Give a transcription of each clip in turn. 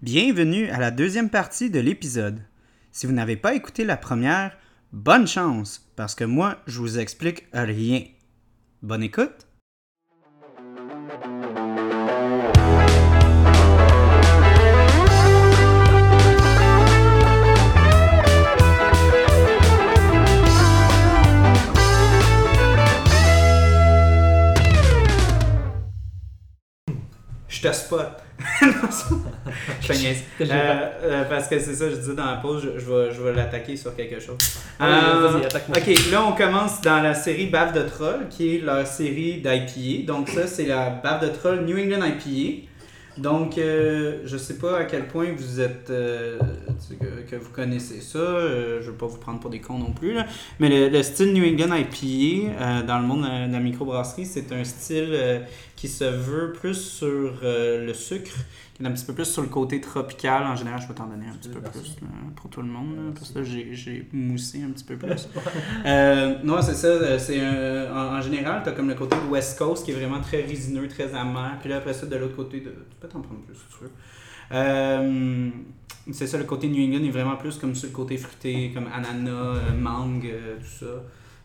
Bienvenue à la deuxième partie de l'épisode. Si vous n'avez pas écouté la première, bonne chance, parce que moi, je vous explique rien. Bonne écoute! Je te spot. je te niaise. Euh, euh, parce que c'est ça, je disais dans la pause, je, je vais, je vais l'attaquer sur quelque chose. Ouais, Euh, ok, là on commence dans la série Bave de Troll, qui est leur série d'IPA. Donc ça, c'est la Bave de Troll New England IPA. Donc, euh, je sais pas à quel point vous êtes euh, que, vous connaissez ça. euh, je vais pas vous prendre pour des cons non plus. là. Mais le, le style New England IPA euh, dans le monde de la microbrasserie, c'est un style euh, qui se veut plus sur euh, le sucre, est un petit peu plus sur le côté tropical. En général, je vais t'en donner un petit peu Merci. plus là, pour tout le monde, là, parce que là, j'ai moussé un petit peu plus. Euh, non, c'est ça. euh, C'est en, en général, tu as comme le côté de West Coast qui est vraiment très résineux, très amer. Puis là, après ça, de l'autre côté, de, tu peux t'en prendre plus si tu veux. Euh, c'est ça, le côté New England est vraiment plus comme sur le côté fruité, comme ananas, mangue, tout ça.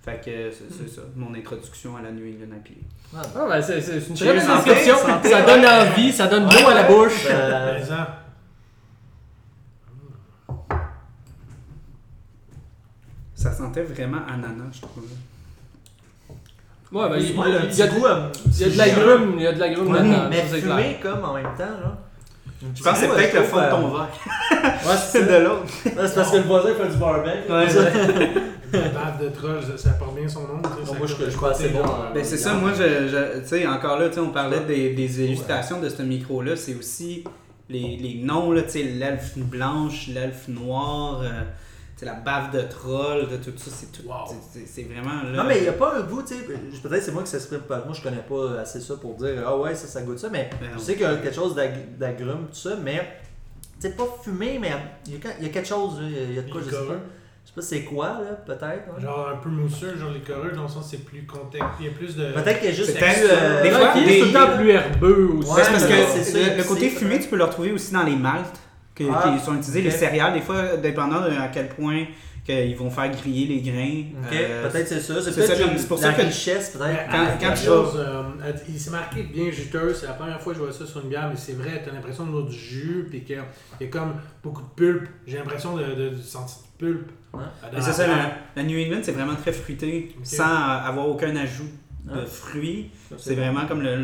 Fait que c'est c'est ça, mon introduction à la New England IPA. Ah, ben, c'est c'est une très belle description. santé, ça donne envie, ça donne l'eau à la bouche. Euh, Mais ça, sentait vraiment ananas, je trouve. Ouais, ben, il, y a de- il y a de la grume, il y a de la grume mais fumé comme en même temps, là. Je pense que c'est peut-être le fond de ton verre. Ouais, C'est de l'autre. C'est parce que le voisin fait du barbecue. Ouais, la bave de troll, ça- porte bien son nom. moi, je- je crois que c'est bon. Ben c'est ça, moi, je, je- tu sais, encore là, tu sais, on parlait des, des illustrations de ce micro-là, c'est aussi les, les noms, là, tu sais, l'elfe blanche, l'elfe noir, euh, tu sais, la bave de troll, de tout ça, c'est tout, Wow. c'est- c'est- c'est vraiment là. Non, mais il n'y a pas un goût, tu sais. Peut-être c'est moi qui s'exprime pas. Moi, je connais pas assez ça pour dire, ah ouais, ça, ça goûte ça. Mais Ben je sais qu'il y a quelque chose d'ag- d'agrume, tout ça. Mais, tu sais, pas fumé, mais il y, a, il y a quelque chose. là, Il y a de quoi, je sais pas. Sais pas c'est quoi, là, peut-être. ouais. Genre un peu mousseux, genre liquoreux, dans le sens c'est plus contexte. Il y a plus de. Peut-être qu'il y a juste plus, euh, des fois, est tout le temps plus herbeux aussi. Ouais, parce que non, c'est ça, le, côté fumé, tu peux le retrouver aussi dans les maltes que- Ah, qui sont utilisés, les céréales, des fois, dépendant de à quel point qu'ils vont faire griller les grains. Ok, euh, peut-être c'est ça. C'est peut-être pour la ça que- richesse, peut-être. Quand- tu chose, euh, il s'est marqué bien juteux, c'est la première fois que je vois ça sur une bière, mais c'est vrai, t'as l'impression de voir du jus, puis qu'il y a comme beaucoup de pulpe. J'ai l'impression de, de, de sentir de pulpe. Et c'est la ça, la, la New England, c'est vraiment très fruité, sans euh, avoir aucun ajout de Ah. fruits. C'est vraiment comme le,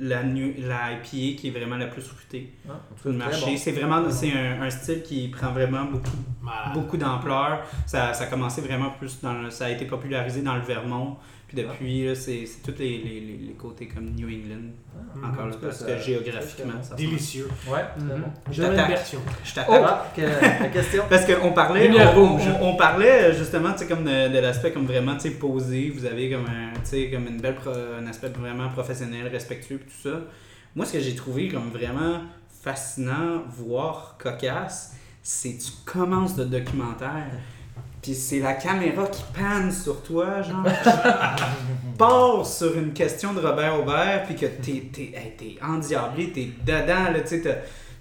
la, New- la IPA qui est vraiment la plus fruitée Ah, très marché. bon. C'est vraiment c'est un, un style qui prend vraiment beaucoup, beaucoup d'ampleur. Ça, ça a commencé vraiment plus dans le- ça a été popularisé dans le Vermont. Puis depuis, là, c'est tous les, les, les, les côtés comme New England. Mhm. Encore là, parce que géographiquement, ça se- Délicieux. Ouais, Mhm. bon. Je version. Je t'attaque. Ah, que- la question? Parce qu'on parlait, on, rouge. on- on parlait euh, justement comme de, de l'aspect comme vraiment posé. Vous avez comme un, comme une belle pro- un aspect vraiment professionnel, respectueux, tout ça. Moi, ce que j'ai trouvé comme vraiment fascinant, voire cocasse, c'est tu commences le documentaire. Puis c'est la caméra qui panne sur toi, genre. part sur une question de Robert Aubert, puis que t'es, t'es, hey, endiablé, t'es dedans, là, tu sais,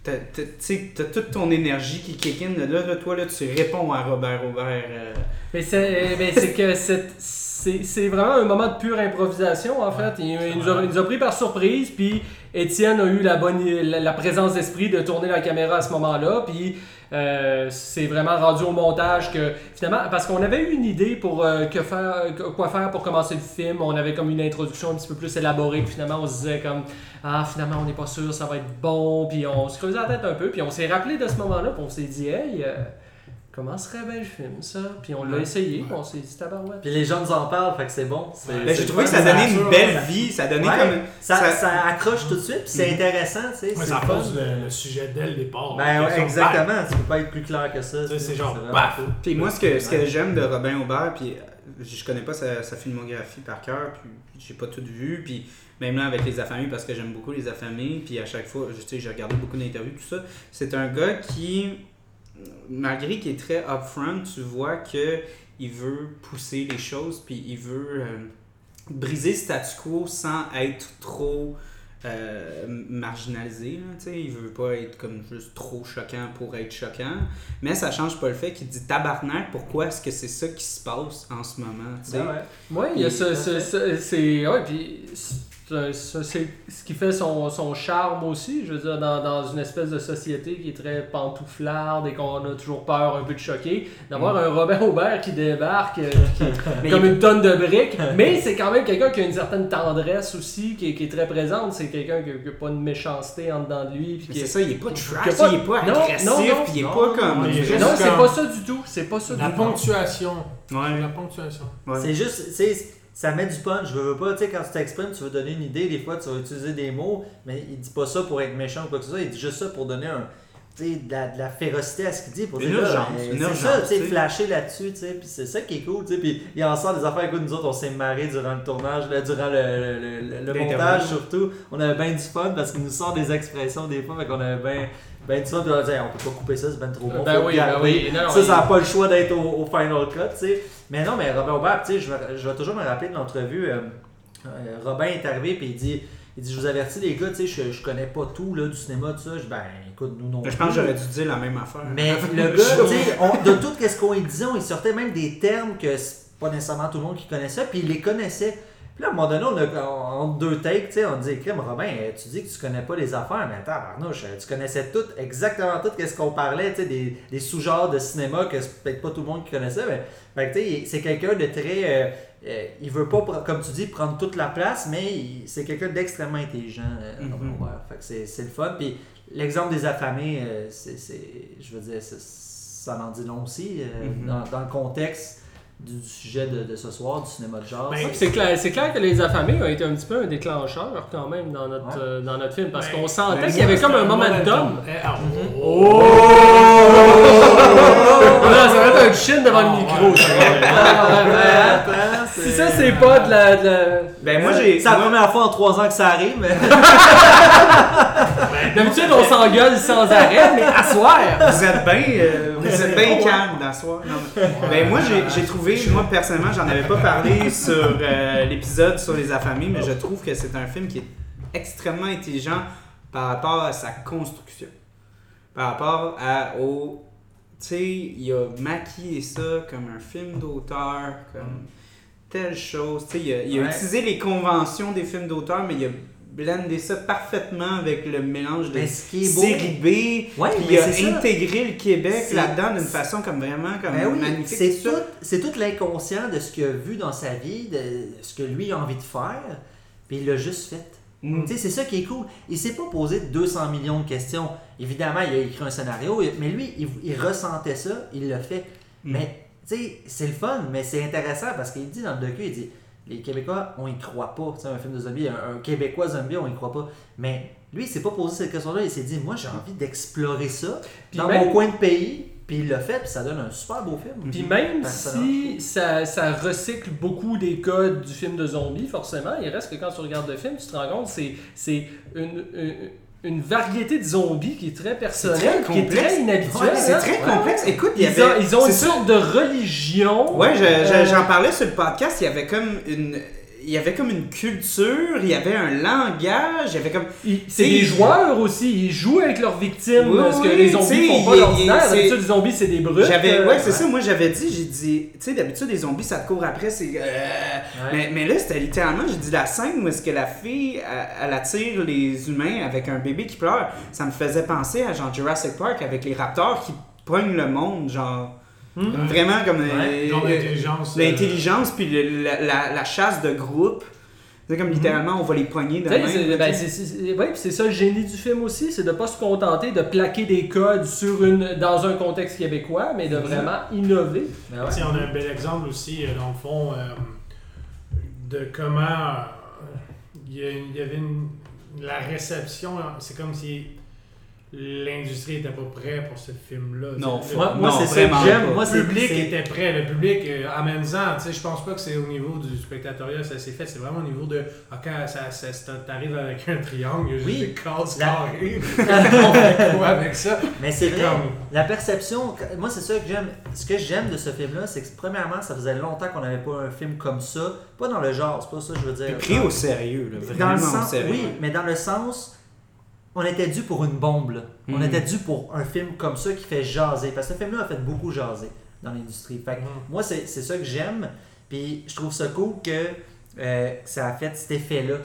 t'as, toute ton énergie qui kick in. Là, là, toi, là, tu réponds à Robert Aubert. euh, Mais c'est que c'est- vraiment un moment de pure improvisation en fait. Il, nous, a, pris par surprise, puis Étienne a eu la bonne la, la présence d'esprit de tourner la caméra à ce moment-là, puis euh, c'est vraiment rendu au montage que finalement parce qu'on avait eu une idée pour euh, que faire quoi faire pour commencer le film, on avait comme une introduction un petit peu plus élaborée, puis finalement on se disait comme ah finalement on n'est pas sûr ça va être bon, puis on se creusait la tête un peu, puis on s'est rappelé de ce moment-là, puis on s'est dit hey euh, Comment serait bien le film, ça? Puis on l'a Ouais. essayé, on s'est dit tabarouette. Puis les gens nous en parlent, fait que c'est bon. Ben, j'ai trouvé que ça donnait une belle vie, ça donnait Ouais, comme. ça, ça- ça accroche tout de suite, puis c'est Mhm. intéressant, tu sais. Ça fun. pose le, le sujet dès le départ. Ben ouais, exactement, tu peux pas être plus clair que ça. C'est genre. Puis moi, ce que, ce que j'aime de Robin Aubert, puis euh, je connais pas sa, sa filmographie par cœur, puis j'ai pas tout vu, puis même là avec les affamés, parce que j'aime beaucoup les affamés, puis à chaque fois, je- sais, j'ai regardé beaucoup d'interviews, tout ça, c'est un gars qui, malgré qu'il est très upfront, tu vois que il veut pousser les choses, puis il veut euh, briser le statu quo sans être trop euh, marginalisé. Là, il veut pas être comme juste trop choquant pour être choquant. Mais ça change pas le fait qu'il dit tabarnak, pourquoi est-ce que c'est ça qui se passe en ce moment? Ben ouais. Oui, il y a ce- c'est ouais, puis c'est- ce qui fait son, son charme aussi, je veux dire, dans, dans une espèce de société qui est très pantouflarde et qu'on a toujours peur un peu de choquer, d'avoir un Robert Aubert qui débarque euh, qui comme une tonne de briques, mais c'est quand même quelqu'un qui a une certaine tendresse aussi, qui est, qui est très présente, c'est quelqu'un qui n'a pas de méchanceté en dedans de lui, puis qui C'est est- ça, il est pas trash, pas- il est pas Non, agressif, non, non, puis il est non, pas non, comme. Non, c'est comme- pas ça du tout, c'est pas ça La du tout. ponctuation. Ouais. La ponctuation. Ouais. C'est juste, ça met du punch. Je veux pas, tu sais, quand tu t'exprimes, tu veux donner une idée. Des fois, tu vas utiliser des mots, mais il dit pas ça pour être méchant ou quoi que ce soit. Il dit juste ça pour donner un, de la, de la férocité à ce qu'il dit. Pour Une dire, là, urgence, euh, une C'est urgence, ça, tu sais, flasher là-dessus, tu sais. Puis c'est ça qui est cool, tu sais. Puis il en sort des affaires. Écoute, nous autres, on s'est marrés durant le tournage, là, durant le, le, le- le L'interview. montage surtout. On avait bien du fun parce qu'il nous sort des expressions des fois. Fait qu'on avait bien. Ben, tu vois, on peut pas couper ça, c'est ben trop bon. Ben oui, ben oui. Non, ça, il- ça n'a pas le choix d'être au, au final cut, tu sais. Mais non, mais Robin Aubert, tu sais, je, vais- je vais toujours me rappeler de l'entrevue. euh, euh, Robin est arrivé, puis il dit, il dit Je vous avertis, les gars, tu sais, je, je connais pas tout là, du cinéma, tout ça. Je dis, ben, écoute, nous non Je pense que j'aurais dû dire la même affaire. Mais le gars, tu sais, on- de tout ce qu'on disait, on- il sortait même des termes que c'est pas nécessairement tout le monde qui connaissait, puis il les connaissait. Puis là, à un moment donné, on a, en entre deux takes, tu sais, on dit, Crème, Robin, tu dis que tu connais pas les affaires, mais attends, Barnouche, tu connaissais tout, exactement tout, qu'est-ce qu'on parlait, tu sais, des, des sous-genres de cinéma que c'est peut-être pas tout le monde qui connaissait, mais tu sais, c'est quelqu'un de très. euh, euh, il veut pas, comme tu dis, prendre toute la place, mais c'est quelqu'un d'extrêmement intelligent, euh, c'est c'est le fun. Puis l'exemple des affamés, euh, c'est, c'est- je veux dire, ça en dit long aussi, euh, Mhm. dans, dans le contexte du, du sujet de, de ce soir, du cinéma de genre. Ben, C'est clair, c'est clair que les affamés ont été un petit peu un déclencheur quand même dans notre, Ouais. euh, dans notre film parce Ben, qu'on sentait ben, qu'il y avait comme un momentum. Eh, ah, Mhm. oh, Voilà, ça va être un chin devant Oh, le micro. ouais. Si ça, c'est pas de la. de la- Ben moi j'ai. C'est la moi- première fois en trois ans que ça arrive, mais. D'habitude, on s'engueule sans arrêt, mais à soir. Vous êtes bien euh, vous êtes bien calme dans ce soir. Non, mais- Ben moi j'ai j'ai trouvé, moi personnellement, j'en avais pas parlé sur euh, l'épisode sur les affamés, mais je trouve que c'est un film qui est extrêmement intelligent par rapport à sa construction. Par rapport à au tu sais, il a maquillé ça comme un film d'auteur, comme telle chose. Il a, il a Ouais. utilisé les conventions des films d'auteur, mais il a blendé ça parfaitement avec le mélange de série B. Ouais, Puis mais il a ça. intégré le Québec là-dedans d'une façon comme vraiment comme Ben oui, magnifique. c'est tout, c'est tout l'inconscient de ce qu'il a vu dans sa vie, de ce que lui a envie de faire, puis il l'a juste fait. Mm. C'est ça qui est cool. Il s'est pas posé 200 millions de questions. Évidemment, il a écrit un scénario, mais lui, il, il ressentait ça, il l'a fait. Mm. Mais, tu sais, c'est le fun, mais c'est intéressant parce qu'il dit dans le docu, il dit les Québécois, on y croit pas. Tu sais, un film de zombie, un, un Québécois zombie, on y croit pas. Mais lui, il s'est pas posé cette question-là. Il s'est dit, moi, j'ai envie d'explorer ça Puis dans même- mon coin de pays. Puis il l'a fait, puis ça donne un super beau film. Puis même si ça, ça recycle beaucoup des codes du film de zombie, forcément, il reste que quand tu regardes le film, tu te rends compte que c'est- c'est une, une, une variété de zombies qui est très personnelle, très qui est très inhabituelle. Ouais, c'est hein. très Ouais. complexe. Écoute, il y Ils, avait. ont, ils ont une sorte de religion. Ouais, je- je- Euh, j'en parlais sur le podcast. Il y avait comme une. Il y avait comme une culture, il y avait un langage, il y avait comme. C'est des joueurs aussi, ils jouent avec leurs victimes, Oui, parce que oui, les zombies font pas l'ordinaire. D'habitude, les zombies, c'est des brutes. J'avais, euh, ouais, c'est ça. Moi, j'avais dit, j'ai dit, tu sais, d'habitude, les zombies, ça te court après, c'est. euh, mais, mais là, c'était littéralement, j'ai dit la scène où est-ce que la fille, elle, elle attire les humains avec un bébé qui pleure. Ça me faisait penser à genre Jurassic Park avec les raptors qui pognent le monde, genre. Vraiment comme. Ouais, euh, l'intelligence, euh, L'intelligence, puis le- la, la- la chasse de groupe. C'est comme littéralement, on va les poigner de même, ben, sais. c'est- c'est- ouais, puis c'est ça le génie du film aussi, c'est de pas se contenter de plaquer des codes sur une, dans un contexte québécois, mais de vraiment innover. Ben ouais. On a un bel exemple aussi, euh, dans le fond, euh, de comment euh, il y, avait une- la réception. C'est comme si l'industrie était pas prête pour ce film-là. Non, Le- Moi, moi Non, c'est ça que vraiment j'aime. pas. Moi, le c'est public c'est- était prêt, le public euh, amène-en, tu sais, je pense pas que c'est au niveau du spectatorial ça s'est fait, c'est vraiment au niveau de ah, quand ça, ça, ça- t'arrives avec un triangle, il y a juste Oui. des cases La- carrées. On fait quoi avec ça? Mais c'est C'est vrai, comme- la perception, moi c'est ça que j'aime. Ce que j'aime de ce film-là, c'est que premièrement, ça faisait longtemps qu'on n'avait pas un film comme ça. Pas dans le genre, c'est pas ça que je veux dire. Pris Dans- au sérieux, là, dans vraiment le au sens, sérieux. oui, mais dans le sens, on était dû pour une bombe. là. On Mhm. était dû pour un film comme ça qui fait jaser. Parce que ce film-là a fait beaucoup jaser dans l'industrie. Fait que Mhm. moi, c'est c'est ça que j'aime. Puis je trouve ça cool que euh, ça a fait cet effet-là.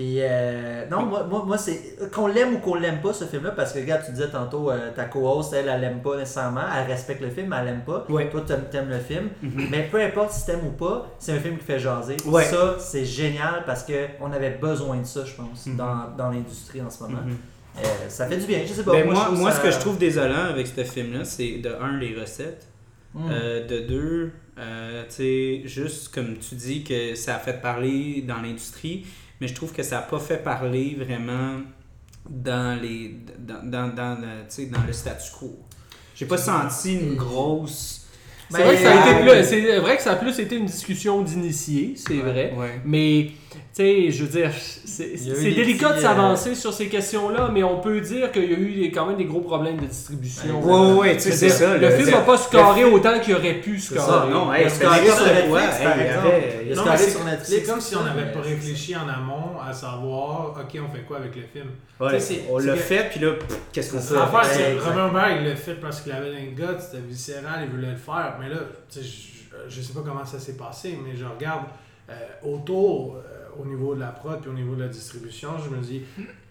Puis, euh, non, moi, moi, moi c'est. Qu'on l'aime ou qu'on l'aime pas, ce film-là, parce que, regarde, tu disais tantôt, euh, ta co-host, elle, elle l'aime pas nécessairement. Elle respecte le film, elle l'aime pas. Ouais. Toi, t'aimes, t'aimes le film. Mhm. Mais peu importe si t'aimes ou pas, c'est un film qui fait jaser. Ouais. Ça, c'est génial parce qu'on avait besoin de ça, je pense, Mhm. dans, dans l'industrie en ce moment. Mhm. Euh, ça fait du bien, je sais pas. Ben, moi, moi, ça- ce que je trouve désolant avec ce film-là, c'est de un, les recettes. Mm. De deux, tu sais, juste comme tu dis que ça a fait parler dans l'industrie, mais je trouve que ça n'a pas fait parler vraiment dans les dans, dans, dans, le, tu sais, dans le statu quo. J'ai pas senti une grosse. C'est vrai, que ça a euh, été plus- c'est vrai que ça a plus été une discussion d'initiés, c'est vrai. Ouais. Mais, sais, je veux dire, c'est délicat de s'avancer sur ces questions-là, mais on peut dire qu'il y a eu quand même des gros problèmes de distribution. Tu Je veux c'est ça. Le film n'a pas scoré le- autant qu'il aurait pu C'est ça, scorer. Non, Il a scoré n'importe sur Netflix, quoi. par Hey, il y exemple. avait- Il a Non, scoré mais c'est- sur Netflix. C'est comme si on n'avait pas réfléchi en amont à savoir, ok, on fait quoi avec le film? Ouais, Tu on l'a fait, puis là, qu'est-ce qu'on fait? ça. L'affaire, c'est. Robert Berg, il l'a fait parce qu'il avait un gut, c'était viscéral, il voulait le faire. Mais là, tu je, je sais pas comment ça s'est passé, mais je regarde euh, autour, euh, au niveau de la prod puis au niveau de la distribution, je me dis,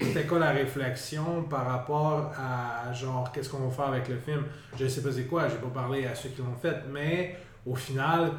c'était quoi la réflexion par rapport à, genre, qu'est-ce qu'on va faire avec le film? Je sais pas c'est quoi, j'ai pas parlé à ceux qui l'ont fait, mais au final,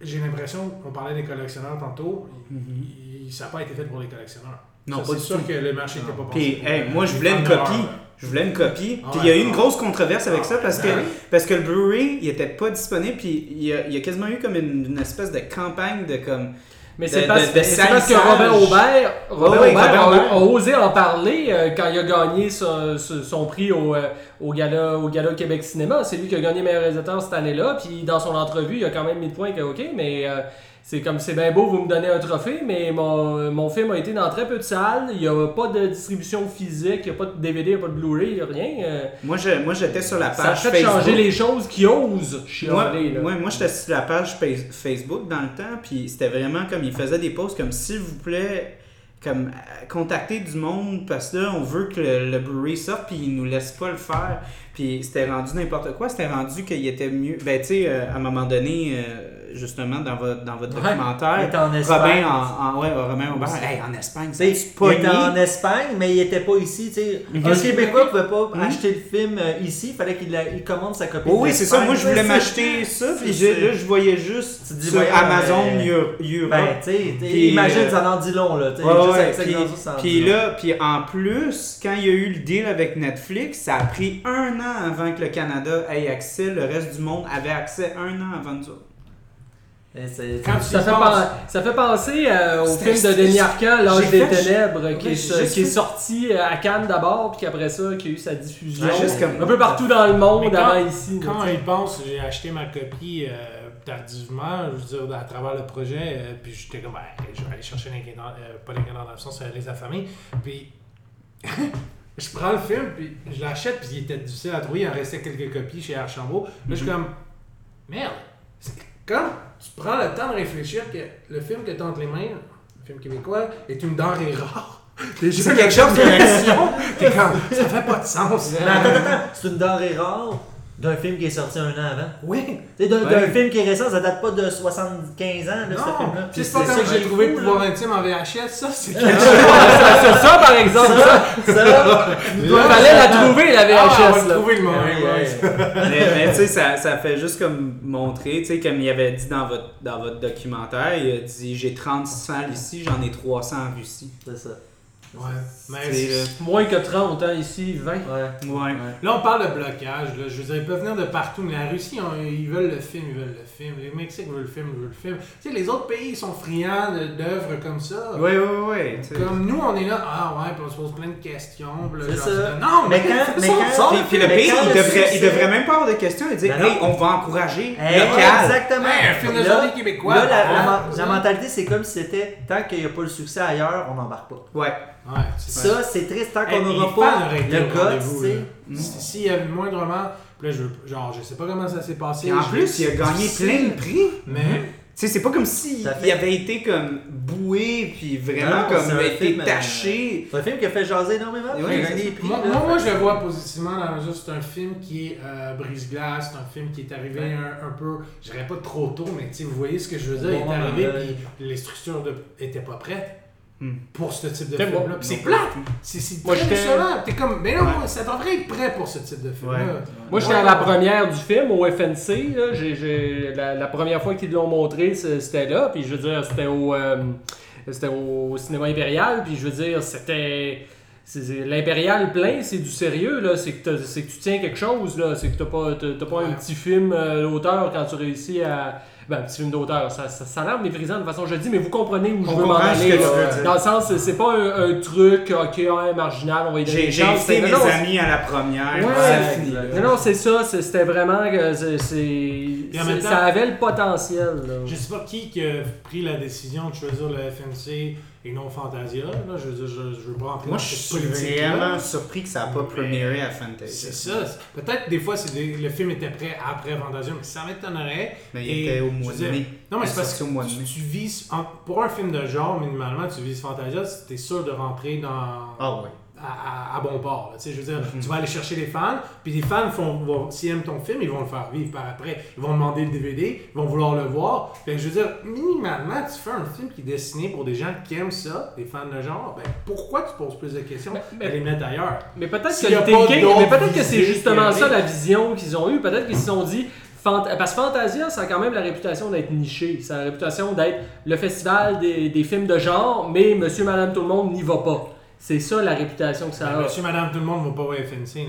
j'ai l'impression, on parlait des collectionneurs tantôt, il- ça n'a pas été fait pour les collectionneurs. Non, Ça, pas c'est du sûr tout. que le marché n'était pas pensé Puis, hey, euh, moi, je voulais une copie. là. Je voulais une copie. Ah Puis il y a eu une ah. grosse controverse avec ça parce que, Ben oui. parce que le Blu-ray, il était pas disponible. Puis il y a, il y a quasiment eu comme une, une espèce de campagne de comme. Mais c'est parce, que. Robert Aubert, Robert Aubert Robert a, osé en parler euh, quand il a gagné son, son- son prix au, euh, au, gala, au Gala Québec Cinéma. C'est lui qui a gagné meilleur réalisateur cette année-là. Puis dans son entrevue, il a quand même mis le point que, OK, mais euh, c'est comme c'est bien beau, vous me donnez un trophée, mais mon, mon film a été dans très peu de salles. Il n'y a pas de distribution physique, il n'y a pas de DVD, il n'y a pas de Blu-ray, il n'y a rien. Euh, Moi, je- moi, j'étais sur la ça a page fait Facebook. changer les choses qui osent Moi, chialer. là. moi, moi, j'étais sur la page Face- Facebook dans le temps, puis c'était vraiment comme il faisait des posts comme s'il vous plaît, comme euh, contacter du monde parce que là, on veut que le, le Blu-ray sorte, puis il nous laisse pas le faire. Puis c'était rendu n'importe quoi, c'était rendu qu'il était mieux. Ben, tu sais, euh, à un moment donné, euh, justement, dans votre, dans votre Ouais, documentaire, il était en Espagne. Robin, en, en- ouais, Robin Aubert, hey, en Espagne, c'est il était en Espagne, mais il était pas ici. tu sais. Mhm. Un Québécois ne pouvait pas acheter le film euh, ici. Il fallait qu'il commande sa copie. Oh oui, c'est ça. Moi, je voulais m'acheter ça, puis là, je voyais juste dis, sur voyons, Amazon Europe. Ben, Puis, imagine, euh, ça en dit long, là. puis, là, puis en plus, quand il y a eu le deal avec Netflix, ça a pris un an avant que le Canada ait accès. Le reste du monde avait accès un an avant nous autres. Quand tu Ça fait, penses- pen- ça fait penser euh, au film de Denis Arcand, L'âge des fait- ténèbres, qui, Ouais, est, qui sorti euh, à Cannes d'abord, puis qu'après ça, qui a eu sa diffusion Ouais, juste comme- un peu partout dans le monde quand- avant ici. Quand il pense, j'ai acheté ma copie euh, tardivement, je veux dire, à travers le projet, euh, puis j'étais comme, ben, je vais aller chercher euh, pas l'ingrédient dans euh, les affamés. Puis je prends le film, puis je l'achète, puis il était difficile à trouver, il en restait quelques copies chez Archambault. Là, je suis comme, merde, c'est- quand tu prends le temps de réfléchir que le film que tu as entre les mains, le film québécois, est une denrée rare. C'est quelque chose de réaction. T'es comme, ça fait pas de sens. Mais attends, attends, attends, c'est une denrée rare? D'un film qui est sorti un an avant. Oui. D'un Ouais. film qui est récent, ça date pas de 75 ans, là, ce Non, film-là. c'est ça comme qui j'ai trouvé fou, le pouvoir intime en VHS, ça, c'est c'est ça, par exemple. Ça, Ça, il fallait la trouver, la Ah, on VHS. va là. trouver le moment. Ouais, ouais. mais mais tu sais, ça, ça fait juste comme montrer, tu sais, comme il avait dit dans votre, dans votre documentaire, il a dit j'ai 30 salles ici, j'en ai 300 en Russie. c'est ça. Ouais. Mais C'est, Moins que 30 ans ici, 20. Ouais. Ouais. Là, on parle de blocage. Là. Je veux dire, ils peuvent venir de partout, mais la Russie, on- ils veulent le film, ils veulent le film. Les Mexiques veulent le film, ils veulent le film. Tu sais, les autres pays ils sont friands d'œuvres comme ça. Ouais, ouais, ouais. tu sais. Comme nous, on est là, ah ouais, puis on se pose plein de questions. là, C'est genre, ça. Non, mais, Mais quand- mais quand- Puis, puis le quand il devrait, il devrait même pas avoir de questions et dire Ben Hey, on va encourager Eh, local. exactement. Hey, un film de Là- journée québécois. Là, la, la mentalité, c'est comme si c'était tant qu'il n'y a pas le succès ailleurs, on n'embarque pas. Ouais. Ouais, Ça, c'est triste tant Hey, qu'on n'aura pas le là. Si- S'il y avait moindrement. Là, je, genre, je sais pas comment ça s'est passé. Et en plus, il a gagné plein de prix. Mais. Tu sais, c'est pas comme fait- il avait été comme boué, puis vraiment Non, comme un été film, euh, taché. C'est un film qui a fait jaser énormément. Ouais, il a des prix. Moi, là. moi, moi, je le vois positivement dans la mesure c'est un film qui est euh, brise-glace, c'est un film qui est arrivé un, un peu, je dirais pas trop tôt, mais tu sais, vous voyez ce que je veux dire, il est arrivé euh, puis les structures de, étaient pas prêtes Hmm. pour ce type de film-là. bon. C'est plate, c'est très décevant. T'es comme, mais non, Ouais. ça devrait être prêt pour ce type de film-là. Ouais. Moi, j'étais Ouais. à la première du film au FNC. Là. La, la première fois qu'ils l'ont montré, c'était là. Puis je veux dire, c'était au, euh, c'était au cinéma impérial. Puis je veux dire, c'était. L'impérial plein, c'est du sérieux, là. C'est que, que tu tiens quelque chose, là. C'est que t'as pas, pas un petit film euh, d'auteur quand tu réussis à. Ben, un petit film d'auteur, ça, ça, ça a l'air méprisant de façon je le dis, mais vous comprenez où je On veux m'en aller. là. Dans le sens, c'est- pas un, un truc, ok, ouais, marginal, on va y donner J'ai invité mes non, amis à la première, Ouais. c'est fini. là. non, non, c'est ça. C'était vraiment que c'est- en temps- ça avait le potentiel. là. Je sais pas qui qui a pris la décision de choisir le FNC et non Fantasia. Là. Je veux dire, je, je veux pas entrer Moi, je suis vraiment surpris que ça n'a pas premiéré à Fantasy. C'est ça. Peut-être des fois, des- le film était prêt après Fantasia, mais ça m'étonnerait. Mais Et, il était au je mois de mai. Non, mais c'est est parce que tu, mai. tu vises, en- pour un film de genre, minimalement, tu vises Fantasia, t'es sûr de rentrer dans, Ah ouais. À, à- à bon port. je veux dire, Mhm. tu vas aller chercher les fans, puis les fans, vont- s'ils aiment ton film, ils vont le faire vivre par après. Ils vont demander le DVD, ils vont vouloir le voir. Fait que je veux dire, minimalement, tu fais un film qui est destiné pour des gens qui aiment ça, des fans de genre, ben pourquoi tu poses plus de questions? Mais- mais- les mettre ailleurs? Mais peut-être que c'est justement ça la vision qu'ils ont eue. Peut-être qu'ils se sont dit. Parce que Fantasia, ça a quand même la réputation d'être niché. Ça a la réputation d'être le festival des, des films de genre, mais monsieur, madame, tout le monde n'y va pas. C'est ça la réputation que ça a. monsieur, madame, tout le monde ne va pas au FNC.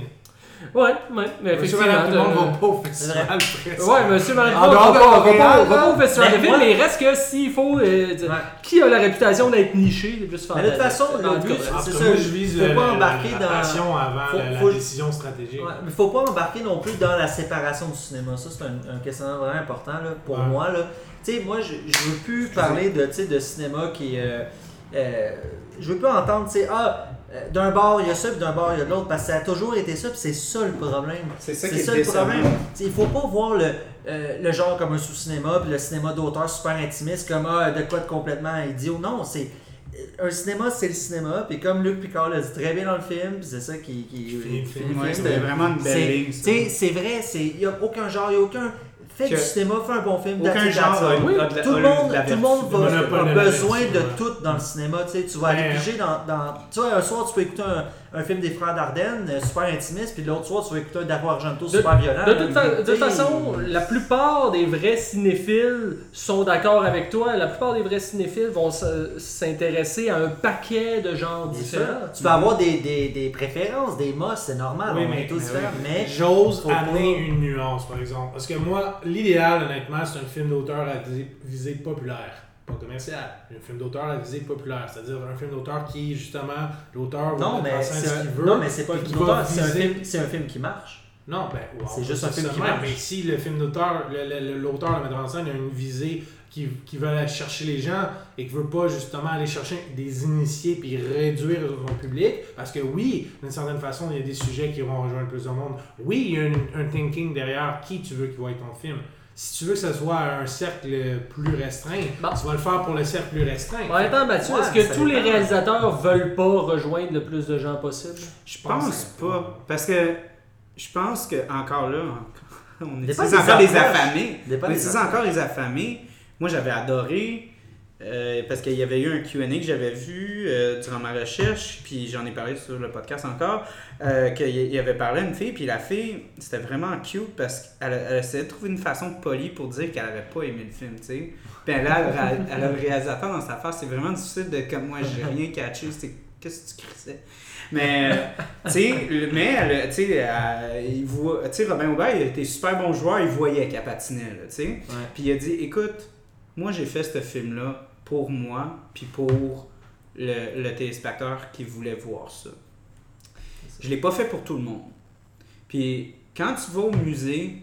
Ouais, ouais, mais Monsieur, effectivement. madame, tout le monde euh, ne va pas au festival. presque. Ouais, monsieur, madame, tout le monde dehors va de pas- au festival de Mais il reste que s'il faut. euh. Qui a la réputation d'être niché, c'est plus Mais de toute façon, le but, c'est ça, je vise faut pas embarquer la dans- passion avant faut- la, décision stratégique. Mais faut pas embarquer non plus dans la séparation du cinéma. Ça, c'est un, questionnement vraiment important là, pour moi. Là. Tu sais, moi, je, je veux plus parler de, de cinéma qui. Euh, euh, je veux plus entendre, tu sais, ah, euh, d'un bord il y a ça, puis d'un bord il y a de l'autre, parce que ça a toujours été ça, puis c'est ça le problème. C'est ça C'est qui est ça le problème. T'sais, il faut pas voir le, euh, le genre comme un sous-cinéma, puis le cinéma d'auteur super intimiste comme ah, de quoi de complètement idiot. Non, c'est. Un cinéma, c'est le cinéma, puis comme Luc Picard l'a dit très bien dans le film, c'est ça qui. qui, Ouais, c'était vraiment une belle c'est- ligne. C'est vrai, il n'y a aucun genre, il n'y a aucun. Fais Que- du cinéma, fais un bon film. Aucun genre that's a, all. Oui. a de la- Tout le monde, de la tout le vertu. monde Le va, monopole a besoin de tout dans le cinéma. Tu, sais, tu vas aller Ouais. piger dans, dans. Tu vois, un soir, tu peux écouter un, un film des frères Dardenne, euh, super intimiste, puis l'autre soir, tu vas écouter un Dario Argento, De- super violent. De toute, fa- de toute T'sais, façon, la plupart des vrais cinéphiles sont d'accord avec toi. La plupart des vrais cinéphiles vont se- s'intéresser à un paquet de genres différents. ça. Tu peux avoir des, des, des préférences, des mosses, c'est normal, Oui, on mais- est tous mais différents, oui. mais. J'ose amener pas- une nuance, par exemple. Parce que moi, l'idéal, honnêtement, c'est un film d'auteur à visée populaire. Pas commercial. Un film d'auteur à visée populaire. C'est-à-dire un film d'auteur qui, justement, l'auteur va Non, mais c'est ce qu'il veut. non, mais c'est pas un film d'auteur, c'est un film, qui marche. Non, ben, wow, C'est juste un film qui marche. Mais si le film d'auteur, l'auteur, le, metteur en scène, a une visée qui, qui veut aller chercher les gens et qui veut pas justement aller chercher des initiés puis réduire son public, parce que oui, d'une certaine façon, il y a des sujets qui vont rejoindre plus de monde. Oui, il y a un, un thinking derrière qui tu veux qui être ton film. Si tu veux que ce soit un cercle plus restreint, Bon. tu vas le faire pour le cercle plus restreint. Mathieu, Ouais, est-ce que tous les réalisateurs veulent pas rejoindre le plus de gens possible? Je pense pas. Parce que je pense que, encore là, on est Dépend c'est des encore les affamés. On des est encore les affamés. Moi, j'avais adoré. Euh, parce qu'il y avait eu un QA que j'avais vu euh, durant ma recherche, puis j'en ai parlé sur le podcast encore, euh, qu'il y avait parlé à une fille, puis la fille, c'était vraiment cute parce qu'elle elle essayait de trouver une façon polie pour dire qu'elle avait pas aimé le film, tu sais. Puis elle a, elle a le réalisateur dans sa face, c'est vraiment difficile de, comme moi, j'ai rien catché, c'est qu'est-ce que tu crissais? Mais, tu sais, mais, tu sais, Robin Aubert, il était super bon joueur, il voyait qu'elle patinait, là, tu sais. Puis il a dit, écoute, moi j'ai fait ce film-là pour moi, puis pour le, le téléspectateur qui voulait voir ça. Je l'ai pas fait pour tout le monde. Puis quand tu vas au musée,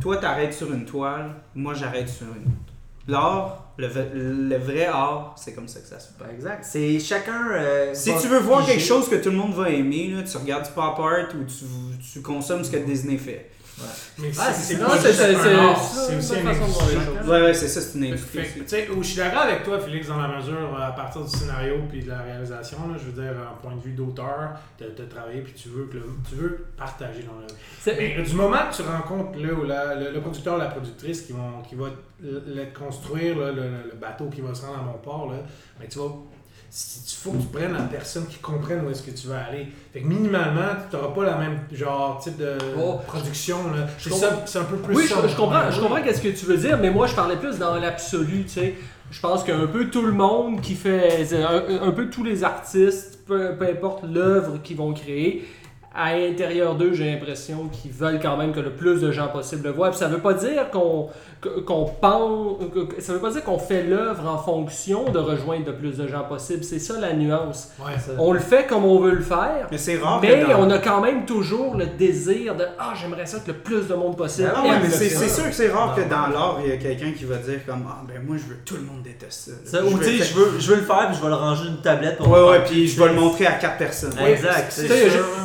toi t'arrêtes sur une toile, moi j'arrête sur une autre. L'art, le, vrai art, c'est comme ça que ça se. Ben, exact. C'est chacun. euh, Si tu veux voir quelque chose que tout le monde va aimer, là, tu regardes du pop art ou tu, tu consommes ce que Disney fait. Mais Ah, c'est non, c'est- c'est- une aussi bonne un façon de voir les industrie. choses. Ouais, ouais, c'est ça, c'est une industrie. que, tu sais, où je suis d'accord avec toi, Félix, dans la mesure, euh, à partir du scénario puis de la réalisation, là, je veux dire, un point de vue d'auteur, de, de travailler, puis tu veux, que le- tu veux partager dans le. C'est- Mais du moment que tu rencontres la- le, le producteur ou la productrice qui, vont, qui va le, le construire, là, le, le bateau qui va se rendre à mon port, là, ben, tu vas. Il faut que tu prennes la personne qui comprenne où est-ce que tu vas aller. Fait que minimalement, tu n'auras pas la même genre type de Oh. production. C'est un peu plus Oui, ça. je, je comprends, je comprends qu'est-ce que tu veux dire, mais moi je parlais plus dans l'absolu, tu sais. Je pense qu'un peu tout le monde qui fait, un, un peu tous les artistes, peu, peu importe l'œuvre qu'ils vont créer, à l'intérieur d'eux, j'ai l'impression qu'ils veulent quand même que le plus de gens possible le voient. Puis ça veut pas dire qu'on qu'on pense, ça veut pas dire qu'on fait l'œuvre en fonction de rejoindre le plus de gens possible. C'est ça la nuance. Ouais. Ça- On le fait comme on veut le faire. Mais c'est rare Mais dans- on a quand même toujours le désir de Ah, j'aimerais ça que le plus de monde possible. Ah ouais, mais c'est sûr que c'est rare que dans l'art, il y a quelqu'un qui va dire comme Ah ben moi je veux que tout le monde déteste ça. Ça, ou tu sais, je veux, je veux le faire, puis je vais le ranger une tablette pour Ouais, ouais, puis je vais le montrer à quatre personnes. Ouais, Exact. Y,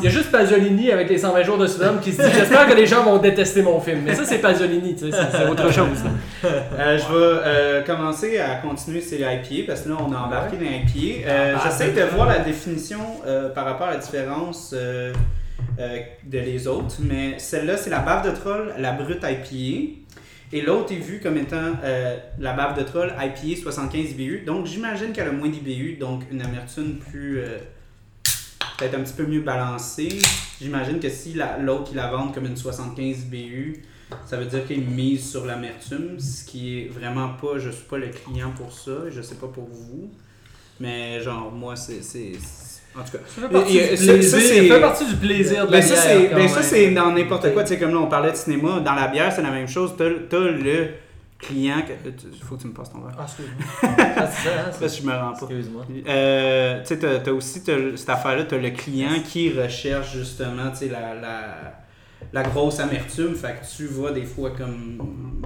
il y a juste Pasolini avec les 120 jours de Sodome qui se dit J'espère que les gens vont détester mon film. Mais ça, c'est Pasolini, tu sais, c'est autre chose. Euh, je vais euh, commencer à continuer sur les IPA parce que là on a embarqué dans les IPA. Euh, Ah, J'essaie ben, de voir la définition euh, par rapport à la différence de les autres, mais celle-là c'est la bave de troll, la brute IPA. Et l'autre est vue comme étant euh, la bave de troll IPA 75 IBU. Donc j'imagine qu'elle a moins d'IBU, donc une amertume plus. euh, peut-être un petit peu mieux balancée. J'imagine que si la- l'autre il la vend comme une 75 IBU, ça veut dire qu'il mise sur l'amertume, ce qui est vraiment pas. Je suis pas le client pour ça, je sais pas pour vous. Mais genre, moi, c'est. En tout cas. Ça fait partie, Et- du, plaisir, ça, ça c'est- fait partie du plaisir de la Ben ça, bière, ben, ça, c'est dans n'importe quoi. Tu sais, comme là, on parlait de cinéma. Dans la bière, c'est la même chose. T'as le client. que- Il faut que tu me passes ton verre. Ah, excuse-moi. Ah, c'est ça, hein, je me rends pas. Excuse-moi. Euh, tu sais, t'as t'as aussi cette affaire-là, t'as le client qui recherche justement, tu sais, la, la, la grosse amertume. Fait que tu vas des fois comme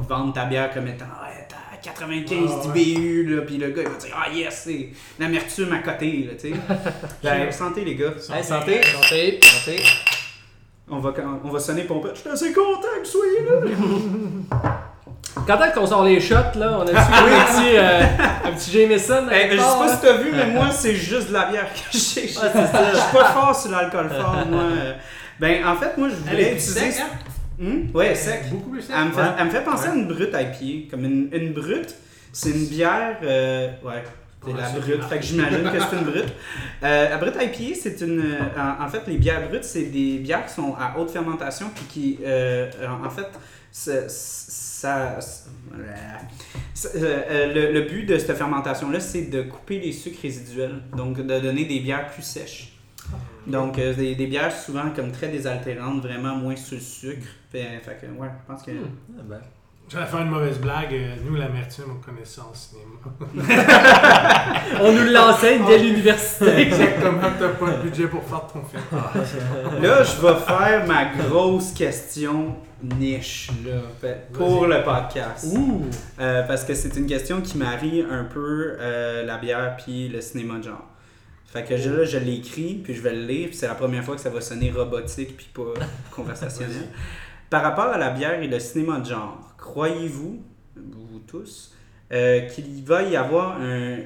vendre ta bière comme étant, t'as 95 Ah, ouais. d'IBU, là, puis le gars il va dire, ah yes, c'est l'amertume à côté, là, tu sais. Ben, santé les gars. Hey, santé. Santé. Santé. On va, on va sonner pompette. Je suis assez content que vous soyez là. Quand est-ce qu'on sort les shots, là? On a-tu un petit, euh, un petit Jameson Hey, quelque je sais pas là? si t'as vu, mais moi, c'est juste de la bière que j'ai. Je Ah, c'est ça. suis pas fort sur l'alcool fort, moi. Ben, en fait, moi, je Elle voulais est utiliser. sec, hein? Hmm? Ouais, sec. Beaucoup plus sec. Elle me, fait, Ouais. elle me fait penser à une brute IPA. Comme une, une brute, c'est une bière. euh, ouais, c'est la c'est brute. Fait que j'imagine que c'est une brute. Euh, la brute IPA, c'est une. euh, En, en fait, les bières brutes, c'est des bières qui sont à haute fermentation. Puis qui. euh, en fait, ça. Ça- euh, euh, le, but de cette fermentation-là, c'est de couper les sucres résiduels. Donc, de donner des bières plus sèches. Donc, euh, des, bières souvent comme très désaltérantes, vraiment moins sur le sucre. Fait, que, ouais, je pense que. Ah, ben. J'allais faire une mauvaise blague. euh, Nous, l'amertume, on connaît ça en cinéma. On nous l'enseigne dès l'université. Exactement, t'as pas le budget pour faire ton film. Là, je vais faire ma grosse question niche là, pour le podcast. Ouh. Euh, parce que c'est une question qui marie un peu euh, la bière puis le cinéma de genre. Fait que je, là, je l'ai écrit, puis je vais le lire, puis c'est la première fois que ça va sonner robotique puis pas conversationnel. Par rapport à la bière et le cinéma de genre, croyez-vous, vous tous, euh, qu'il va y avoir un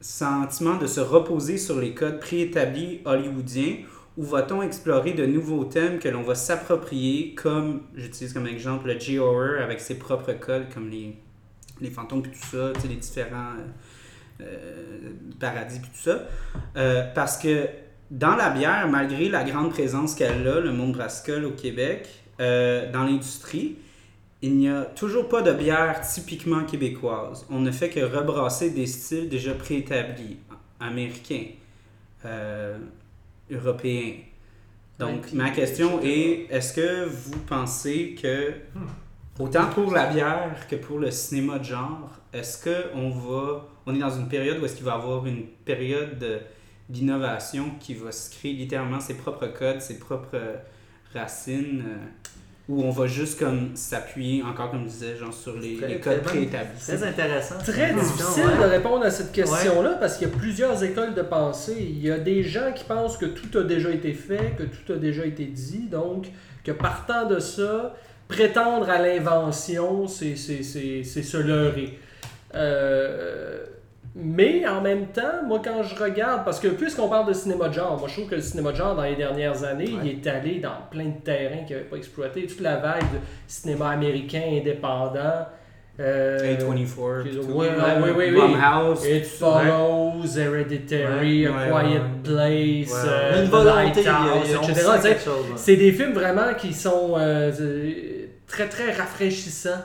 sentiment de se reposer sur les codes préétablis hollywoodiens ou va-t-on explorer de nouveaux thèmes que l'on va s'approprier, comme, j'utilise comme exemple le J-Horror avec ses propres codes, comme les, les fantômes puis tout ça, les différents euh, euh, paradis puis tout ça. Parce que dans la bière, malgré la grande présence qu'elle a, le monde Brascol au Québec, dans l'industrie, il n'y a toujours pas de bière typiquement québécoise. On ne fait que rebrasser des styles déjà préétablis, américains, euh, européen. Donc, Ouais, ma question est est-ce que vous pensez que, autant pour la bière que pour le cinéma de genre, est-ce qu'on va. On est dans une période où est-ce qu'il va y avoir une période de- d'innovation qui va se créer littéralement ses propres codes, ses propres racines, euh, où on va juste comme s'appuyer, encore comme je disais, genre sur les, Très- les très codes préétablis. Très intéressant. Très difficile ouais. de répondre à cette question-là parce qu'il y a plusieurs écoles de pensée. Il y a des gens qui pensent que tout a déjà été fait, que tout a déjà été dit, donc que partant de ça, prétendre à l'invention, c'est c'est- c'est- c'est se leurrer. Euh, mais en même temps, moi quand je regarde, parce que puisqu'on parle de cinéma de genre, moi je trouve que le cinéma de genre dans les dernières années, Ouais. il est allé dans plein de terrains qu'il n'avait pas exploité. Toute la vague de cinéma américain indépendant. euh, A24. qui- puis tout. ouais, ouais, ouais, ouais, Blumhouse. It. Follows, Hereditary, Ouais, A ouais, Quiet ouais. Place, euh, a une volonté, Lighthouse, a- etc. C'est des films vraiment qui sont euh, très très rafraîchissants.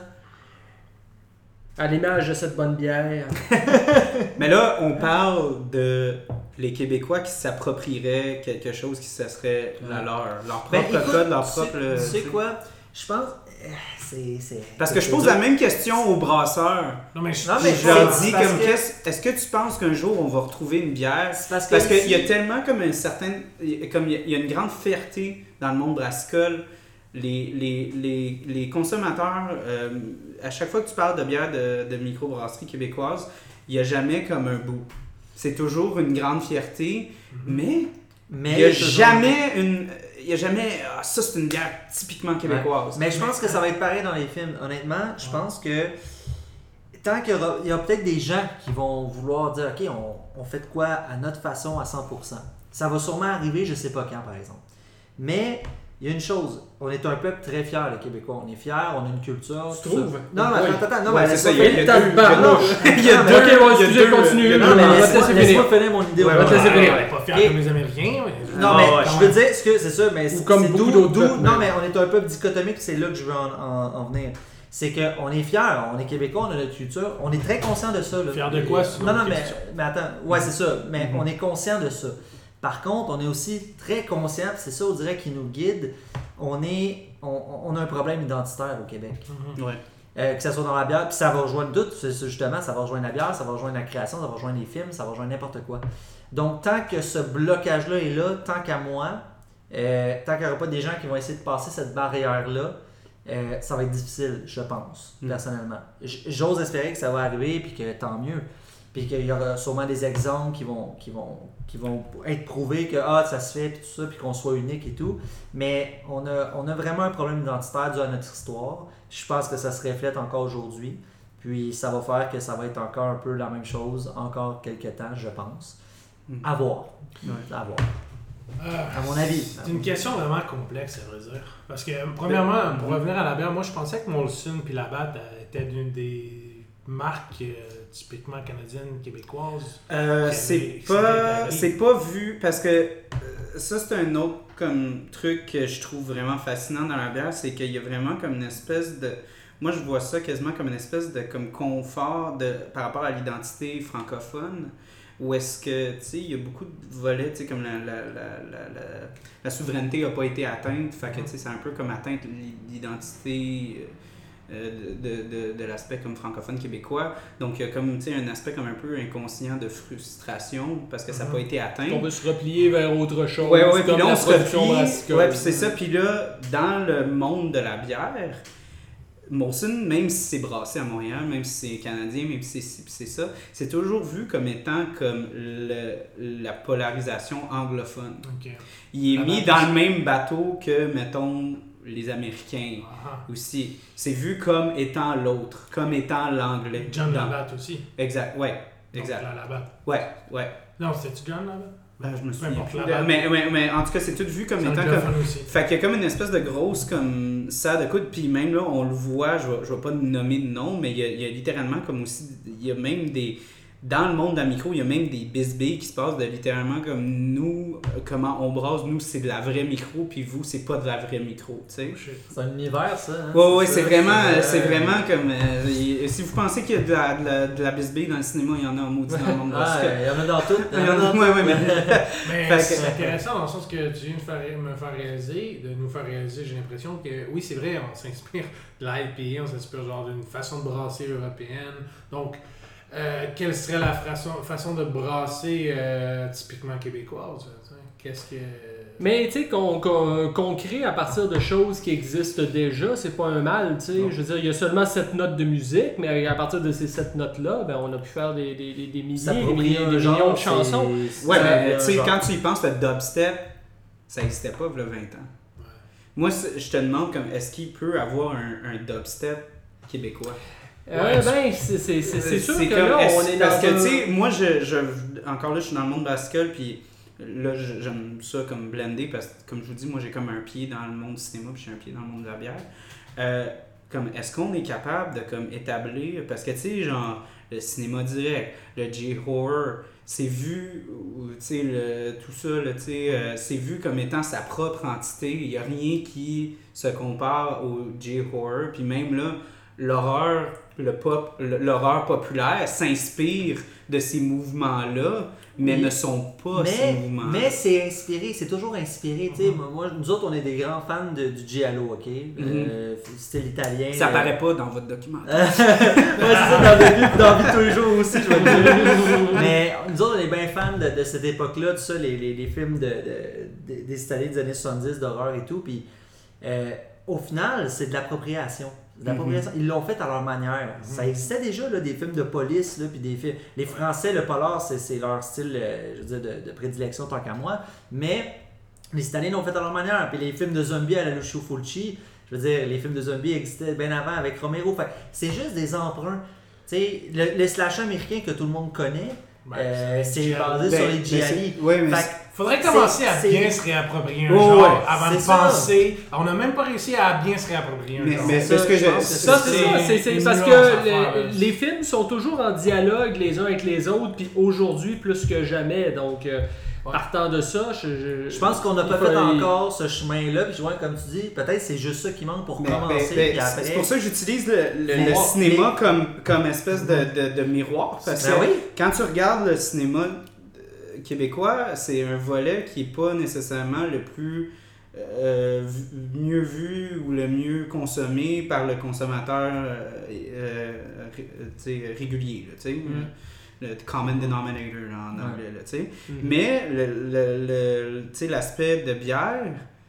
À l'image de cette bonne bière. Mais là, on parle de les Québécois qui s'approprieraient quelque chose qui ce serait la leur. Leur Ben, propre écoute, code, leur propre. Tu sais tu sais. quoi? Je pense. euh, C'est. c'est- Parce que je pose la même question aux brasseurs. Non, mais je, Non, Puis mais je leur dis comme que- qu'est-ce- est-ce que tu penses qu'un jour on va retrouver une bière? C'est parce qu'il y a tellement comme un certain. Comme il y a- il y a une grande fierté dans le monde brassicole. Les, les, les, les consommateurs, euh, à chaque fois que tu parles de bière de, de microbrasserie québécoise, il n'y a jamais comme un bout. C'est toujours une grande fierté, mais Mais il n'y a toujours- jamais une. Il a jamais. Ah, ça, c'est une bière typiquement québécoise. Mais je pense que ça va être pareil dans les films. Honnêtement, je pense que tant qu'il y aura, il y a peut-être des gens qui vont vouloir dire OK, on, on fait de quoi à notre façon à 100%. Ça va sûrement arriver, je sais pas quand par exemple. Mais il y a une chose, on est un peuple très fier, les Québécois. On est fiers, on a une culture. Tu trouves? Non, mais attends, attends, non, mais c'est ça, il y a- deux- il y a deux- Ok, bon, deux- continue. Non, mais on va laisse-moi finir. mon idée. Au ouais, te laisser finir. on est pas fiers comme les Américains. Non, mais je veux dire, c'est ça, mais c'est d'où- Non, mais- on est un peuple dichotomique, c'est là que je veux en, en- en venir. C'est qu'on est fiers, on est québécois, on a notre culture, on est très conscient de ça. Là. Fiers de quoi, Non, non, mais, attends, ouais, c'est ça, mais Mhm. on est conscient de ça. Par contre, on est aussi très conscient, puis c'est ça, on dirait, qui nous guide. On, est, on, on a un problème identitaire au Québec. Mhm. Ouais. Euh, que ce soit dans la bière, puis ça va rejoindre tout, justement, ça va rejoindre la bière, ça va rejoindre la création, ça va rejoindre les films, ça va rejoindre n'importe quoi. Donc, tant que ce blocage-là est là, tant qu'à moi, euh, tant qu'il n'y aura pas des gens qui vont essayer de passer cette barrière-là, euh, ça va être difficile, je pense, Mm. personnellement. J- J'ose espérer que ça va arriver, puis que tant mieux. Puis qu'il y aura sûrement des exemples qui vont, qui vont, qui vont être prouvés que ah, ça se fait, puis tout ça, puis qu'on soit unique et tout. Mais on a, on a vraiment un problème identitaire dû à notre histoire. Je pense que ça se reflète encore aujourd'hui. Puis ça va faire que ça va être encore un peu la même chose, encore quelques temps, je pense. Mm. À voir. Ouais. À voir. Euh, À mon avis. C'est une question vraiment complexe, à vrai dire. Parce que, premièrement, pour revenir à la bière, moi, je pensais que Molson puis Labatt euh, étaient d'une des marques euh, typiquement canadiennes, québécoises. Euh, c'est pas c'est pas vu parce que euh, ça c'est un autre comme truc que je trouve vraiment fascinant dans la bière c'est qu'il y a vraiment comme une espèce de moi je vois ça quasiment comme une espèce de comme confort de par rapport à l'identité francophone où est-ce que tu sais il y a beaucoup de volets tu sais comme la, la, la, la, la, la souveraineté n'a pas été atteinte fait que tu sais c'est un peu comme atteinte l'identité euh, de, de, de, de l'aspect comme francophone québécois. Donc, il y a comme, tu sais, un aspect comme un peu inconscient de frustration parce que ça n'a pas été atteint. On veut se replier vers autre chose. Ouais, ouais, puis là, on se replie. Ouais, puis c'est ça. Puis là, dans le monde de la bière, Molson, même si c'est brassé à Montréal, même si c'est canadien, même si c'est, ça, c'est toujours vu comme étant comme le, la polarisation anglophone. Ok. Il est La mis bataille. dans le même bateau que, mettons, les Américains Ah, aussi. C'est vu comme étant l'autre, comme étant l'anglais. John Dans- Labatt aussi. Exact, ouais, Donc, exact. la Labatt. Ouais, ouais. Non, c'était-tu John Labatt? Ben, je me souviens plus. Mais, mais, mais en tout cas, c'est tout vu comme C'est étant comme. aussi. Fait qu'il y a comme une espèce de grosse comme ça de coude, puis même là, on le voit, je vais, je vais pas nommer de nom, mais il y a, il y a littéralement comme aussi, il y a même des, dans le monde de la micro, il y a même des bisbilles qui se passent de littéralement comme nous, comment on brasse, nous c'est de la vraie micro, puis vous c'est pas de la vraie micro, tu sais. Oh. C'est un univers, ça. hein, Ouais, ouais, c'est vraiment, euh, c'est vraiment comme. euh, y- si vous pensez qu'il y a de la, de la, de la bisbille dans le cinéma, il y en a en maudit dans le monde de la Ah, il y en a dans tout. Il y en a- ouais, ouais, mais- Mais Fait que- c'est intéressant dans le sens que tu viens de faire- me faire réaliser, de nous faire réaliser, j'ai l'impression que oui, c'est vrai, on s'inspire de l'IPA, on s'inspire genre d'une façon de brasser européenne. Donc, euh, quelle serait la façon, façon de brasser euh, typiquement québécoise? Qu'est-ce que. Mais tu sais, qu'on crée à partir de choses qui existent déjà, c'est pas un mal, tu sais. Je veux dire, il y a seulement sept notes de musique, mais à partir de ces sept notes-là, ben, on a pu faire des, des, des, des milliers, des S'approprier milliers, un des genre, millions de chansons. Ouais, mais tu sais, quand tu y penses, le dubstep, ça n'existait pas il y a 20 ans. Moi, je te demande, comme, est-ce qu'il peut avoir un, un dubstep québécois? Euh, Ouais, ben, c'est sûr que comme- là, on est dans Parce que, un- tu sais, moi, je, je, encore là, je suis dans le monde bascule, puis là, j'aime ça comme blender, parce que, comme je vous dis, moi, j'ai comme un pied dans le monde du cinéma, puis j'ai un pied dans le monde de la bière. Euh, comme, est-ce qu'on est capable de, comme, établir, parce que, tu sais, genre, le cinéma direct, le J-horror, c'est vu, tu sais, le- tout ça, là, tu sais, euh, c'est vu comme étant sa propre entité. Il n'y a rien qui se compare au J-horror. Puis même là, l'horreur, le pop, l'horreur populaire s'inspire de ces mouvements-là, mais Oui. ne sont pas ces Mais, mouvements. mais c'est inspiré, c'est toujours inspiré. tu sais. Moi, nous autres, on est des grands fans de, du Giallo, ok? Euh, style italien. Ça euh, paraît pas dans votre documentaire. ouais, c'est ça, dans la vie, dans vie tous les jours aussi, je vais dire. Mais nous autres, on est bien fans de, de cette époque-là, tout ça, les, les, les films de, de- des- des Italiens des années 70, d'horreur et tout. Puis euh, au final, c'est de l'appropriation. L'appropriation. Ils l'ont fait à leur manière. Ça existait déjà, là, des films de police, là, puis des films. Les Français, le polar, c'est leur style, euh, je veux dire, de, de prédilection tant qu'à moi. Mais les Italiens l'ont fait à leur manière. Puis les films de zombies à la Lucio Fulci, je veux dire, les films de zombies existaient bien avant avec Romero. C'est juste des emprunts. Tu sais, le, le slasher américain que tout le monde connaît, Ben, euh, c'est basé Ben, sur les Gialli. mais Faudrait commencer à bien se réapproprier un Ouais, genre ouais, avant de ça. penser. On n'a même pas réussi à bien se réapproprier un Mais- genre. mais C'est c'est ce que je. Ça, c'est ça. Parce que les, films sont toujours en dialogue les uns avec les autres, puis aujourd'hui plus que jamais. Donc, euh, Ouais. partant de ça, je, je, Je pense qu'on n'a pas fait encore ce chemin-là. Puis, ouais, comme tu dis, peut-être c'est juste ça qui manque pour Mais- commencer. ben, ben, c'est pour ça que j'utilise le, le- le Miroir. cinéma comme, comme espèce de, de, de miroir. Parce Ben que oui. quand tu regardes le cinéma québécois, c'est un volet qui est pas nécessairement le plus euh, mieux vu ou le mieux consommé par le consommateur euh, euh, euh, régulier. là, Mm. Le common denominator là, en anglais. là. Mhm. Mais le, le, le- l'aspect de bière,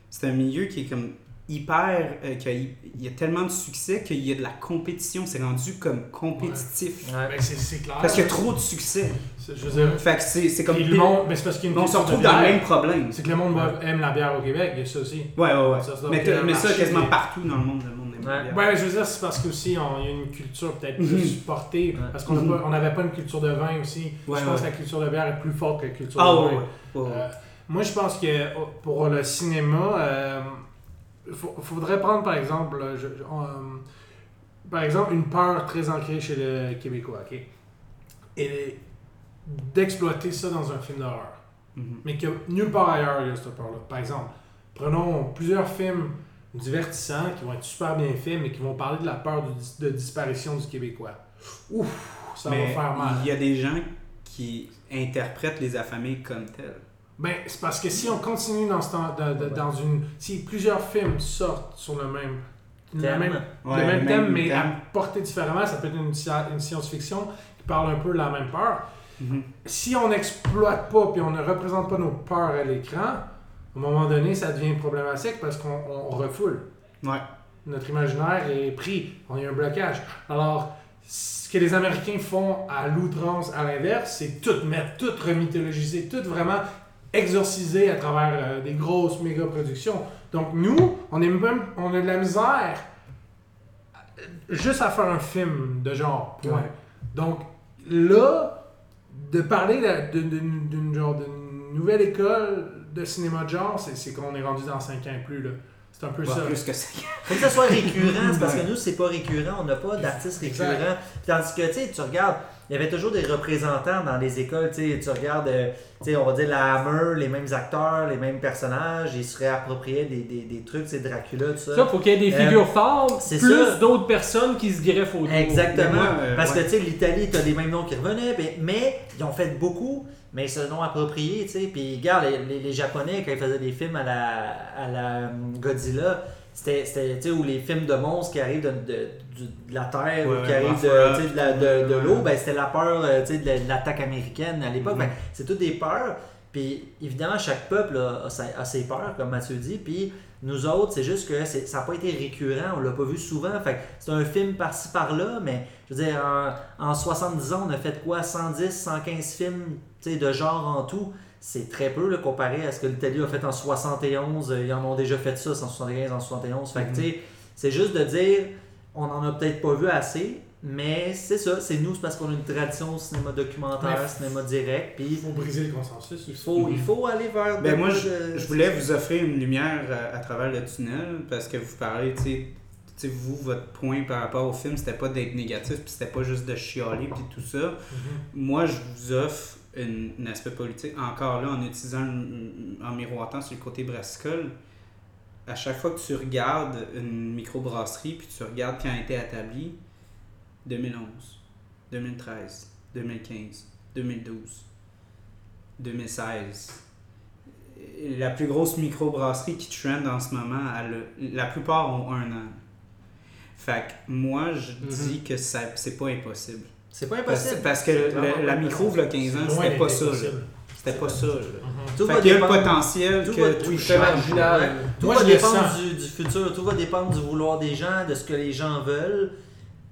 c'est un milieu qui est comme hyper. euh, qui a- il y a tellement de succès qu'il y a de la compétition. C'est rendu comme compétitif. Ouais. Ben, c'est c'est clair. Parce qu'il y a trop de succès. C'est- Je veux dire, Fait que c'est c'est comme. le monde, mais c'est parce qu'il y a une on se retrouve dans le même problème. C'est que le monde boit- aime la bière au Québec, il y a ça aussi. Ouais, ouais, ouais. Ça, mais mais ça, quasiment partout dans le monde, le monde aime la Ouais. bière. Ouais, je veux dire, c'est parce qu'aussi on- il y a une culture peut-être plus Mhm. portée, Ouais. parce qu'on pas- on n'avait pas une culture de vin aussi. Ouais, je pense ouais. que la culture de bière est plus forte que la culture Ah, de ouais, vin. ouais. ouais, ouais. Euh, moi, je pense que oh, pour le cinéma, euh, faut- faudrait prendre par exemple, euh, je- je- euh, par exemple, une peur très ancrée chez le Québécois, ok? Et d'exploiter ça dans un film d'horreur. Mhm. Mais que nulle part ailleurs il y a cette peur-là. Par exemple, prenons plusieurs films divertissants qui vont être super bien faits, mais qui vont parler de la peur de, dis- de disparition du Québécois. Ouf, ça mais va faire mal. il y a des gens qui interprètent les affamés comme tels. Ben, c'est parce que si on continue dans, ce temps- de- de- dans une. Si plusieurs films sortent sur le même. le Thème. même, Ouais, le même le thème, même mais thème. apporté différemment, ça peut être une, une science-fiction qui parle un peu de la même peur. Mhm. Si on n'exploite pas puis on ne représente pas nos peurs à l'écran, à un moment donné, ça devient problématique parce qu'on on refoule. Ouais. Notre imaginaire est pris. On a un blocage. Alors, ce que les Américains font à l'outrance, à l'inverse, c'est tout mettre, tout remythologiser, tout vraiment exorciser à travers euh, des grosses méga productions. Donc nous, on est même, on a de la misère euh, juste à faire un film de genre. Point. Ouais. Donc là, de parler d'une genre d'une nouvelle école de cinéma de genre, c'est c'est qu'on est rendu dans 5 ans et plus là. C'est un peu ça. plus que ça. Faut que ça soit récurrent, c'est parce que nous, c'est pas récurrent, on n'a pas d'artistes récurrents. Tandis que, tu sais, tu regardes, il y avait toujours des représentants dans les écoles. Tu sais, tu regardes, euh, tu sais, on va dire la Hammer, les mêmes acteurs, les mêmes personnages, ils se réappropriaient des, des, des trucs, c'est Dracula, tout ça. Ça, faut qu'il y ait des Euh, figures fortes, c'est plus d'autres personnes qui se greffent autour. Exactement. Moi, euh, Parce ouais. que tu sais, l'Italie, tu as les mêmes noms qui revenaient, mais, mais ils ont fait beaucoup, mais ce nom approprié, tu sais. Puis regarde, les, les- les Japonais, quand ils faisaient des films à la, à la hum, Godzilla, c'était, tu sais, ou les films de monstres qui arrivent de, de- de la terre, Ouais, ou qui arrivent de, de, la- de- de l'eau, ben, c'était la peur euh, tu sais, de, la- de l'attaque américaine à l'époque. Mhm. Ben, c'est toutes des peurs. Puis évidemment, chaque peuple a, a ses peurs, comme Mathieu dit. Puis nous autres, c'est juste que ça n'a pas été récurrent, on l'a pas vu souvent. Fait c'est un film par-ci par-là, mais je veux dire, en, en 70 ans, on a fait quoi? 110, 115 films de genre en tout. C'est très peu là, comparé à ce que l'Italie a fait en 71. euh, Ils en ont déjà fait ça en 75, en 71. Fait tu sais, c'est juste de dire, on en a peut-être pas vu assez, mais c'est ça, c'est nous, c'est parce qu'on a une tradition au cinéma documentaire, cinéma direct, puis Il faut briser le consensus. il faut, il faut aller vers. Ben moi, je, de- je voulais vous offrir une lumière à, à travers le tunnel parce que vous parlez, tu sais, vous, votre point par rapport au film, c'était pas d'être négatif, puis c'était pas juste de chialer, puis tout ça. Moi, je vous offre une- un aspect politique, encore là, en utilisant, en miroitant sur le côté brassicole. À chaque fois que tu regardes une microbrasserie, puis tu regardes quand elle a été établie, 2011, 2013, 2015, 2012, 2016. La plus grosse microbrasserie qui trend en ce moment, elle la plupart ont un an. Fait que moi, je Mhm. dis que ça c'est pas impossible. C'est pas impossible. parce que le- la micro, il y a 15 ans, c'était pas ça. C'était pas ça. là. Tout Fait va qu'il y a le dépendre- potentiel tout que va- tout oui, marginal. Tout Moi, va dépendre du futur, tout va dépendre du vouloir des gens, de ce que les gens veulent.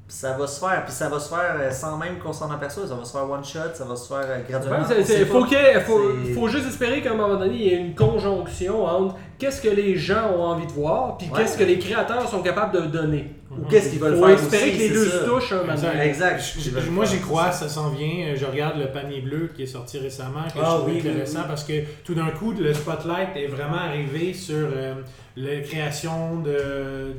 Puis ça va se faire, puis ça va se faire euh, sans même qu'on s'en aperçoive. Ça va se faire one shot, ça va se faire euh, Ouais, graduellement. c'est- On c'est- faut, qu'il- faut, faut juste espérer qu'à un moment donné, il y ait une conjonction entre qu'est-ce que les gens ont envie de voir, puis Ouais. qu'est-ce que les créateurs sont capables de donner. Ou qu'est-ce qu'ils veulent Faut faire espérer aussi, que les deux ça. se touchent un moment Exact. Je- moi, j'y crois, ça. s'en vient. Je regarde le panier bleu qui est sorti récemment, que Ah je trouve oui, oui, intéressant oui. parce que tout d'un coup, le spotlight est vraiment arrivé sur euh, la création de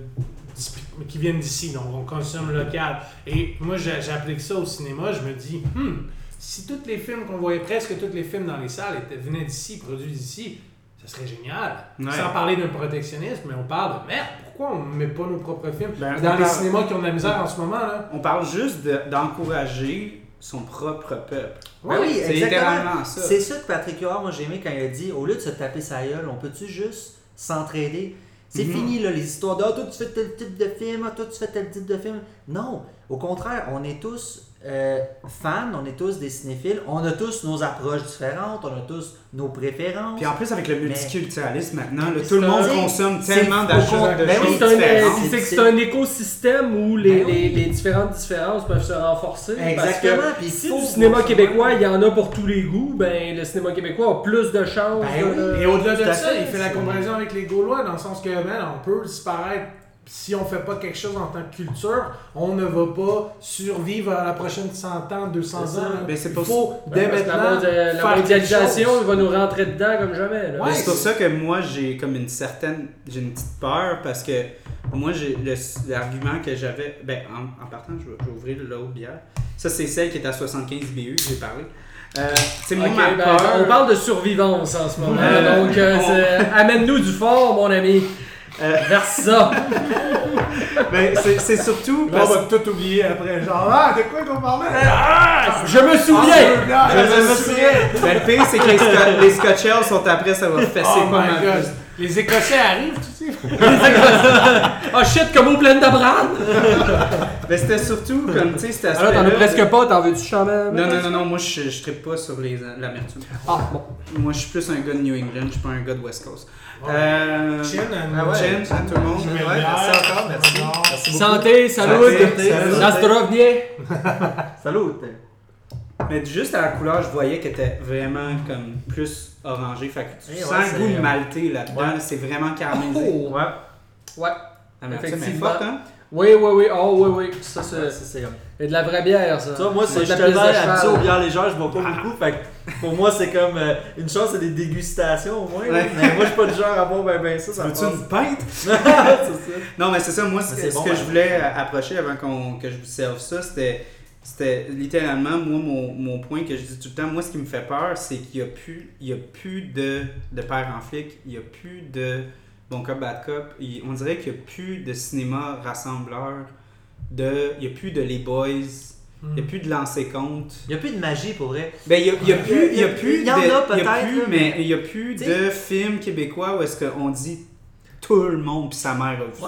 qui viennent d'ici, donc on consomme local. Et moi, j'a- j'applique ça au cinéma, je me dis, hmm, si tous les films qu'on voyait, presque tous les films dans les salles étaient, venaient d'ici, produits d'ici, ça serait génial. Ouais. Sans parler d'un protectionnisme, mais on parle de merde, pourquoi on ne met pas nos propres films Ben, dans les parle- cinémas qui ont de la misère en ce moment là? On parle juste de- d'encourager son propre peuple. Ben oui, C'est exactement. littéralement ça. C'est ça que Patrick Huard, moi j'ai aimé quand il a dit au lieu de se taper sa gueule, on peut-tu juste s'entraider? C'est Mhm. fini là, les histoires de Ah, toi tu fais tel type de film, ah, toi tu fais tel type de film. Non, au contraire, on est tous euh, fans, on est tous des cinéphiles, on a tous nos approches différentes, on a tous nos préférences. Puis en plus, avec le multiculturalisme maintenant, là, tout le monde consomme tellement d'achats de ben choses C'est un, différentes. c'est que C'est- c'est un écosystème où les, Ben oui. les, les différentes différences peuvent se renforcer. Exactement, Parce que puis si du cinéma québécois, il y en a pour tous les goûts, ben le cinéma québécois a plus de chances. Ben oui. Et au-delà de ça, fait, il fait la comparaison avec les Gaulois, dans le sens que, man, on peut disparaître si on fait pas quelque chose en tant que culture, on ne va pas survivre à la prochaine 100 ans, 200 C'est ça. ans. Ben, c'est il pour faut, dès que la, maintenant, mondia- la mondialisation, va nous rentrer dedans comme jamais. Ouais, Mais c'est pour ça que moi j'ai comme une certaine j'ai une petite peur parce que moi j'ai l'argument que j'avais ben en, en partant je vais, je vais ouvrir l'autre bière ça c'est celle qui est à 75 BU que j'ai parlé euh, c'est moi ma ben, peur on parle de survivance en ce moment. Euh, donc, euh, on- amène-nous du fort, mon ami. Euh, Vers ça. ben, c'est c'est surtout Là, on parce va tout oublier après. Genre, ah, de quoi qu'on parlait? Je me souviens. Ah, je me souviens. Ben, le pire c'est que les, Sco- les Scotch sont après ça va fesser Oh pas mal. Les Écossais arrivent, tu sais. Ah shit, comme au plein d'Abraham. Ben, c'était surtout comme tu sais cet Alors, t'en as presque de- pas, t'en veux-tu changer non non non non moi je je trippe pas sur les l'amertume Ah, bon. moi je suis plus un gars de New England je suis pas un gars de West Coast euh, Chin, Ah ouais. Chin, à tout le monde. Ouais, merci encore, merci. Merci beaucoup. Santé, salut. Santé, salut. Nastrovnie. Salut. Mais juste à la couleur, je voyais qu'elle était vraiment comme plus orangée. Fait que tu Eh ouais, sens le goût de maltais là-dedans. Ouais. là, C'est vraiment caramélisé. Oh. Ouais. Ouais. Ah, mais Effectivement. forte, hein? Oui, oui, oui. Oh, oui, oui. Ça, Ouais, c'est comme- c'est de la vraie bière, ça. Moi, C'est je de tellement habitué aux bières légères, je bois pas beaucoup. Fait que pour moi, c'est comme euh, une chance, c'est des dégustations au moins. Ouais. Mais moi, je suis pas du genre à boire ben, ben ça. ça me Veux-tu une pinte? ça. Non, mais c'est ça. Moi, ce, que- c'est ce bon, que hein. je voulais approcher avant qu'on, que je vous serve ça, c'était C'était littéralement, moi, mon, mon point que je dis tout le temps, moi, ce qui me fait peur, c'est qu'il n'y a plus, il y a plus de, de père en flic, il n'y a plus de bon cop, bad cop. Il- on dirait qu'il n'y a plus de cinéma rassembleur, de, il n'y a plus de Les Boys, il n'y a plus de lancer compte. Il n'y a plus de magie pour vrai. Ben, il y a, y a plus, il y a plus Il y en de- a peut-être, plus, mais il a de films québécois où est-ce qu'on dit tout le monde puis sa mère a vu. ça.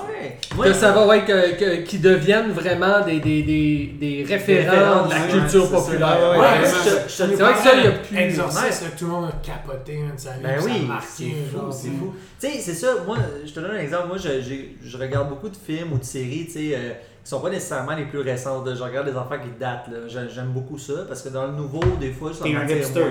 Ouais. Que ça va, ouais, que, que- qui deviennent vraiment des, des, des, des référents de la ouais, culture populaire. Ouais, Ouais, je- je- C'est vrai que ça, il y a plus. Exorciste, là, tout le monde a capoté, ça a Ben ça a marqué, c'est fou, genre, c'est fou. Tu sais, c'est ça, moi, je te donne un exemple. Moi, je, j'ai- je regarde beaucoup de films ou de séries, tu sais, euh, qui sont pas nécessairement les plus récentes. Je regarde des affaires qui datent, J'aime beaucoup ça, parce que dans le nouveau, des fois, ça T'es un hipster. Ouais,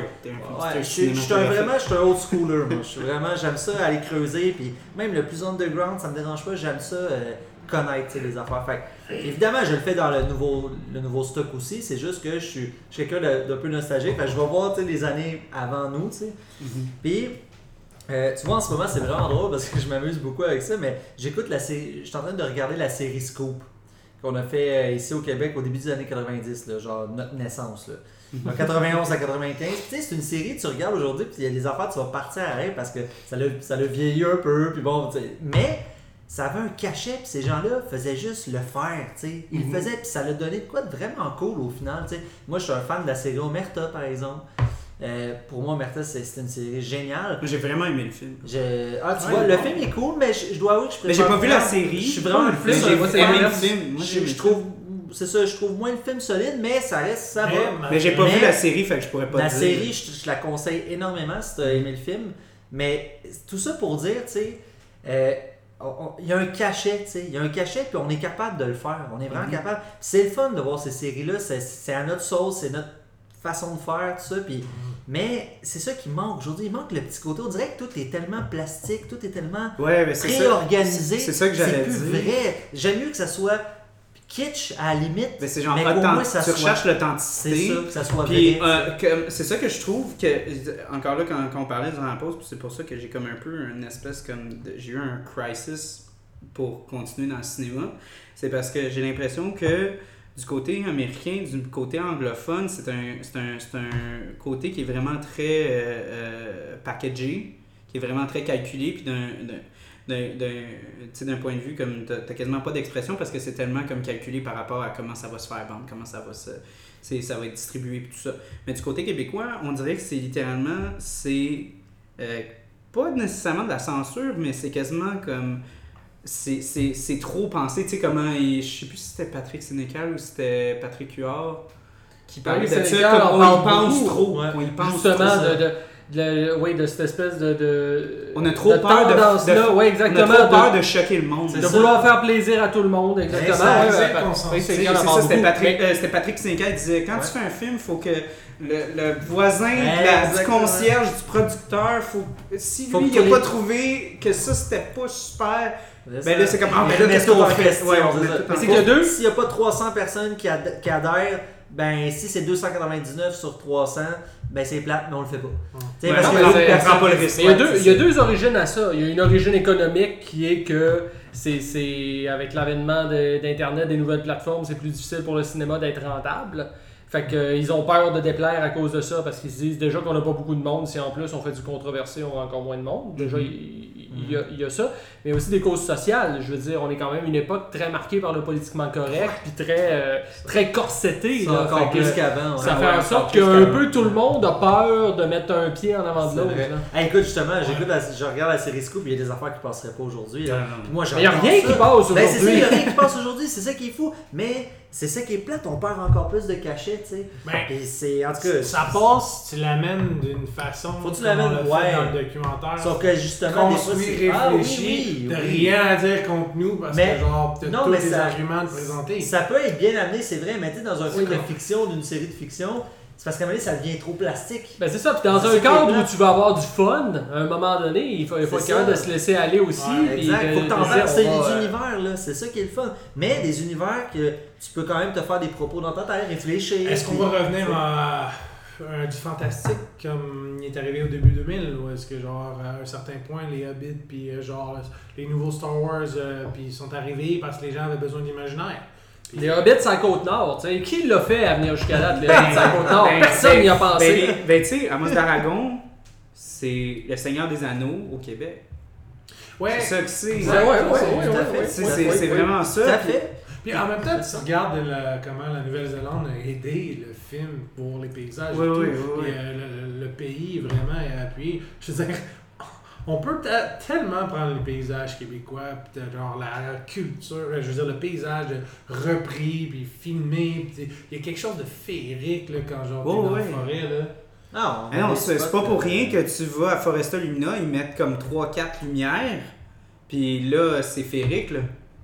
je suis- je suis un- cinématographique. vraiment, je suis un old schooler, moi. Je suis vraiment, j'aime ça aller creuser, puis même le plus underground, ça me dérange pas, j'aime ça euh, connaître les affaires. Fait évidemment, je le fais dans le nouveau, le nouveau stock aussi, c'est juste que je suis, je suis quelqu'un d'un peu nostalgique, fait je vais voir les années avant nous. Mhm. Puis, euh, tu vois, en ce moment, c'est vraiment drôle parce que je m'amuse beaucoup avec ça, mais j'écoute la série, je suis en train de regarder la série Scoop qu'on a fait euh, ici au Québec au début des années 90, là, genre notre naissance. Là. En 91 à 95. Puis, Tu sais, c'est une série, tu regardes aujourd'hui, puis il y a des affaires, tu vas partir à rire parce que ça l'a ça l'a vieilli un peu, puis bon, tu sais. Mais ça avait un cachet, puis ces gens-là faisaient juste le faire, tu sais. Ils Mhm. le faisaient, puis ça l'a donné de quoi de vraiment cool au final, tu sais. Moi, je suis un fan de la série Omerta, par exemple. Euh, pour moi, Omerta, c'est une série géniale. J'ai vraiment aimé le film. Je- Ah, tu Ouais, vois, le bon. film est cool, mais je, je dois avouer que je Mais j'ai préfère pas vu la série. Je suis vraiment le film, j'ai aimé le film. Moi, je, je trouve, c'est ça, je trouve moins le film solide, mais ça reste, ça va. Mais j'ai pas Mais- vu la série, fait que je pourrais pas La dire. série, je, je la conseille énormément si tu as aimé le film. Mais tout ça pour dire, tu sais, euh, il y a un cachet, tu sais. Il y a un cachet, puis on est capable de le faire. On est vraiment Mhm. capable. C'est le fun de voir ces séries-là. C'est- C'est à notre sauce, c'est notre façon de faire, tout ça. Puis, mais c'est ça qui manque aujourd'hui. Il manque le petit côté. On dirait que tout est tellement plastique, tout est tellement Ouais, mais c'est ça. C'est que j'allais dire. vrai. J'aime mieux que ça soit kitsch à la limite. Mais c'est genre Mais authentique. moins, ça Tu recherches C'est l'authenticité. ça, que ça soit Puis vrai. euh, c'est ça que je trouve que encore là quand, quand on parlait durant la pause, puis c'est pour ça que j'ai comme un peu une espèce comme j'ai eu un crisis pour continuer dans le cinéma, c'est parce que j'ai l'impression que du côté américain, du côté anglophone, c'est un, un, un côté qui est vraiment très euh, euh, packagé, qui est vraiment très calculé, puis d'un, point de vue comme t'as, quasiment pas d'expression parce que c'est tellement comme calculé par rapport à comment ça va se faire vendre, comment ça va se ça va être distribué puis tout ça. Mais du côté québécois, on dirait que c'est littéralement c'est euh, pas nécessairement de la censure, mais c'est quasiment comme c'est, c'est, c'est trop pensé, tu sais comment il- je sais plus si c'était Patrick Sénécal ou si c'était Patrick Huard qui parlait Oui, de ça comme en on pense beaucoup. trop, Ouais. on y pense Justement, trop. de, de, de, oui, de cette espèce de. de On a trop de peur de- ouais, On a exactement. trop peur de, choquer le monde. De ça. vouloir faire plaisir à tout le monde, exactement. Ouais, C'est ça, c'était. Patrick, Mais- euh, c'était Patrick Sénécal qui disait quand Ouais. tu fais un film, il faut que le, le voisin la- du Exactement. concierge, du producteur, faut, si Faut lui que il a tous pas trouvé que ça c'était pas super, ben là c'est comme ah ben là qu'est-ce qu'on c'est question. deux. S'il n'y a pas 300 personnes qui, ad- qui adhèrent, ben si c'est 299 sur 300, ben c'est plate, mais on le fait pas. Ouais, parce non, que mais prend pas le risque. Il y, a deux, il y a deux origines à ça. Il y a une origine économique qui est que c'est, c'est avec l'avènement de- d'Internet, des nouvelles plateformes, c'est plus difficile pour le cinéma d'être rentable. Fait que, euh, ils ont peur de déplaire à cause de ça parce qu'ils se disent déjà qu'on n'a pas beaucoup de monde. Si en plus on fait du controversé, on a encore moins de monde. Déjà, il, il y a, il y a ça. Mais aussi des causes sociales. Je veux dire, on est quand même une époque très marquée par le politiquement correct puis très, euh, très corsetée. C'est là. encore plus qu'avant. ça ouais. fait en sorte qu'un peu tout le monde a peur de mettre un pied en avant de l'autre. Hey, écoute, justement, j'écoute je regarde la série Scoop, il y a des affaires qui passeraient pas aujourd'hui. Moi, il n'y a rien ça. qui passe Ben, c'est ça, il n'y a aujourd'hui. rien qui passe aujourd'hui, c'est ça qui est fou. Mais c'est ça qui est plate, on perd encore plus de cachets, tu sais. Ben, c'est, en tout cas, ça passe, tu l'amènes d'une façon. Faut que tu l'amènes, ouais. dans le documentaire. sauf que justement, des fois, construit. Ah, oui, réfléchi, oui, de oui. rien à dire contre nous parce Mais- que genre non, tous mais les ça- arguments de présenter. Ça peut être bien amené, c'est vrai, mais tu sais, dans un film de fiction, d'une série de fiction, c'est parce qu'à un moment donné, ça devient trop plastique. Ben c'est ça, puis dans un cadre où tu vas avoir du fun, à un moment donné, il faut, il faut être capable de se laisser aller aussi. Ouais, Exact, de- faut que t'en. C'est on va, des euh, univers, là, c'est ça qui est le fun. Mais des univers que tu peux quand même te faire des propos dans ta tête, réfléchir. Est-ce qu'on va revenir à un du fantastique comme il est arrivé au début 2000 ou est-ce que genre à un certain point les Hobbits puis euh, genre les nouveaux Star Wars euh, puis sont arrivés parce que les gens avaient besoin d'imaginaire Les Hobbits, c'est la côte nord. tu sais. Qui l'a fait à venir jusqu'à là, les Hobbits, c'est la côte nord? Ben, Personne ben, n'y a pensé. Ben, ben, tu sais, Amos d'Aragon, c'est le Seigneur des Anneaux au Québec. Ouais. C'est ça que c'est. Ouais, ouais, ouais, Ouais, ouais, tout à ouais, fait. ouais, C'est ouais, c'est- ouais, c'est ouais. vraiment ça. Tout à fait. Puis en même temps, tu regardes la- comment la Nouvelle-Zélande a aidé le film pour les paysages. et Oui, tout. oui, oui, Puis, euh, le, le pays vraiment est appuyé. Je veux dire, on peut te- tellement prendre les paysages québécois, puis genre la culture, euh, je veux dire, le paysage repris, puis filmé. puis Il y a quelque chose de féerique là, quand genre Oh, dans la forêt. Là. Non, Ah non, on c'est est c'est pas pour euh, rien que tu vas à Foresta Lumina, ils mettent comme 3-4 lumières, puis là, c'est féerique, là.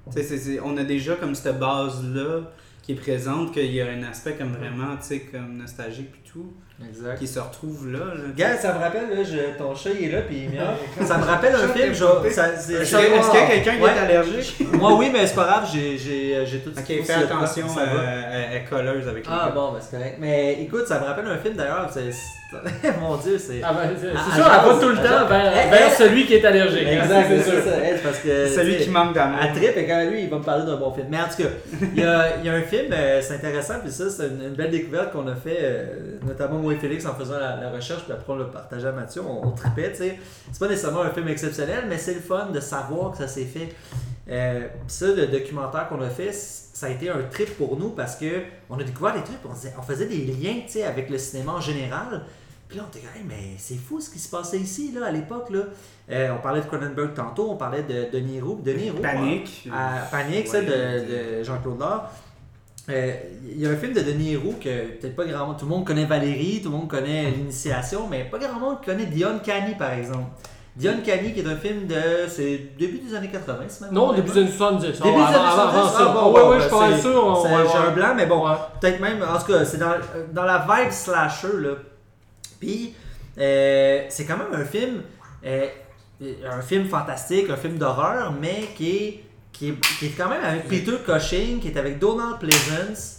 Tu sais, c'est- c'est- on a déjà comme cette base-là qui est présente, qu'il y a un aspect comme vraiment, comme nostalgique tout, Exact. qui se retrouve là. là. Gars, ça me rappelle, là, je- ton chat il est là, puis il miaule. Ça me rappelle un film, genre. Est-ce qu'il y a quelqu'un qui Ouais. est allergique? Moi, oui, mais c'est pas grave, j'ai j'ai- j'ai tout qu'il faut fais de attention, euh, elle est colleuse avec les Ah gars. bon, ben c'est correct. Mais écoute, ça me rappelle un film d'ailleurs. Mon dieu, c'est. Ah ben, c'est Ah, sûr, elle va tout le temps vers, eh, vers eh. celui qui est allergique. Exact, c'est sûr. c'est parce que. Celui qui manque d'amour. À trip, et quand lui, il va me parler d'un bon film. Mais en tout cas, il y a, il y a un film, euh, c'est intéressant, puis ça, c'est une, belle découverte qu'on a fait, euh, notamment moi et Félix, en faisant la, la recherche, puis après on l'a partagé à Mathieu, on, on tripait, tu sais. C'est pas nécessairement un film exceptionnel, mais c'est le fun de savoir que ça s'est fait. Euh, puis ça, le documentaire qu'on a fait, ça a été un trip pour nous parce que on a découvert des trucs, on, disait- on faisait des liens, tu sais, avec le cinéma en général. Puis là, on était comme, Hey, mais c'est fou ce qui se passait ici, là, à l'époque, là. Euh, on parlait de Cronenberg tantôt, on parlait de Denis Roux. Denis Roux, Panique. à Panique, ça, de, de Jean-Claude Laure. Euh, Il y a un film de Denis Roux que peut-être pas grand monde, tout le monde connaît Valérie, tout le monde connaît l'initiation, mais pas grand monde connaît Dion Canny par exemple. Dion Canny qui est un film de. C'est début des années 80, c'est même Non, début des années 70. Début des années avant, avant 70, ça. ah, bon, ouais, ben, je suis sûr. c'est- un blanc, mais bon, peut-être même, en tout cas, c'est dans, dans la vibe slasher, là. Puis, euh, c'est quand même un film, euh, un film fantastique, un film d'horreur, mais qui est, qui, est, qui est quand même avec Peter Cushing, qui est avec Donald Pleasance.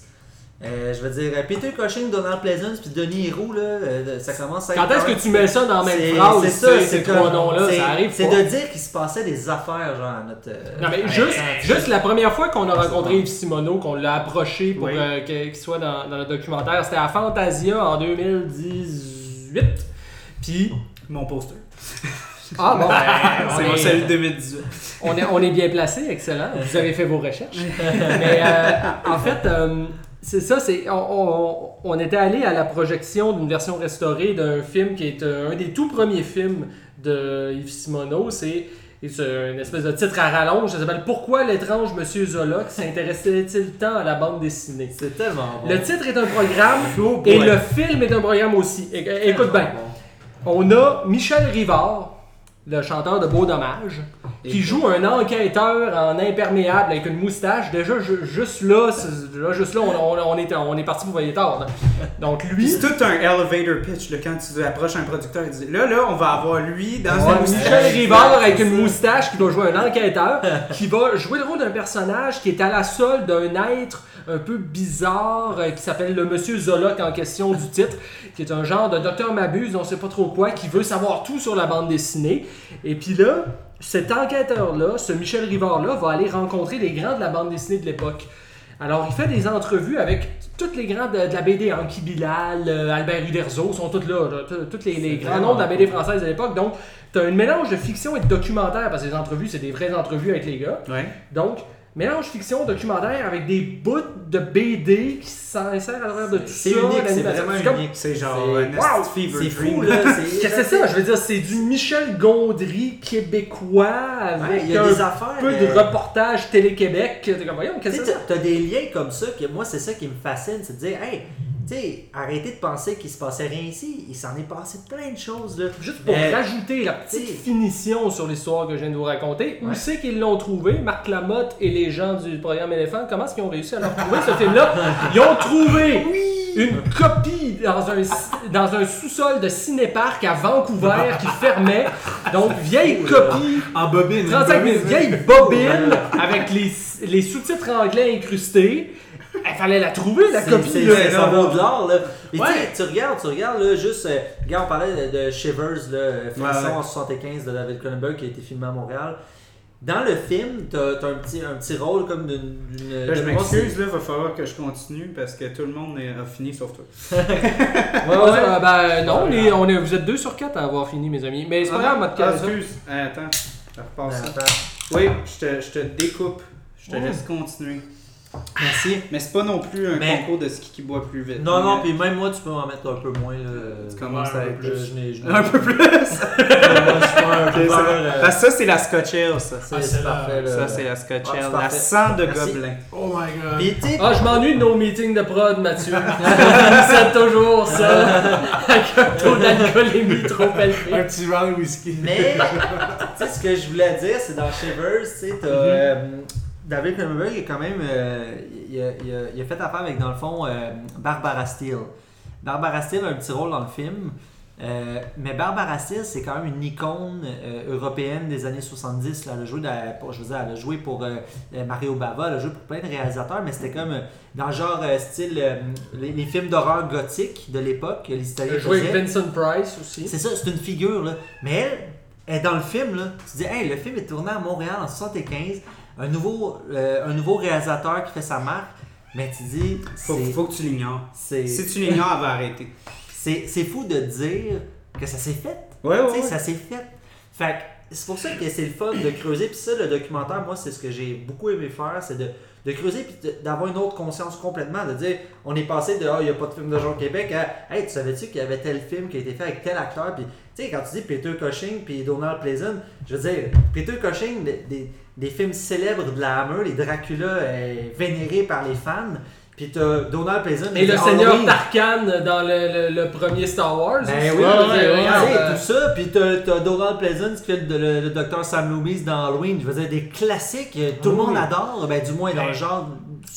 Euh, je veux dire, Peter Cushing, Donald Pleasance, puis Denis Roux, là, euh, ça commence à être Quand est-ce que tu mets ça dans la même c'est- phrase, c'est ça, ces trois noms-là, ça arrive C'est de dire qu'il se passait des affaires, genre, à notre. euh, Non, mais juste, juste la première fois qu'on a rencontré Yves Simoneau, qu'on l'a approché pour Oui. euh, qu'il soit dans, dans le documentaire, c'était à Fantasia en 2018. Puis, Mon poster. ah bon, ben, C'est on, mon est, celui de 2018. on, est, on est bien placé, excellent. Vous avez fait vos recherches. Mais euh, en fait, euh, c'est ça, c'est on, on- on était allé à la projection d'une version restaurée d'un film qui est euh, un des tout premiers films de Yves Simoneau. C'est c'est une espèce de titre à rallonge. Ça s'appelle Pourquoi l'étrange Monsieur Zola s'intéressait-il tant à la bande dessinée C'est tellement bon. Le titre est un programme et le film est un programme aussi. Écoute bien. On a Michel Rivard, le chanteur de Beau Dommage, qui joue un enquêteur en imperméable avec une moustache. Déjà, ju- juste là, là, juste là on, on- on est, on est parti pour veiller tard. Donc lui, C'est tout un elevator pitch là, quand tu approches un producteur. Il dit Là, là, on va avoir lui dans une moustache. Michel Rivard avec une moustache qui doit jouer un enquêteur, qui va jouer le rôle d'un personnage qui est à la solde d'un être un peu bizarre euh, qui s'appelle le Monsieur Zola en question du titre, qui est un genre de docteur Mabuse, on sait pas trop quoi, qui veut savoir tout sur la bande dessinée. Et puis là, cet enquêteur-là, ce Michel Rivard-là, va aller rencontrer les grands de la bande dessinée de l'époque. Alors, il fait des entrevues avec tous les grands de, de la BD, Anki Bilal, euh, Albert Uderzo, sont tous là, tous les, les grands noms de la BD française de l'époque. Donc, tu as un mélange de fiction et de documentaire, parce que les entrevues, c'est des vraies entrevues avec les gars. Ouais. Donc, mélange fiction, documentaire avec des bouts de BD qui s'insèrent à travers de tout ça. C'est unique, c'est vraiment comme- unique. C'est genre Wow! C'est fou, là. Qu'est-ce que c'est ça? Je veux dire, c'est du Michel Gondry québécois avec Ouais, il y a un des affaires. peu de euh, reportage Télé-Québec. T'es comme, voyons, Tu qu'est-ce sais, que c'est ça? t'as t'as des liens comme ça que moi, c'est ça qui me fascine, c'est de dire, hey, tu sais, arrêtez de penser qu'il se passait rien ici. Il s'en est passé plein de choses, là. Juste pour Euh, rajouter la petite t'sais- finition sur l'histoire que je viens de vous raconter, où c'est qu'ils l'ont trouvé, Marc Lamotte et les gens du programme Éléphant, comment est-ce qu'ils ont réussi à leur trouver ce film-là? Ils ont trouvé une copie dans un, dans un sous-sol de cinéparc à Vancouver qui fermait. Donc, vieille copie, En bobine. 35 minutes, vieille bobine avec les, les sous-titres anglais incrustés. Il fallait la trouver, la copie. c'est- ça vaut de l'or, là. Et tu Ouais. sais, tu regardes, tu regardes, là, juste. euh, regarde, on parlait de, de Shivers, là, Frisson Ouais, ouais. en 75 de David Cronenberg qui a été filmé à Montréal. Dans le film, t'as as un petit, un petit rôle comme d'une. d'une- Là, je de- m'excuse, là, va falloir que je continue parce que tout le monde est- a fini sauf toi. Ouais, ouais. Ah, ben non, les- on est, vous êtes deux sur quatre à avoir fini, mes amis. Mais c'est pas grave, mode Ah, cas. excuse. Ah, attends, je repasse ça. Attends. Oui, je te, je te découpe. Je te laisse continuer. Merci. Mais c'est pas non plus un Mais- concours de ski qui boit plus vite. Non, non, puis même moi, tu peux m'en mettre un peu moins. Là. Tu commences à un être plus. je n'ai- je n'ai- Un peu plus. Un euh, Parce que ça, c'est la Scotch Ale, ça. c'est- Ah, c'est parfait. là. Ça, c'est la Scotch Ah. La sang de Merci. gobelin. Oh my god. Ah, je m'ennuie de nos meetings de prod, Mathieu. C'est toujours ça. Avec un taux d'alcoolémie trop Un élevé. petit round de whisky. Mais, tu sais, ce que je voulais dire, c'est dans Shivers, tu sais, t'as. David Cronenberg, a quand même. euh, il, a, il a- il a fait affaire avec, dans le fond, euh, Barbara Steele. Barbara Steele a un petit rôle dans le film. euh, mais Barbara Steele, c'est quand même une icône européenne des années 70. Là. Elle, a joué dans- pour, je veux dire, elle a joué pour Mario Bava, elle a joué pour plein de réalisateurs, mais c'était comme dans le genre style les, les films d'horreur gothique de l'époque que les Italiens J'ai joué faisaient. avec Vincent Price aussi. C'est ça, c'est une figure, là. Mais elle, elle est dans le film, là. Tu dis, hey, le film est tourné à Montréal en 75. Un nouveau, euh, un nouveau réalisateur qui fait sa marque. Mais tu dis, Faut, faut que tu l'ignores. Si tu l'ignores, elle va arrêter. c'est fou de dire que ça s'est fait. Ouais, ouais. ouais. ça s'est fait. Fait c'est pour ça que c'est le fun de creuser. Puis ça, le documentaire, moi, c'est ce que j'ai beaucoup aimé faire, c'est de, de creuser puis d'avoir une autre conscience complètement. De dire, on est passé de, ah, il n'y a pas de film de genre au Québec à, hey, tu savais-tu qu'il y avait tel film qui a été fait avec tel acteur? Puis, tu sais, quand tu dis Peter Cushing puis Donald Pleasant, je veux dire, Peter Cushing, des, des, des films célèbres de la Hammer, les Dracula euh, vénérés par les fans. Puis t'as Donald Pleasant. Et le c'est seigneur Halloween. Tarkan dans le, le- le premier Star Wars. Ben oui, Ouais, ouais, sais, euh, tout ça, puis t'as, t'as Donald Pleasant qui fait le, le, le docteur Sam Loomis dans Halloween, je veux dire, des classiques, euh, tout le monde adore, ben du moins dans le genre.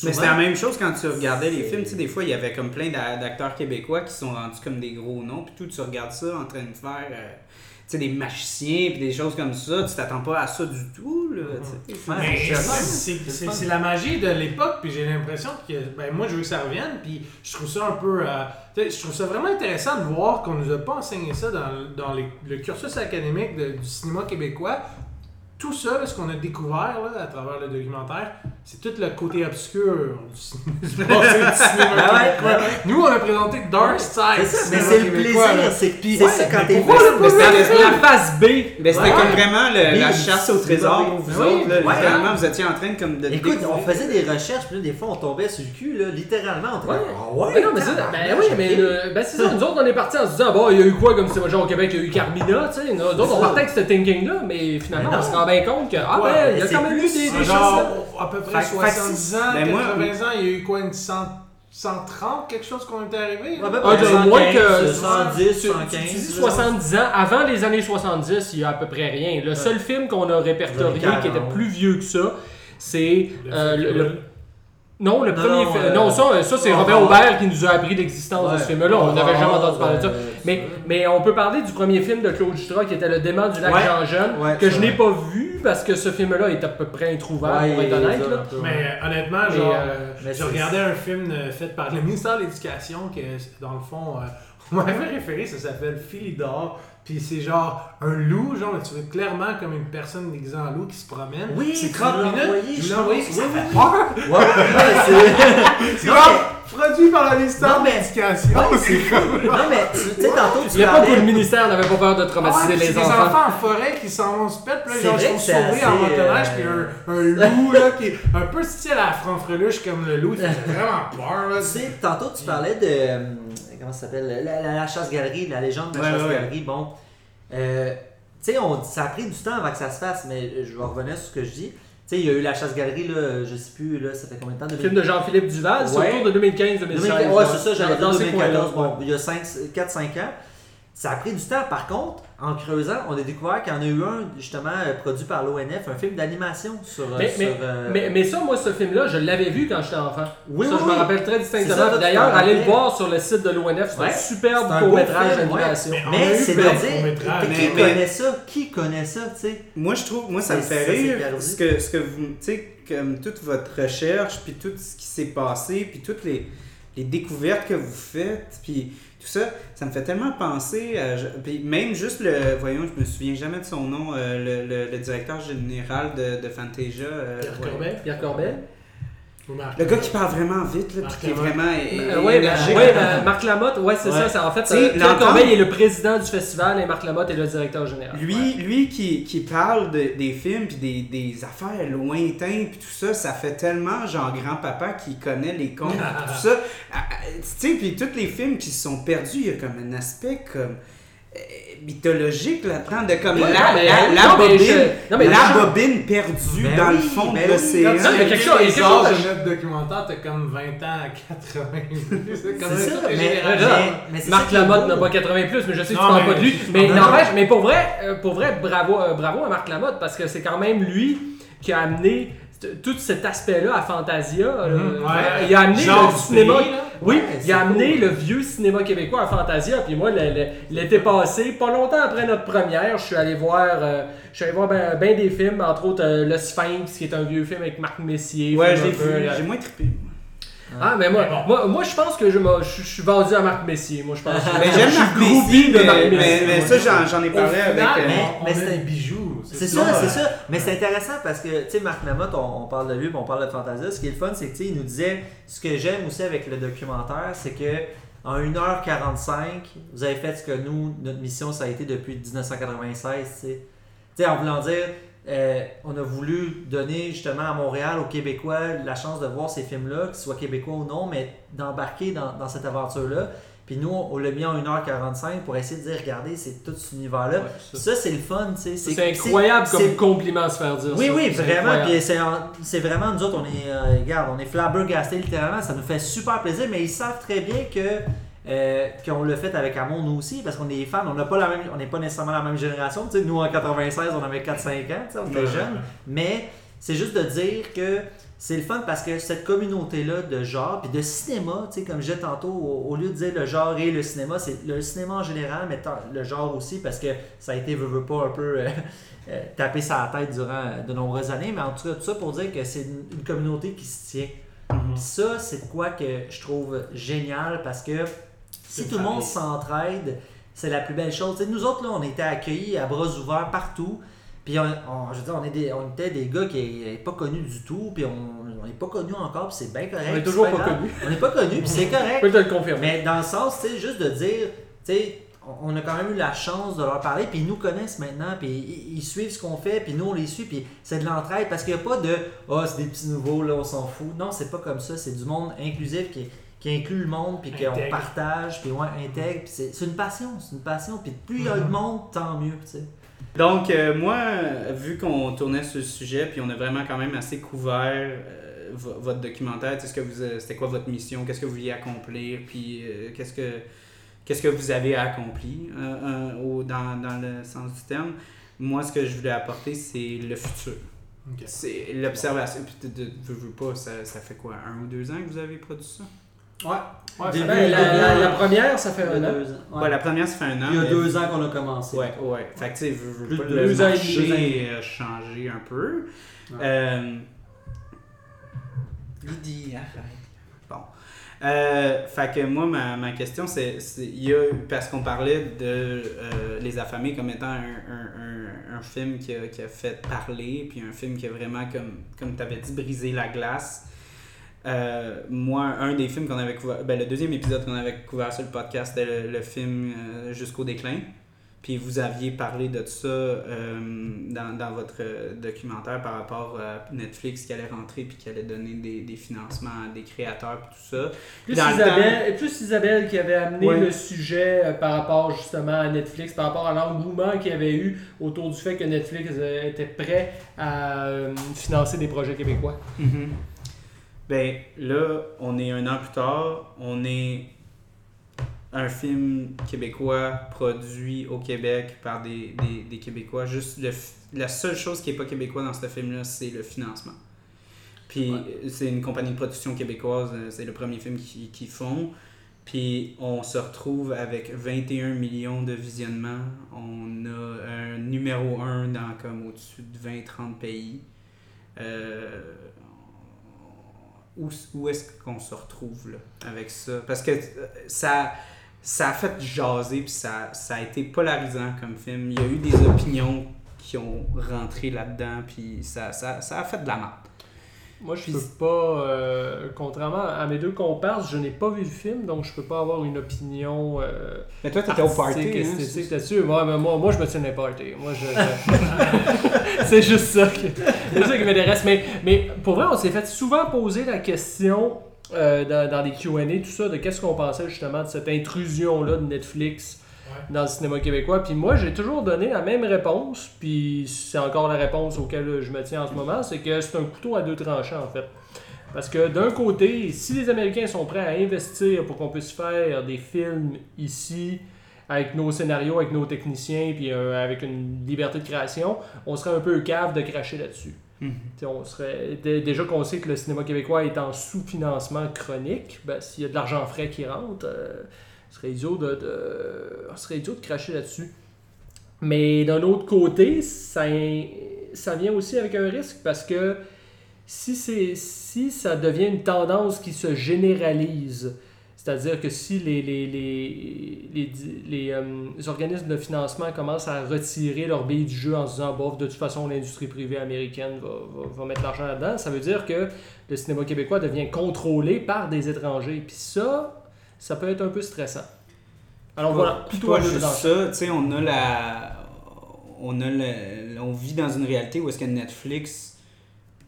Mais c'était la même chose quand tu regardais les C'est- films. Tu sais, des fois, il y avait comme plein d'a- d'acteurs québécois qui sont rendus comme des gros noms. Puis tout, tu regardes ça en train de faire euh, sais, des magiciens puis des choses comme ça. Tu t'attends pas à ça du tout. Là, c'est la magie de l'époque, puis j'ai l'impression que ben, moi je veux que ça revienne, puis je trouve ça un peu. euh, je trouve ça vraiment intéressant de voir qu'on nous a pas enseigné ça dans, le- dans les- le cursus académique de- du cinéma québécois. Tout ça, là, ce qu'on a découvert là, à travers le documentaire, c'est tout le côté obscur du cinéma, du passé du cinéma Ah ouais, québécois. ouais. Nous, on a présenté Dark Side. Mais c'est le plaisir, c'est, Puis, c'est ouais, ça quand mais t'es Mais la face B. Ben, c'était Ouais. comme vraiment la chasse au trésor vous Oui, autres. Là, ouais. littéralement, vous étiez en train comme de Écoute, on faisait des recherches, puis là, des fois, on tombait sur le cul, là, littéralement. On comme, ah ouais, non, mais ben oui, mais ben c'est ça, nous autres on est partis en se disant, bon, il y a eu quoi comme cinéma genre au Québec, il y a eu Carmina, tu sais, nous autres on partait avec ce thinking-là, mais finalement Mais on se rend bien compte que, ah Ouais, ben, il y a quand même eu des, des choses. genre, là. à peu près Fait- fait que 70 ans, Ben, moi- 80 ans, il y a eu quoi, une 100, 130, quelque chose qu'on était arrivé? Ouais, là? ben, Ah, de 115, moins que 110, tu- 115. Tu, tu dis là. 70 ans, avant les années 70, il y a à peu près rien. Le seul film qu'on a répertorié qui était 40. plus vieux que ça, c'est Le euh, le, le-. Non, le Non, premier non, film. euh, non, ça, ça c'est Robert. Aubert qui nous a appris l'existence de ce film-là. On n'avait jamais entendu parler de ça. Mais, mais on peut parler du premier film de Claude Jutras qui était Le démon du lac Ouais. Jean-Jean, Ouais, que je n'ai pas vu parce que ce film-là est à peu près introuvable Ouais, pour être honnête. Mais euh, honnêtement, Mais, genre, mais je regardais un film euh, fait par le ministère de l'Éducation que, dans le fond, euh, on m'avait référé, ça s'appelle Philidor. Puis c'est genre un loup, genre, tu vois clairement comme une personne déguisée en loup qui se promène. Oui, c'est tu 30 l'as minutes. envoyé, je l'ai envoyé, ça Oui, fait peur. Ouais, ouais, c'est. C'est genre produit par le ministère Non, mais- de l'Éducation. c'est comme. Non, mais tu sais, tantôt, tu Il n'y a pas que le ministère n'avait pas peur de Ah, traumatiser c'est les des enfants. enfants en forêt qui s'en vont se pète, puis là, C'est genre, vrai ils que sont c'est sauvés en assez, motoneige, euh, puis un, un loup, là, qui est un peu style à la franfreluche comme le loup, il fait vraiment peur, là. Tu sais, tantôt tu parlais de. euh, Comment ça s'appelle la, la- la chasse-galerie, la légende de la Ouais, ouais, chasse-galerie. Bon. Euh, tu sais, on- ça a pris du temps avant que ça se fasse, mais je vais revenir sur ce que je dis. Tu sais, il y a eu la chasse-galerie, là, je sais plus, là, ça fait combien de temps? Le film de Jean-Philippe Duval, c'est Ouais. autour de 2015-2016. Ouais, c'est ça, j'avais dit Dans ces 2014. coins-là, Bon, il y a 4-5 ans. Ça a pris du temps. Par contre, en creusant, on a découvert qu'il y en a eu un, justement, euh, produit par l'ONF, un film d'animation sur. euh, Mais, sur, mais, euh, mais, mais ça, moi, ce film-là, je l'avais vu quand j'étais enfant. Oui, ça, oui, je me rappelle très distinctement. D'ailleurs, allez le voir sur le site de l'ONF. C'est Ouais. un superbe court-métrage film, d'animation. ouais. Mais c'est de dire, qui Mais- mais- connaît ça? Qui connaît ça, tu sais? Moi, je trouve, moi, ça me fait rire perdu. ce que, ce que vous, tu sais, comme toute votre recherche, puis tout ce qui s'est passé, puis toutes les, les découvertes que vous faites, puis tout ça, ça me fait tellement penser à. Puis même juste le. Voyons, je me souviens jamais de son nom, euh, le, le- le directeur général de, de Fantasia. euh, Pierre ouais. Corbet? Pierre Corbet? Marc Le gars qui parle vraiment vite, là, Marc qui est Lamotte. vraiment é- Euh, ouais, énergique. ben, ouais, ben, Marc Lamotte, ouais, c'est Ouais. ça. en fait, euh, Pierre Corbeil est le président du festival et Marc Lamotte est le directeur général. Lui, lui qui, qui parle de- des films puis des, des affaires lointaines puis tout ça, ça fait tellement genre grand-papa qui connaît les contes tout ça. Ah, ah, Tu sais, puis tous les films qui se sont perdus, il y a comme un aspect comme mythologique là-dedans de comme Ouais, la, non, mais- la, la non, mais bobine, je- non, mais la je- bobine perdue Ben dans le oui, fond ben de oui. l'océan. Non, a quelque chose- quelque chose- de notre documentaire, t'as comme 20 ans à 80. C'est comme C'est ça, mais- général. mais- mais- mais Marc Lamotte n'a pas 80 plus, mais je sais que tu Non, parles mais- pas de lui. Mais Non, n'empêche, mais pour vrai, euh, pour vrai, bravo, euh, bravo à Marc Lamotte parce que c'est quand même lui qui a amené tout cet aspect-là à Fantasia. euh, Mhm, ouais. Il a amené Genre le cinéma. pays. Oui, Ouais, il a amené cool. le vieux cinéma québécois à Fantasia. Puis moi, l'été passé, pas longtemps après notre première, je suis allé voir, euh, je suis allé voir ben, ben des films, entre autres euh, Le Sphinx, qui est un vieux film avec Marc Messier. Ouais, peu, vu, euh, j'ai moins trippé. Ah, mais moi, Mais bon. moi, moi, je pense que je, je, je suis vendu à Marc Messier. Moi, je pense. que- Mais j'aime je suis Marc groupie Messier, de mais, Marc mais, Messier. mais ça j'en, j'en ai parlé avec... final, euh, mais- c'est- des bijoux. C'est ça, c'est ça. Mais c'est intéressant parce que, tu sais, Marc Lamotte, on, on parle de lui, on parle de Fantasia. Ce qui est le fun, c'est que, tu sais, il nous disait, ce que j'aime aussi avec le documentaire, c'est que en 1h45, vous avez fait ce que nous, notre mission, ça a été depuis 1996, tu sais. Tu sais, en voulant dire, euh, on a voulu donner justement à Montréal, aux Québécois, la chance de voir ces films-là, qu'ils soient québécois ou non, mais d'embarquer dans, dans cette aventure-là. Puis nous, on l'a mis en 1h45 pour essayer de dire, regardez, c'est tout cet univers-là. Ouais, ça. Ça, c'est le fun, tu sais. C'est incroyable comme compliment à se faire dire. oui, ça. oui, vraiment. Puis c'est vraiment, nous autres, on est, euh, regarde, on est flabbergastés littéralement. Ça nous fait super plaisir, mais ils savent très bien que euh, qu'on l'a fait avec amour, nous aussi, parce qu'on est fans. On n'a pas la même, on n'est pas nécessairement la même génération. Tu sais, nous, en 96, on avait 4-5 ans, tu sais, on était jeunes. Mais c'est juste de dire que c'est le fun parce que cette communauté-là de genre, puis de cinéma, tu sais, comme je disais tantôt, au, au lieu de dire le genre et le cinéma, c'est le cinéma en général, mais le genre aussi, parce que ça a été, veut, veut pas, un peu euh, euh, tapé sa tête durant de nombreuses années, mais en tout cas, tout ça pour dire que c'est une, une communauté qui se tient. Mhm. Puis ça, c'est de quoi que je trouve génial parce que si tout le monde s'entraide, c'est la plus belle chose. Nous autres, là, on était accueillis à bras ouverts partout. Puis, on, on- je veux dire, on, est des, on était des gars qui n'est pas connus du tout. Puis, on n'est pas connus encore. Puis, c'est bien correct. On est c'est toujours pas connus. On n'est pas connus. Puis, c'est Je correct. peux te le confirmer. Mais dans le sens, tu sais, juste de dire, tu sais, on a quand même eu la chance de leur parler, puis ils nous connaissent maintenant, puis ils, ils suivent ce qu'on fait, puis nous on les suit, puis c'est de l'entraide, parce qu'il n'y a pas de « Ah, c'est des petits nouveaux, là, on s'en fout ». Non, c'est pas comme ça, c'est du monde inclusif qui, qui inclut le monde, puis qu'on partage, puis ouais, intègre, puis c'est c'est une passion, c'est une passion, puis plus il y a de monde, tant mieux, tu sais. Donc, euh, moi, vu qu'on tournait sur le sujet, puis on a vraiment quand même assez couvert euh, vo- votre documentaire, ce que vous, euh, c'était quoi votre mission, qu'est-ce que vous vouliez accomplir, puis euh, qu'est-ce que qu'est-ce que vous avez accompli euh, euh, au- dans, dans le sens du terme. Moi, ce que je voulais apporter, c'est le futur. C'est l'observation. Puis, veux, veux pas, ça, ça fait quoi, un ou deux ans que vous avez produit ça? Ouais. Ouais, Début- Ben, la, la- la première, ça fait un an. deux ans. Ouais. Ouais, la première, ça fait un an. Il y a mais- deux ans qu'on a commencé. Ouais, ouais. Fait que, tu sais, veux, pas, le marché a changé un peu. Ouais. Euh... Lydie, arrête. Bon. Euh, fait que moi, ma, ma question, c'est, c'est- il y a, parce qu'on parlait de euh, Les Affamés comme étant un, un, un, un film qui a, qui a fait parler, puis un film qui a vraiment, comme, comme tu avais dit, brisé la glace. Euh, moi, un des films qu'on avait couvert, ben, le deuxième épisode qu'on avait couvert sur le podcast, c'était le, le film euh, Jusqu'au déclin. Puis vous aviez parlé de ça euh, dans, dans votre documentaire par rapport à Netflix qui allait rentrer puis qui allait donner des, des financements à des créateurs et tout ça. Plus Dans Isabelle, plus Isabelle qui avait amené Ouais. le sujet par rapport justement à Netflix, par rapport à l'engouement qu'il y avait eu autour du fait que Netflix était prêt à financer des projets québécois. Mhm. Ben là, on est un an plus tard, on est un film québécois produit au Québec par des, des, des Québécois. Juste le, la seule chose qui n'est pas québécois dans ce film-là, c'est le financement. Puis c'est une compagnie de production québécoise, euh, c'est le premier film qu'ils qu'ils font. Puis on se retrouve avec 21 millions de visionnements. On a un numéro 1 dans comme au-dessus de 20-30 pays. Euh, où, où est-ce qu'on se retrouve là, avec ça? Parce que euh, ça, ça a fait jaser, puis ça, ça a été polarisant comme film. Il y a eu des opinions qui ont rentré là-dedans, puis ça, ça, ça a fait de la merde. Moi, je Puis- peux pas, euh, contrairement à mes deux comparses, je n'ai pas vu le film, donc je peux pas avoir une opinion euh, Mais toi, t'étais au party, hein, là-dessus. Mais moi, moi, je me tiens n'importe Moi, je, je- c'est juste ça, que, c'est ça qui m'intéresse. Mais, mais pour vrai, on s'est fait souvent poser la question euh, dans, dans les Q&A, tout ça, de qu'est-ce qu'on pensait justement de cette intrusion-là de Netflix. Dans le cinéma québécois. Puis moi, j'ai toujours donné la même réponse, puis c'est encore la réponse auquel je me tiens en ce moment, c'est que c'est un couteau à deux tranchants en fait. Parce que d'un côté, si les Américains sont prêts à investir pour qu'on puisse faire des films ici, avec nos scénarios, avec nos techniciens, puis euh, avec une liberté de création, on serait un peu cave de cracher là-dessus. Mhm. T'sais, on serait, dé- déjà qu'on sait que le cinéma québécois est en sous-financement chronique, ben, s'il y a de l'argent frais qui rentre, euh, ce serait idiot de, de, ce serait de cracher là-dessus. Mais d'un autre côté, ça, ça vient aussi avec un risque parce que si, si ça devient une tendance qui se généralise, c'est-à-dire que si les, les, les, les, euh, les organismes de financement commencent à retirer leur billes du jeu en se disant, bof, de toute façon, l'industrie privée américaine va, va, va mettre l'argent là-dedans, ça veut dire que le cinéma québécois devient contrôlé par des étrangers. Puis ça, ça peut être un peu stressant. Alors voilà, plutôt pas juste ça, tu sais, on a la. On a le- On vit dans une réalité où est-ce que Netflix,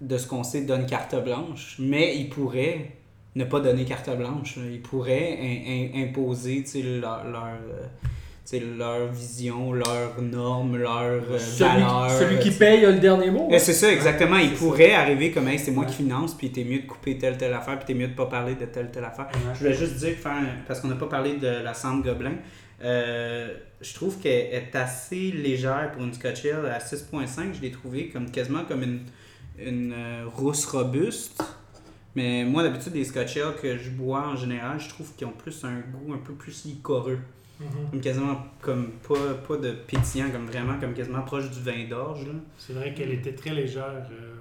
de ce qu'on sait, donne carte blanche, mais il pourrait ne pas donner carte blanche. Il pourrait im- im- imposer, tu sais, leur. leur euh, sais, leur vision, leurs normes, leurs euh, Celui, valeurs. celui qui sais. paye a le dernier mot. Eh, c'est ça, exactement. Il c'est pourrait arriver comme hey, c'est moi Ouais. qui finance, puis t'es mieux de couper telle telle affaire, puis t'es mieux de pas parler de telle telle affaire. Ouais. Je voulais juste dire, parce qu'on n'a pas parlé de la Sande Gobelin, euh, je trouve qu'elle est assez légère pour une Scotch à 6.5. Je l'ai trouvée comme, quasiment comme une, une euh, rousse robuste. Mais moi, d'habitude, les Scotch que je bois en général, je trouve qu'ils ont plus un goût un peu plus Mhm. Comme quasiment, comme pas, pas de pétillant, comme vraiment, comme quasiment proche du vin d'orge. là. C'est vrai qu'elle était très légère. euh,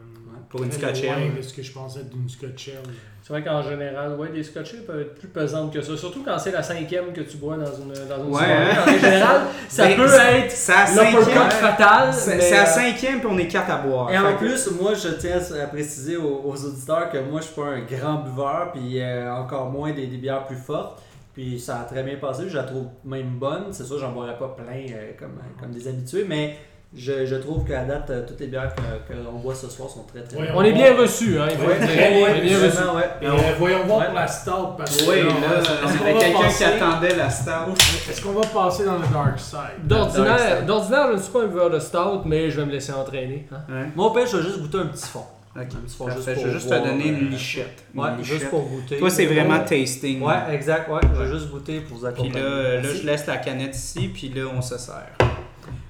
Pour une très Scotch loin Ale. de ce que je pensais d'une Scotch Ale. C'est vrai qu'en général, ouais, des scotchés peuvent être plus pesantes que ça. Surtout quand c'est la cinquième que tu bois dans une, dans une Ouais, soirée. hein? En général, ça Ben, peut être l'uppercut fatal. C'est à euh, cinquième, puis on est quatre à boire. Et en que- plus, moi, je tiens à préciser aux, aux auditeurs que moi, je suis pas un grand buveur, puis euh, encore moins des, des bières plus fortes. Puis ça a très bien passé, je la trouve même bonne. C'est sûr, j'en boirais pas plein euh, comme, comme des habitués, mais je, je trouve qu'à date, euh, toutes les bières que- qu'on boit ce soir sont très très Ouais, bonnes. On est bien reçus, hein, Ouais, On est bien reçus. ouais. Et euh, voyons voir Ouais. pour la stout. Parce que Oui, là, va quelqu'un qui attendait la star. Est-ce qu'on va passer dans le dark side? D'ordinaire, je ne suis pas un buveur de stout, mais je vais me laisser entraîner. hein. Au pire, je vais juste goûter un petit fond. Ok. Pour je vais juste te donner euh, une lichette. Une Ouais, lichette. juste pour goûter. Toi, c'est vraiment tasting. Ouais, exact, ouais. Je vais juste goûter pour vous Puis accompagner. là, euh, là, Merci. je laisse la canette ici, puis là, on se sert.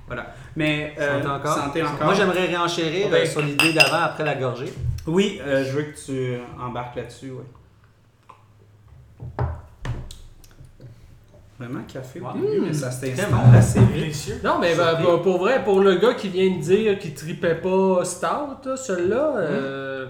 Voilà. Mais, euh, Santé encore. santé encore. Moi, j'aimerais réenchérir euh, sur l'idée d'avant après la gorgée. Oui, euh, je veux que tu embarques là-dessus, ouais. Vraiment café au début, mais ça s'installe Tellement. assez vite. Non, mais ben, pour, pour vrai, pour le gars qui vient de dire qu'il tripait pas stout, là, celle-là, euh,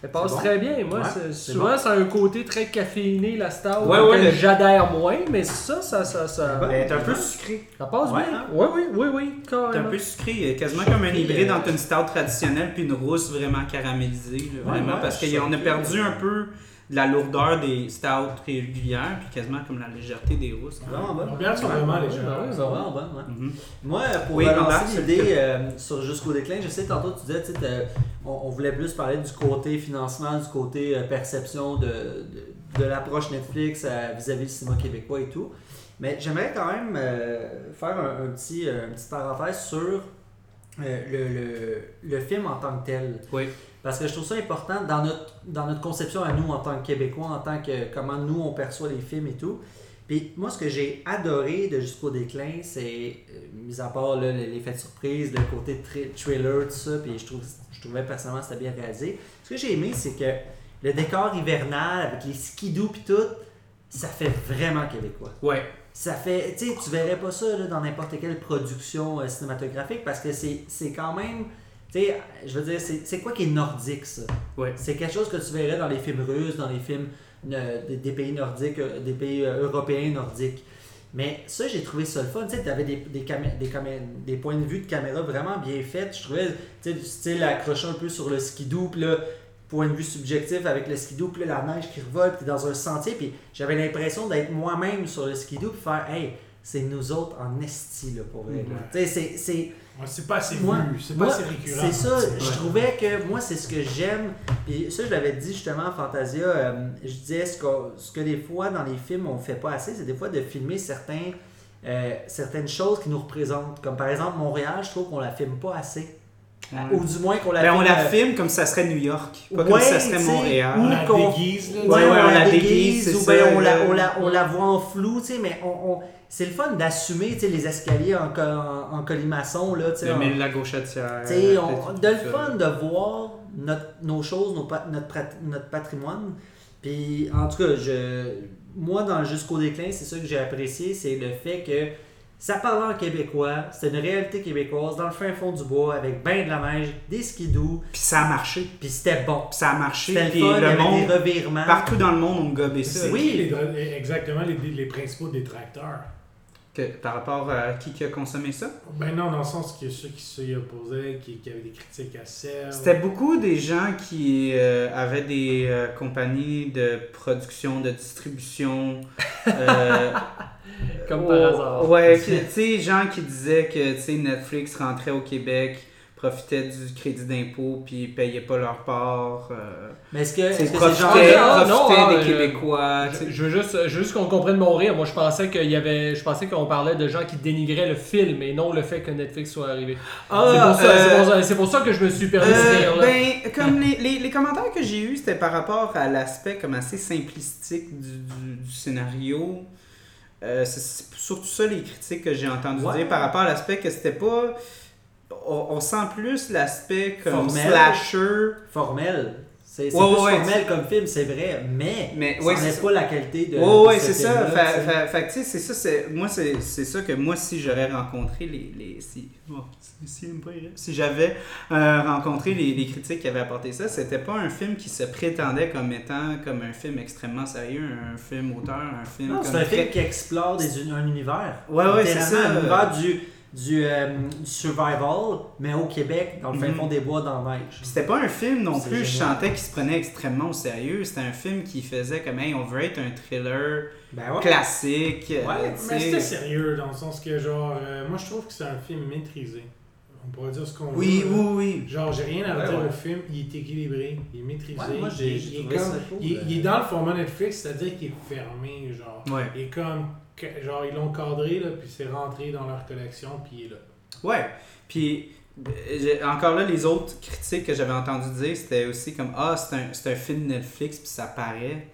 elle passe bon. très bien. Moi, Ouais, c'est- c'est souvent, bon. c'est un côté très caféiné, la stout, Ouais, ouais, le- j'adhère moins, mais ça, ça, ça, ça. Elle est un peu sucrée. ça passe Ouais, bien. hein? Oui, oui, oui, oui, C'est un peu sucré, quasiment comme un hybride euh, entre une stout traditionnelle puis une rousse vraiment caramélisée. là, Ouais, vraiment, ouais, parce qu'on a perdu euh, un peu de la lourdeur des stouts régulières puis quasiment comme la légèreté des rousses. Vraiment bonne. Leurs bières sont vraiment légères. oui, C'est vraiment bonne, ouais. Mhm. Moi, pour Oui, te l'idée euh, sur Jusqu'au déclin, je sais, tantôt tu disais, on, on voulait plus parler du côté financement, du côté euh, perception de, de, de l'approche Netflix euh, vis-à-vis du cinéma québécois et tout. Mais j'aimerais quand même euh, faire un, un petit, euh, une petite parenthèse sur euh, le, le, le film en tant que tel. Oui. Parce que je trouve ça important dans notre, dans notre conception à nous en tant que Québécois, en tant que comment nous on perçoit les films et tout. Puis moi, ce que j'ai adoré de Jusqu'au déclin, c'est, euh, mis à part là, l'effet de surprise, le côté thriller, tout ça, puis je, trouve, je trouvais personnellement que c'était bien réalisé. Ce que j'ai aimé, c'est que le décor hivernal avec les skidoo puis tout, ça fait vraiment québécois. Ouais. Ça fait, tu sais, tu verrais pas ça là, dans n'importe quelle production euh, cinématographique parce que c'est c'est quand même, sais, je veux dire, c'est quoi qui est nordique, ça? Ouais. C'est quelque chose que tu verrais dans les films russes, dans les films euh, des, des pays nordiques, euh, des pays euh, européens nordiques. Mais ça, j'ai trouvé ça le fun. Tu sais, avais des, des, des, des points de vue de caméra vraiment bien faits. Je trouvais, tu sais, du style accroché un peu sur le skidoo, puis là, point de vue subjectif avec le skidoo, puis la neige qui revole, puis dans un sentier, puis j'avais l'impression d'être moi-même sur le skidoo, puis faire, hey, c'est nous autres en esti, là, pour vrai. Ouais. Tu sais, c'est. Ouais, c'est pas assez Moi- vu, c'est pas moi, assez récurrent. C'est ça, je trouvais que moi, c'est ce que j'aime. Puis ça, je l'avais dit justement à Fantasia. euh, je disais ce que, ce que des fois dans les films on fait pas assez, c'est des fois de filmer certains, euh, certaines choses qui nous représentent. Comme par exemple Montréal, je trouve qu'on la filme pas assez. Ouais. Ou du moins qu'on la Ben, on filme. la euh, filme comme ça serait New York, pas comme Ouais, ça serait Montréal. On ou la qu'on- déguise, là. Ouais, Ouais, on, la on la déguise, ou c'est ben ça, on, la, on, la, on la voit en flou, tu sais, mais on, on- c'est le fun d'assumer tu sais, les escaliers en, en, en colimaçon, là, tu sais, Le en- mille la gauchetière. Tu sais, euh, on- de le fun de voir notre, nos choses, nos notre, notre patrimoine. Puis, en tout cas, je, moi, dans Jusqu'au déclin, c'est ça que j'ai apprécié, c'est le fait que ça parlait en québécois, c'est une réalité québécoise, dans le fin fond du bois, avec ben de la neige, des skidoo, Puis ça a marché. puis c'était bon. Puis ça a marché. Le Puis fun, il y le monde, des revirements. partout dans le monde, on gobait ça. Oui. les- exactement les, les principaux détracteurs? Que- par rapport à qui qui a consommé ça? Ben non, dans le sens que ceux qui s'y opposaient, qui, qui avaient des critiques acerbes. C'était beaucoup des gens qui euh, avaient des euh, compagnies de production, de distribution. euh, Comme oh, par hasard. Ouais, tu sais, gens qui disaient que tu sais, Netflix rentrait au Québec, profitait du crédit d'impôt, puis payaient pas leur part. euh, Mais est-ce que tu sais, est-ce que ces gens profitaient, Ah, non, profitaient ah, des euh, Québécois. Je, je veux juste, juste qu'on comprenne mon rire. Moi, je pensais qu'il y avait, je pensais qu'on parlait de gens qui dénigraient le film et non le fait que Netflix soit arrivé. Ah, c'est, pour ça, euh, c'est, pour ça, c'est pour ça que je me suis permis de Euh, rire. là. ben, comme les, les, les commentaires que j'ai eus, c'était par rapport à l'aspect comme assez simplistique du, du, du scénario. Euh, c'est c'est surtout ça les critiques que j'ai entendu Ouais. dire par rapport à l'aspect que c'était pas. On, on sent plus l'aspect comme Formel. slasher. formel. C'est Ouais, plus ouais, formel comme film, c'est vrai, mais, Mais, ça n'est pas la qualité de. Ouais, ouais, ce c'est ça. Fait, tu sais. c'est ça. c'est- Moi, c'est c'est ça que moi, si j'aurais rencontré les. les si, bon, si, si, j'avais euh, rencontré les, les critiques qui avaient apporté ça, c'était pas un film qui se prétendait comme étant comme un film extrêmement sérieux, un film auteur, un film. Non, c'est un film qui explore des, un univers. Ouais, ouais, c'est ça. Un univers du, du, euh, du survival, mais au Québec, dans le fin Mhm. fond des bois, dans la neige. C'était pas un film non plus, je sentais qu'il se prenait extrêmement au sérieux. C'était un film qui faisait comme, hey, on veut être un thriller Ben ouais. classique. euh, Ouais, tu Mais c'était sérieux dans le sens que, genre, euh, moi je trouve que c'est un film maîtrisé. On pourrait dire ce qu'on Oui, veut. là. oui, oui. Genre, j'ai rien à Ouais, dire ouais. au film, il est équilibré, il est maîtrisé. Ouais, moi, il, j'ai il il, il est dans le format Netflix, c'est-à-dire qu'il est fermé, genre. Ouais. Il est comme, genre, ils l'ont cadré, là, puis c'est rentré dans leur collection, puis il est là. Ouais. Puis, encore là, les autres critiques que j'avais entendu dire, c'était aussi comme Ah, c'est un, c'est un film Netflix, puis ça paraît.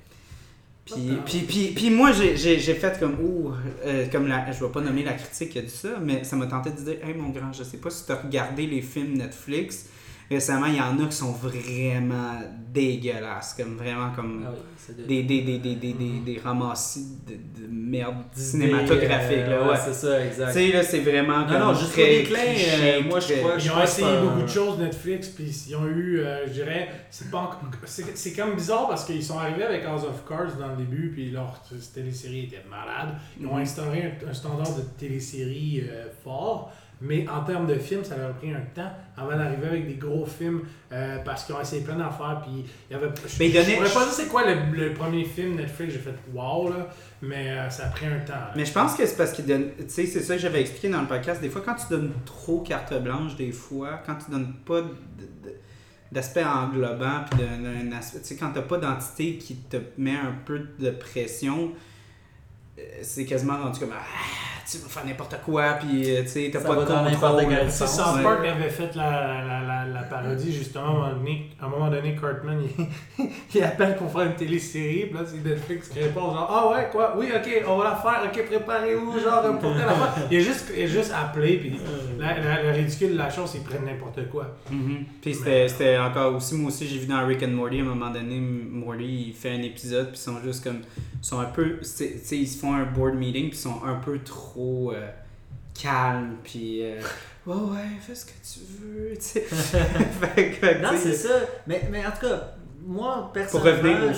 Puis, puis, puis, puis moi, j'ai- j'ai j'ai fait comme Ouh, euh, comme la, je vais pas nommer la critique qui a dit ça, mais ça m'a tenté de dire Hey mon grand, je sais pas si tu as regardé les films Netflix. Récemment, il y en a qui sont vraiment dégueulasses, comme vraiment comme Ah oui, de- des, des, des, des, des, des, des ramassis de, de merde cinématographique. euh, là, ouais. c'est ça, Tu exact. sais, là, c'est vraiment Non, comme non, très déclin, cliché, euh, moi, je très- crois- Ils ont essayé un- beaucoup de choses Netflix, puis ils ont eu, euh, je dirais, c'est pas c'est c'est comme bizarre parce qu'ils sont arrivés avec House of Cards dans le début, puis leur télésérie était malade. Ils ont Mhm. instauré un, un standard de télésérie euh, fort, mais en termes de films, ça leur a pris un temps avant d'arriver avec des gros films euh, parce qu'ils ont essayé plein d'affaires, puis il y avait. Je, Mais ils je pourrais pas dire c'est quoi le, le premier film Netflix, j'ai fait wow, là, mais euh, ça a pris un temps. là. Mais je pense que c'est parce qu'il donne. Tu sais, c'est ça que j'avais expliqué dans le podcast. Des fois, quand tu donnes trop carte blanche, des fois, quand tu donnes pas d'aspect englobant, puis d'un d'un aspect. Tu sais, quand t'as pas d'entité qui te met un peu de pression, euh, c'est quasiment rendu comme. Ah, tu vas faire n'importe quoi, puis euh, tu sais, t'as pas de contrôle. sens, South. Park avait fait la, la, la, la parodie justement à un moment donné. À un moment donné, Cartman il, il appelle pour faire une télésérie. Puis là, c'est Netflix qui répond genre Ah ouais, quoi? Oui, ok, on va la faire. Ok, préparez-vous. Genre, pour telle affaire. Il a juste, il a juste appelé. Puis la, la- le ridicule de la chose, ils prennent n'importe quoi. Mhm. Puis c'était c'était encore aussi, moi aussi j'ai vu dans Rick and Morty à un moment donné, Morty il fait un épisode puis ils sont juste comme, ils sont un peu, c'est- tu sais ils se font un board meeting puis ils sont un peu trop euh, calmes puis euh, ouais, ouais, fais ce que tu veux, tu sais. fait que, Non, c'est ça. Mais, mais en tout cas, moi, personnellement,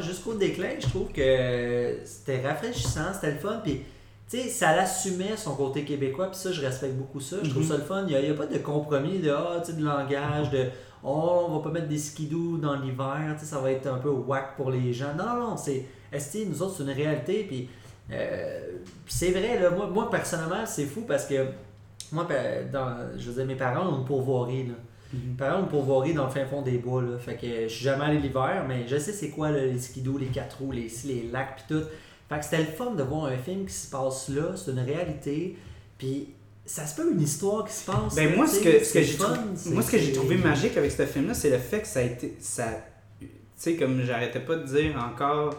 jusqu'au déclin, je trouve que c'était rafraîchissant, c'était le fun. Puis, tu sais, ça l'assumait son côté québécois. Puis ça, je respecte beaucoup ça. Je trouve Mhm. ça le fun. Il n'y a, a pas de compromis de, ah, tu sais, de langage, de, oh, on va pas mettre des skidoo dans l'hiver, tu sais, ça va être un peu whack pour les gens. Non, non, non, c'est, esti, nous autres, c'est une réalité. Puis, euh, c'est vrai, là, moi, moi, personnellement, c'est fou parce que, moi, dans, je veux dire, mes parents ont une pourvoirie, là. Mhm. Mes parents ont une pourvoirie dans le fin fond des bois, là. Fait que je suis jamais allé l'hiver, mais je sais c'est quoi, là, les skidoo, les quatre roues, les, les lacs, puis tout. Fait que c'était le fun de voir un film qui se passe là, c'est une réalité, puis ça se peut une histoire qui se passe. Ben là, moi, ce que, ce c'est que j'ai trou- moi, ce que j'ai trouvé magique avec ce film-là, c'est le fait que ça a été. Ça, tu sais, comme j'arrêtais pas de dire encore.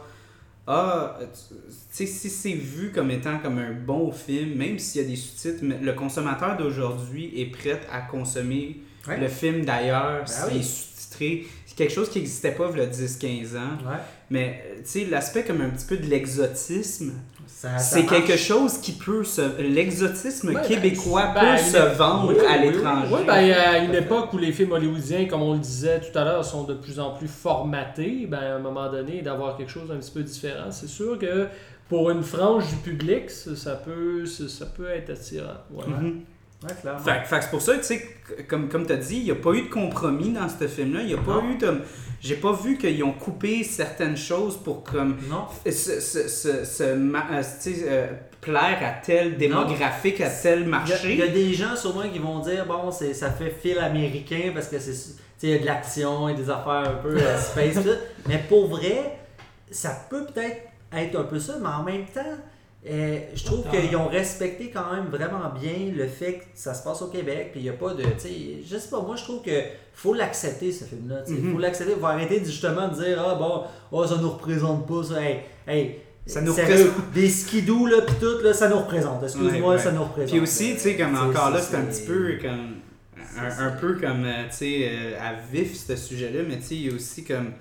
Ah, tu tu sais, si c'est vu comme étant comme un bon film, même s'il y a des sous-titres, le consommateur d'aujourd'hui est prêt à consommer Ouais. le film d'ailleurs, Ben s'il oui. est sous-titré. C'est quelque chose qui n'existait pas il y a 10-15 ans. Ouais. Mais, euh, tu sais, l'aspect comme un petit peu de l'exotisme, Ça- ça c'est quelque chose qui peut se. L'exotisme Ouais, ben, québécois ben, peut se vendre Oui, à oui, l'étranger. Oui, ben, à une époque où les films hollywoodiens, comme on le disait tout à l'heure, sont de plus en plus formatés, ben, à un moment donné, d'avoir quelque chose d'un petit peu différent, c'est sûr que pour une frange du public, ça, ça peut, ça, ça peut être attirant. Ouais. Mhm. Ouais. Fait, c'est pour ça, tu sais, que- comme, comme tu as dit, il n'y a pas eu de compromis dans ce film-là. Il n'y a pas Non. eu de. J'ai pas vu qu'ils ont coupé certaines choses pour comme Non. se, euh, euh, plaire à tel démographique, à tel marché. il y a des gens sûrement qui vont dire bon c'est ça fait fil américain parce que c'est il y a de l'action et des affaires un peu euh, space mais pour vrai ça peut peut-être être un peu ça mais en même temps euh, je trouve Attends. qu'ils ont respecté quand même vraiment bien le fait que ça se passe au Québec puis il n'y a pas de je sais pas moi je trouve que faut l'accepter ce film là il Mhm. faut l'accepter faut arrêter de, justement de dire ah bon oh, ça nous représente pas ça hey, hey Ça nous sérieux, des skidoo là puis tout là ça nous représente excuse-moi Ouais, ouais. ça nous représente Puis aussi, tu sais, comme encore là, c'est- un petit peu comme. Un, un peu comme, euh, tu sais, euh, à vif ce sujet-là, mais tu sais, il y a aussi comme.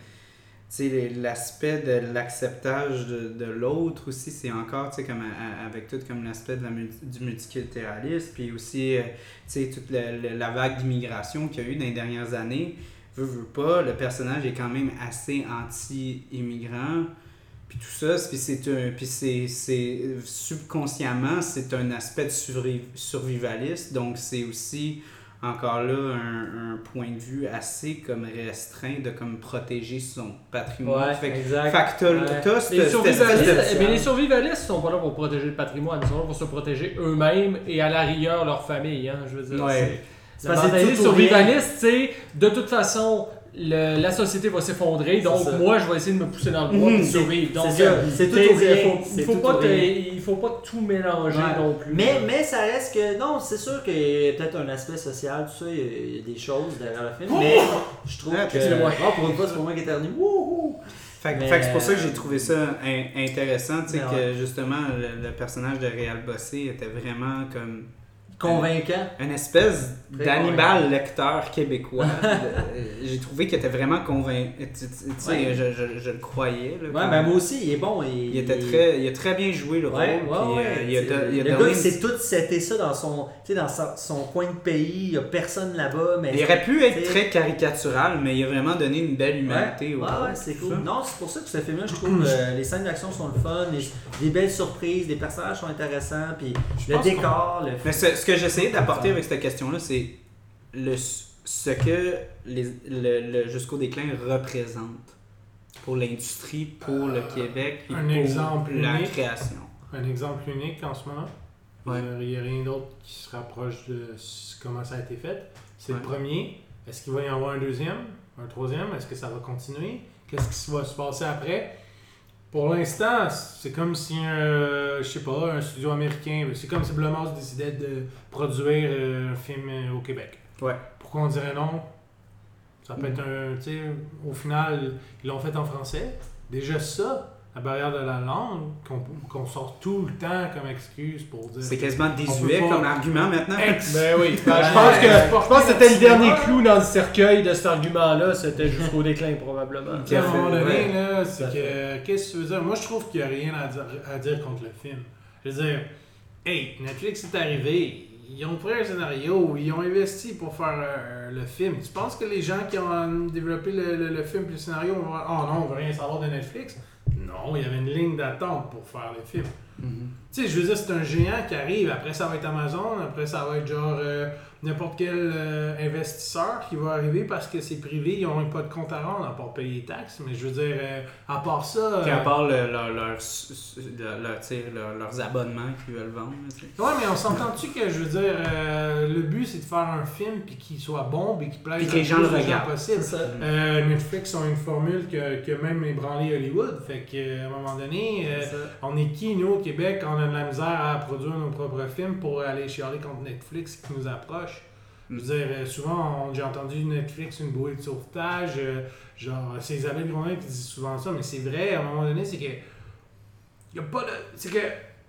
L'aspect de l'acceptage de, de l'autre aussi, c'est encore, tu sais, comme avec tout comme l'aspect la du multiculturalisme, puis aussi, euh, tu sais, toute la, la- vague d'immigration qu'il y a eu dans les dernières années. Veux, veux pas, le personnage est quand même assez anti-immigrant. Puis tout ça, puis c'est un, puis c'est, c'est subconsciemment, c'est un aspect de survi- survivaliste, donc c'est aussi encore là un, un point de vue assez comme restreint de comme protéger son patrimoine. Ouais, fait que, exact. fait que Ouais. Les survivalistes, de- eh les survivalistes sont pas là pour protéger le patrimoine, ils sont là pour se protéger eux-mêmes et à la rigueur leur famille. Hein, je veux dire, Ouais. La mentalité survivaliste, c'est de toute façon, le- la société va s'effondrer, donc moi je vais essayer de me pousser dans le bois Mhm, pour c'est- survivre. Donc, c'est ça, euh, c'est tout rien, il faut- c'est Il faut tout pas il faut pas tout mélanger Ouais. non plus. Mais, mais ça reste que. Non, c'est sûr qu'il y a peut-être un aspect social, tout ça, il y a, il y a des choses derrière le film. Mais je trouve Ah, que. Ah, pour une fois, c'est pour moi qui éternue. Wouhou! Fait, Mais, fait c'est pour ça que euh, j'ai trouvé ça in- intéressant, tu sais, Mais que justement le, le personnage de Réal Bossé était vraiment comme Convaincant. une espèce d'animal lecteur québécois. De- j'ai trouvé qu'il était vraiment convaincu. Tu, sais, Ouais. je, je- je le croyais. là, Ouais, ben moi aussi, il est bon. Il, il, était très, il a très bien joué le rôle. Ouais, euh, il a, il a le gars, il une- s'est tout seté ça dans son, tu sais, dans sa- son coin de pays. Il n'y a personne là-bas. Mais il aurait pu être très caricatural, mais il a vraiment donné une belle humanité ouais, ouais, c'est cool. ça. Non, c'est pour ça que ce film-là, je trouve euh, les scènes d'action sont le fun, les, des belles surprises, les personnages sont intéressants, puis Je le décor, le Mais ce, ce que j'essayais d'apporter avec cette question-là, c'est le, ce que les, le, le Jusqu'au déclin représente pour l'industrie, pour le Québec et un pour exemple la unique. création. Un exemple unique en ce moment. Ouais. Euh, Il n'y a rien d'autre qui se rapproche de comment ça a été fait. C'est Ouais. le premier. Est-ce qu'il va y en avoir un deuxième Un troisième? Est-ce que ça va continuer? Qu'est-ce qui va se passer après? Pour l'instant, c'est comme si un, je sais pas, un studio américain, c'est comme si Blumhouse décidait de produire euh, un film euh, au Québec. Ouais. Pourquoi on dirait non? Ça peut être un, tu sais, au final, ils l'ont fait en français. Déjà ça, la barrière de la langue, qu'on qu'on sort tout le temps comme excuse pour dire. C'est quasiment désuet pas- comme argument maintenant. Ex- Ben oui, ben, je Ouais, pense que, je pense que c'était le dernier clou dans le cercueil de cet argument-là, c'était jusqu'au déclin probablement. Puis à un moment donné, Ouais. là, c'est que. Qu'est-ce que tu veux dire? Moi, je trouve qu'il n'y a rien à dire, à dire contre le film. Je veux dire, hey, Netflix est arrivé, ils ont pris un scénario, ils ont investi pour faire euh, le film. Tu penses que les gens qui ont développé le, le- le film et le scénario vont dire, Oh non, on veut rien savoir de Netflix? Non, il y avait une ligne d'attente pour faire le film. Mhm. Tu sais, je veux dire, c'est un géant qui arrive, après ça va être Amazon, après ça va être genre euh, n'importe quel euh, investisseur qui va arriver parce que c'est privé, ils n'ont pas de compte à rendre à part payer les taxes. Mais je veux dire, euh, à part ça. Puis euh, à part le- leur- leur- leur- leur- tu sais, leur- leurs abonnements qu'ils veulent vendre. là, tu sais. Ouais, mais on s'entend-tu que, je veux dire, euh, le but c'est de faire un film puis qu'il soit bon puis qu'il plaise Puis que les le gens le de regardent. possible. C'est ça. Euh, Netflix ont une formule que, que même ébranlé Hollywood. Fait qu'à un moment donné, euh, on est qui, nous, au Québec, on a de la misère à produire nos propres films pour aller chialer contre Netflix qui nous approche? Je veux dire, euh, souvent, j'ai entendu Netflix une bouée de sauvetage. euh, genre, c'est Isabelle Grondin qui dit souvent ça, mais c'est vrai, à un moment donné, c'est que. Y a pas de. C'est que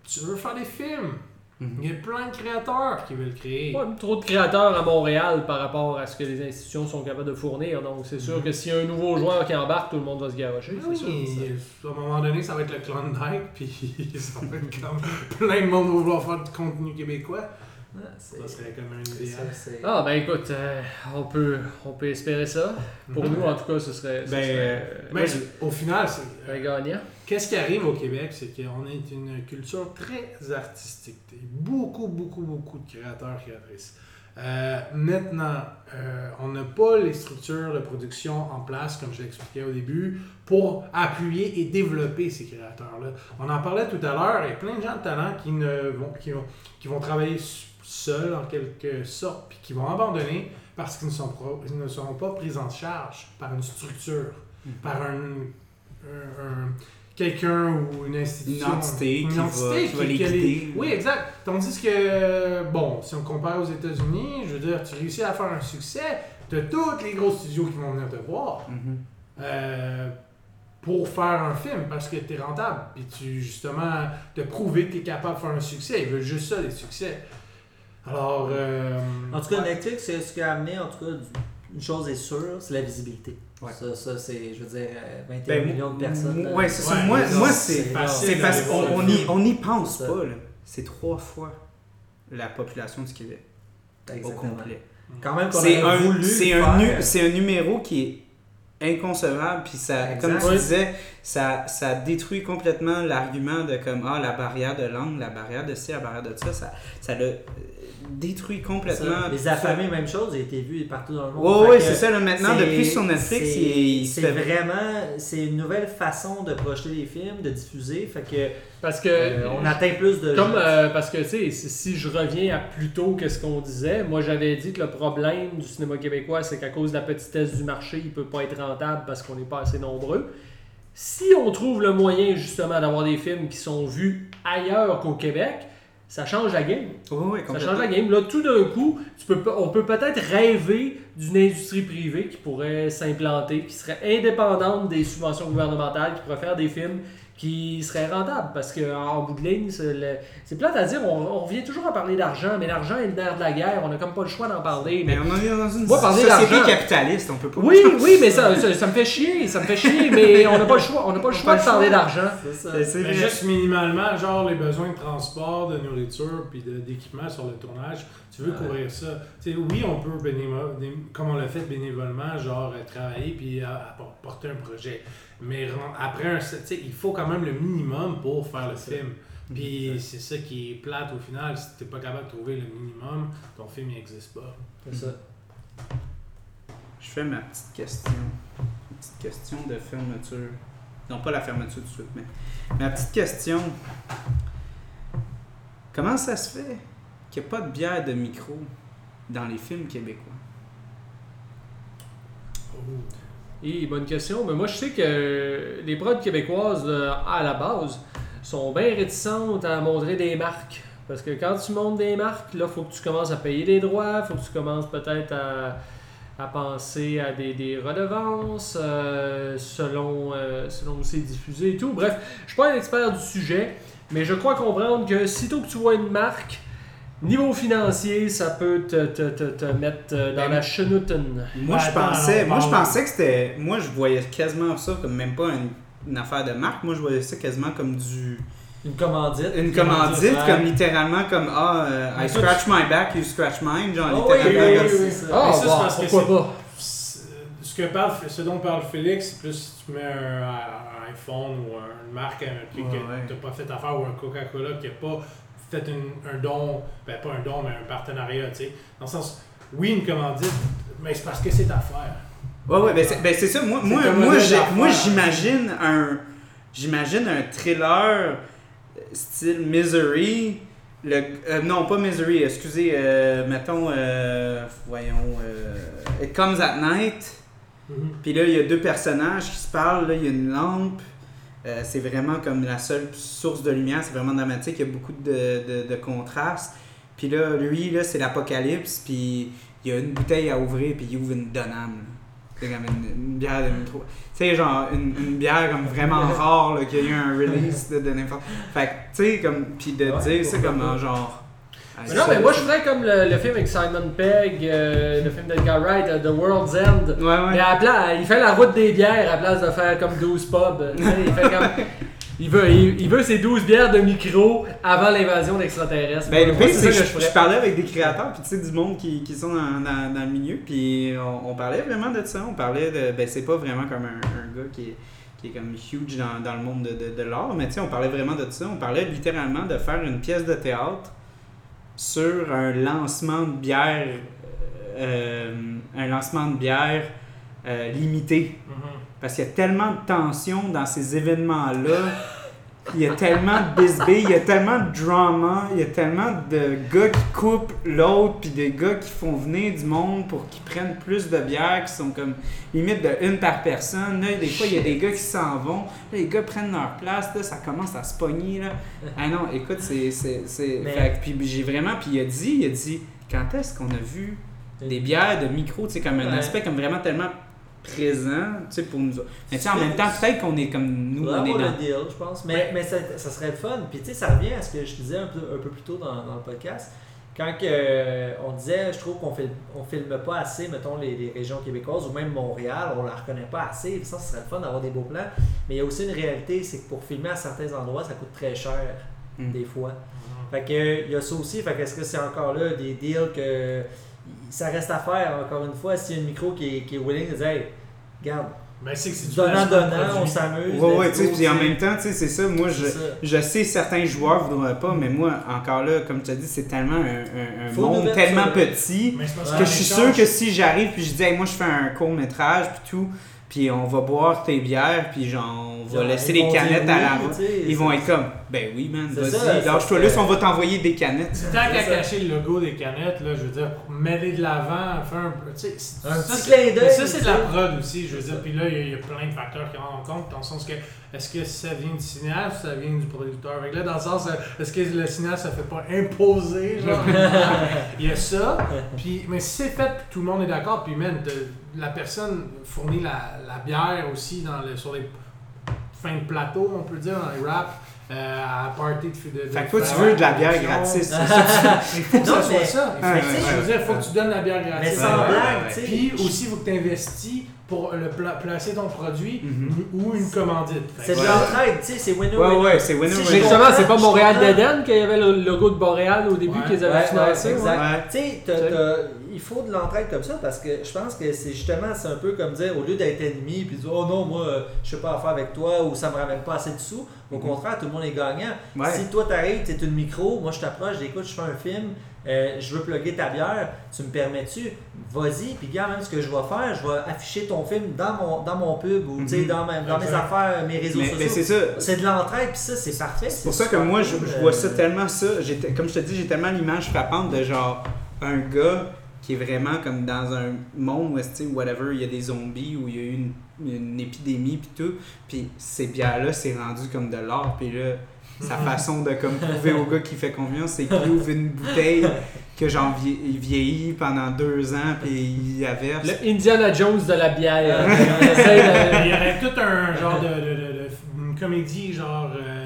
tu veux faire des films? Mhm. Il y a plein de créateurs qui veulent créer. Ouais, trop de créateurs à Montréal par rapport à ce que les institutions sont capables de fournir. Donc, c'est sûr que s'il y a un nouveau joueur qui embarque, tout le monde va se garocher. Oui, c'est sûr. à un moment donné, ça va être le Klondike, puis ça va être comme plein de monde va vouloir faire du contenu québécois. Ça serait comme un ça, idéal. Ah, ben écoute, euh, on, peut, on peut espérer ça. Pour nous, en tout cas, ce serait, ce Ben, serait, euh, Mais au final, c'est. un gagnant. Qu'est-ce qui arrive au Québec, c'est qu'on est une culture très artistique. Beaucoup, beaucoup, beaucoup de créateurs, créatrices. Euh, maintenant, euh, on n'a pas les structures de production en place, comme je l'expliquais au début, pour appuyer et développer ces créateurs-là. On en parlait tout à l'heure, il y a plein de gens de talent qui, ne vont, qui, vont, qui vont travailler seuls en quelque sorte, puis qui vont abandonner parce qu'ils ne, sont pro- ils ne seront pas pris en charge par une structure, par un, un- un- quelqu'un ou une institution. Une entité qui va- qui va les a guider. Oui, exact. Tandis que, bon, si on compare aux États-Unis, je veux dire, tu réussis à faire un succès, as tous les gros studios qui vont venir te voir Mhm. euh, pour faire un film parce que tu es rentable. Puis tu, justement, te prouver que tu es capable de faire un succès. Ils veulent juste ça, des succès. Alors. euh, En tout cas, ouais. Netflix, c'est ce qui a amené, en tout cas, une chose est sûre, c'est la visibilité. Ouais. Ça, ça c'est, je veux dire, euh, 21 Ben, millions de personnes. là. Ouais, c'est ça. Ouais, Moi, moi c'est c'est facile c'est parce qu'on voir on y, film. on y pense pas. là. C'est trois fois la population du Québec au Exactement. complet. Quand même C'est un, voulu c'est un, nu- c'est un numéro qui est inconcevable, puis ça, Exact. comme tu disais, ça, ça détruit complètement l'argument de comme, ah, la barrière de langue, la barrière de ci, la barrière de ça, ça, ça le euh, détruit complètement. Ça, Les affamés, même chose, a été vu partout dans le monde. Ouais, que c'est ça, là, maintenant, depuis sur Netflix, c'est- il, il se C'est fait vraiment, c'est une nouvelle façon de projeter les films, de diffuser, fait que Parce que. euh, on atteint plus de Comme, gens. euh, parce que, tu sais, si, si je reviens à plus tôt que ce qu'on disait, moi j'avais dit que le problème du cinéma québécois, c'est qu'à cause de la petitesse du marché, il peut pas être rentable parce qu'on n'est pas assez nombreux. Si on trouve le moyen, justement, d'avoir des films qui sont vus ailleurs qu'au Québec, ça change la game. Ça change la game. Là, tout d'un coup, tu peux, pas- on peut peut-être rêver d'une industrie privée qui pourrait s'implanter, qui serait indépendante des subventions gouvernementales, qui pourrait faire des films qui seraient rentables. Parce qu'en bout de ligne, c'est le- c'est plate à dire, on, on revient toujours à parler d'argent, mais l'argent est le nerf de la guerre, on n'a comme pas le choix d'en parler. Mais Mais... on est dans une société d'argent- capitaliste, on peut pas. Oui, oui, mais ça, ça, ça me fait chier, ça me fait chier, mais on n'a pas le choix, on n'a pas le On choix pas de le parler choix. d'argent. C'est ça. C'est- c'est Mais vrai. juste minimalement, genre les besoins de transport, de nourriture, puis de- d'équipement sur le tournage, tu veux Ouais. couvrir ça. Tu sais, oui, on peut, comme on l'a fait bénévolement, genre euh, travailler puis euh, appor- porter un projet. Mais après, un, tu sais, il faut quand même le minimum pour faire le film. Puis c'est ça qui est plate au final. Si t'es pas capable de trouver le minimum, ton film n'existe pas. C'est ça. Je fais ma petite question. Une petite question de fermeture. Non, pas la fermeture tout de suite, mais ma petite question. Comment ça se fait qu'il n'y a pas de bière de micro dans les films québécois? Et bonne question. Mais moi, je sais que les prods québécoises, à la base, sont bien réticentes à montrer des marques. Parce que quand tu montes des marques, là, faut que tu commences à payer des droits, faut que tu commences peut-être à, à penser à des, des redevances euh, selon, euh, selon où c'est diffusé et tout. Bref, je suis pas un expert du sujet, mais je crois comprendre que sitôt que tu vois une marque, niveau financier, ça peut te, te, te, te mettre euh, dans Ben, la chenoutaine. Moi, je pensais, moi, je pensais que c'était. Moi, je voyais quasiment ça comme même pas une, une affaire de marque. Moi, je voyais ça quasiment comme du. Une commandite. Une commandite, comme littéralement, comme Ah, euh, I scratch my back, you scratch mine, genre Oh oui, littéralement. oui, oui, oui. Ah, Mais ça, parce que pourquoi pas? Ce, que parle, ce dont parle Félix, c'est plus si tu mets un, un iPhone ou un- une marque, un truc Ouais, que ouais. tu n'as pas fait affaire ou un Coca-Cola qui n'a pas un don, ben pas un don, mais un partenariat, tu sais. Dans le sens, oui, une commandite, mais c'est parce que c'est ta affaire. Ouais, ouais, ben c'est ben c'est ça. Moi, moi, moi, j'imagine un, j'imagine un thriller style Misery. Le, euh, non, pas Misery, excusez, euh, mettons, euh, voyons, euh, It Comes at Night. Puis là, il y a deux personnages qui se parlent, là, il y a une lampe. Euh, c'est vraiment comme la seule source de lumière, c'est vraiment dramatique, il y a beaucoup de, de, de contrastes. Puis là, lui, là, c'est l'apocalypse, puis il y a une bouteille à ouvrir, puis il ouvre une Donham. C'est comme une, une bière de métro. Tu sais, genre, une, une bière comme vraiment rare, qu'il y a eu un release de, de n'importe. Fait que, tu sais, comme, puis de Ouais, dire ça comme genre. Mais non, mais moi je ferais comme le, le film avec Simon Pegg, euh, le film d'Edgar Wright, euh, The World's End. Ouais, ouais. Mais à la place, il fait la route des bières à la place de faire comme 12 pubs. Il fait comme. Il veut, il, il veut ses 12 bières de micro avant l'invasion d'extraterrestres. Ben, le pire, c'est c'est ça que que je je, je ferais. parlais avec des créateurs, puis tu sais, du monde qui, qui sont dans, dans, dans le milieu, puis on, on parlait vraiment de ça. On parlait de. Ben, c'est pas vraiment comme un, un gars qui est, qui est comme huge dans, dans le monde de, de, de l'art, mais tu sais, on parlait vraiment de ça. On parlait littéralement de faire une pièce de théâtre sur un lancement de bière. euh, un lancement de bière euh, limité. Parce qu'il y a tellement de tension dans ces événements-là. Il y a tellement de bisbee, il y a tellement de drama, il y a tellement de gars qui coupent l'autre, puis des gars qui font venir du monde pour qu'ils prennent plus de bière, qui sont comme limite de une par personne. Là, des fois, il y a des gars qui s'en vont, là, les gars prennent leur place, là, ça commence à se pogner. Là. Ah non, écoute, c'est. Mais- puis j'ai vraiment. Puis il a dit, il a dit, quand est-ce qu'on a vu des bières de micro, tu sais, comme un Ouais. aspect comme vraiment tellement présent, tu sais, pour nous autres. Mais tu sais, en même temps, peut-être qu'on est comme nous, on est dans... le deal, je pense. Mais, mais ça, ça serait le fun. Puis tu sais, ça revient à ce que je disais un peu, un peu plus tôt dans, dans le podcast. Quand euh, on disait, je trouve qu'on filme, on filme pas assez, mettons, les, les régions québécoises ou même Montréal, on la reconnaît pas assez. Ça, ce serait le fun d'avoir des beaux plans. Mais il y a aussi une réalité, c'est que pour filmer à certains endroits, ça coûte très cher, Mm. des fois. Fait que, il y a ça aussi. Fait que est-ce que c'est encore là des deals que ça reste à faire, encore une fois, s'il y a une micro qui est, qui est willing de dire, hey, regarde, Mais c'est que c'est du donnant, donnant, on s'amuse. Ouais, ouais, tu sais, en même temps, tu sais, c'est ça, moi, je, ça. je sais certains joueurs voudraient pas, mais moi, encore là, comme tu as dit, c'est tellement un, un- monde tellement petit Ouais. que je suis sûr que si j'arrive puis je dis, hey, moi, je fais un court-métrage, puis tout, puis on va boire tes bières, puis genre, on va laisser les canettes à la sais, Ils vont être comme, ben oui, man, ça, vas-y, ça lâche-toi là, on va t'envoyer des canettes. Tant qu'à ça. cacher le logo des canettes, là, je veux dire, mêler de l'avant, faire un peu. Tu sais, Un ça, petit clin d'œil, Ça, c'est de la prod aussi, je veux dire. Puis là, il y a- il y, a plein de facteurs qui rentrent en compte, dans le sens que, est-ce que ça vient du cinéaste ou ça vient du producteur? Là, dans le sens, euh, est-ce que le cinéaste ne fait pas imposer, genre? il y a ça. Puis, mais si c'est fait, puis tout le monde est d'accord, puis même, la personne fournit la, la bière aussi dans le, sur les fins de plateau, on peut dire, dans les raps. Euh, à party de, de, de Fait que toi, tu veux de la bière gratis, c'est ça? Il faut que Non, ça soit ça. Il faut, Ouais, tu sais, ouais, je veux ouais. dire, il faut que tu donnes la bière gratis. Mais sans blague, tu sais. Puis aussi, il faut que tu investis pour le pla- placer ton produit Mhm. ou une commandite. C'est de Ouais. l'entraide, tu sais, c'est winner Ouais, winner. ouais, c'est winner winner. Justement, c'est pas Montréal d'Eden qu'il y avait le logo de Montréal au début Ouais. qu'ils avaient Ouais, financé. ouais, ouais. exact. Ouais. Tu sais, il faut de l'entraide comme ça parce que je pense que c'est justement, c'est un peu comme dire, au lieu d'être ennemi puis de dire, oh non, moi, euh, je sais pas affaire avec toi ou ça me ramène pas assez de sous, au Mhm. contraire, tout le monde est gagnant. Ouais. Si toi t'arrives, t'es une micro, moi je t'approche, je dis, écoute, je fais un film, euh, je veux plugger ta bière, tu me permets-tu? Vas-y, puis regarde même ce que je vais faire, je vais afficher ton film dans mon, dans mon pub ou Mhm. dans, ma- dans mes affaires, mes réseaux Mais, mais c'est sociaux. ça. C'est de l'entraide, puis ça, c'est parfait. C'est pour ça que moi, je, je vois ça tellement ça. Comme je te dis, j'ai tellement l'image frappante de genre un gars qui est vraiment comme dans un monde où, tu whatever, il y a des zombies, où il y a eu une, une épidémie, puis tout. Puis ces bières-là, c'est rendu comme de l'art. Puis là, sa façon de comme prouver au gars qui fait confiance, c'est qu'il ouvre une bouteille que il vieillit pendant deux ans, puis il la verse. Le Indiana Jones de la bière. Euh, Il essaie de- Il y aurait tout un genre de, de, de- comédie genre euh,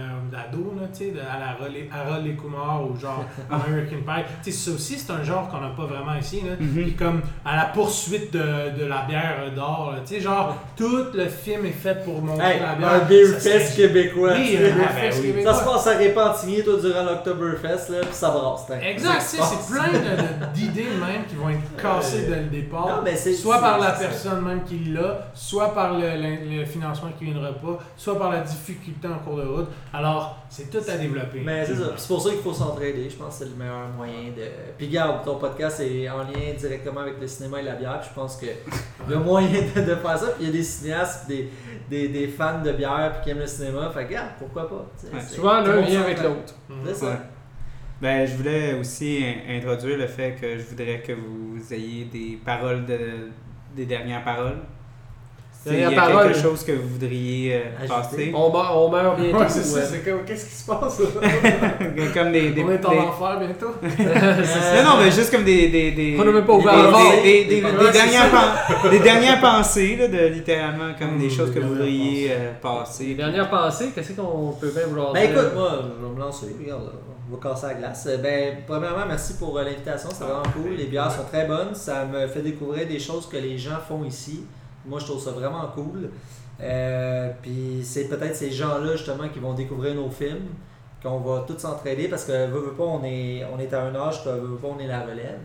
d'ado, là, tu sais, à la et Kumar ou genre American Pie. Tu sais, ça aussi, c'est un genre qu'on n'a pas vraiment ici. Là. Mhm. Puis comme à la poursuite de, de la bière d'or, tu sais, genre tout le film est fait pour montrer Hey, la bière. un beer Ça fest québécois. Oui, un beer Ah, ben fest oui. québécois. Ça se passe à Répentigny, toi, durant l'Octoberfest, là, puis ça brasse. Exact, c'est plein d'idées même qui vont être cassées dès le départ. Non, mais c'est- soit par la personne même qui l'a, soit par le, le- le financement qui viendra pas, soit par la difficulté en cours de route. Alors, c'est tout à développer. Mais c'est ça. C'est pour ça qu'il faut s'entraider. Je pense que c'est le meilleur moyen de. Puis garde, ton podcast est en lien directement avec le cinéma et la bière. Puis je pense que a moyen de, de faire ça. Puis il y a des cinéastes, des, des, des fans de bière puis qui aiment le cinéma. Fait que garde, pourquoi pas. Ouais. c'est- Souvent, le l'un vient avec l'autre. C'est ça. Ouais. Ben, je voulais aussi in- introduire le fait que je voudrais que vous ayez des paroles de, des dernières paroles. S'il y a Dernières paroles. quelque chose que vous voudriez euh, passer. On meurt, on meurt bientôt. Ouais, c'est ça, ouais. c'est comme, qu'est-ce qui se passe? comme des. des, On est en des- enfer bientôt. Euh, Non, non, mais juste comme des. des, des On n'a même pas ouvert des- dernières, pen- des dernières pensées, là, de littéralement comme des Mmh, choses que vous dernières voudriez pensées. euh, passer. Dernière pensée, qu'est-ce qu'on peut bien vouloir Ben dire? écoute, moi, je vais me lancer. Regarde, on va casser la glace. Euh, Ben, premièrement, merci pour l'invitation. C'est vraiment cool. Les bières sont très bonnes. Ça me fait découvrir des choses que les gens font ici. Moi, je trouve ça vraiment cool. Euh, puis c'est peut-être ces gens-là, justement, qui vont découvrir nos films, qu'on va tous s'entraider parce que, veux, veux pas, on est, on est à un âge que, veux pas, on est la relève.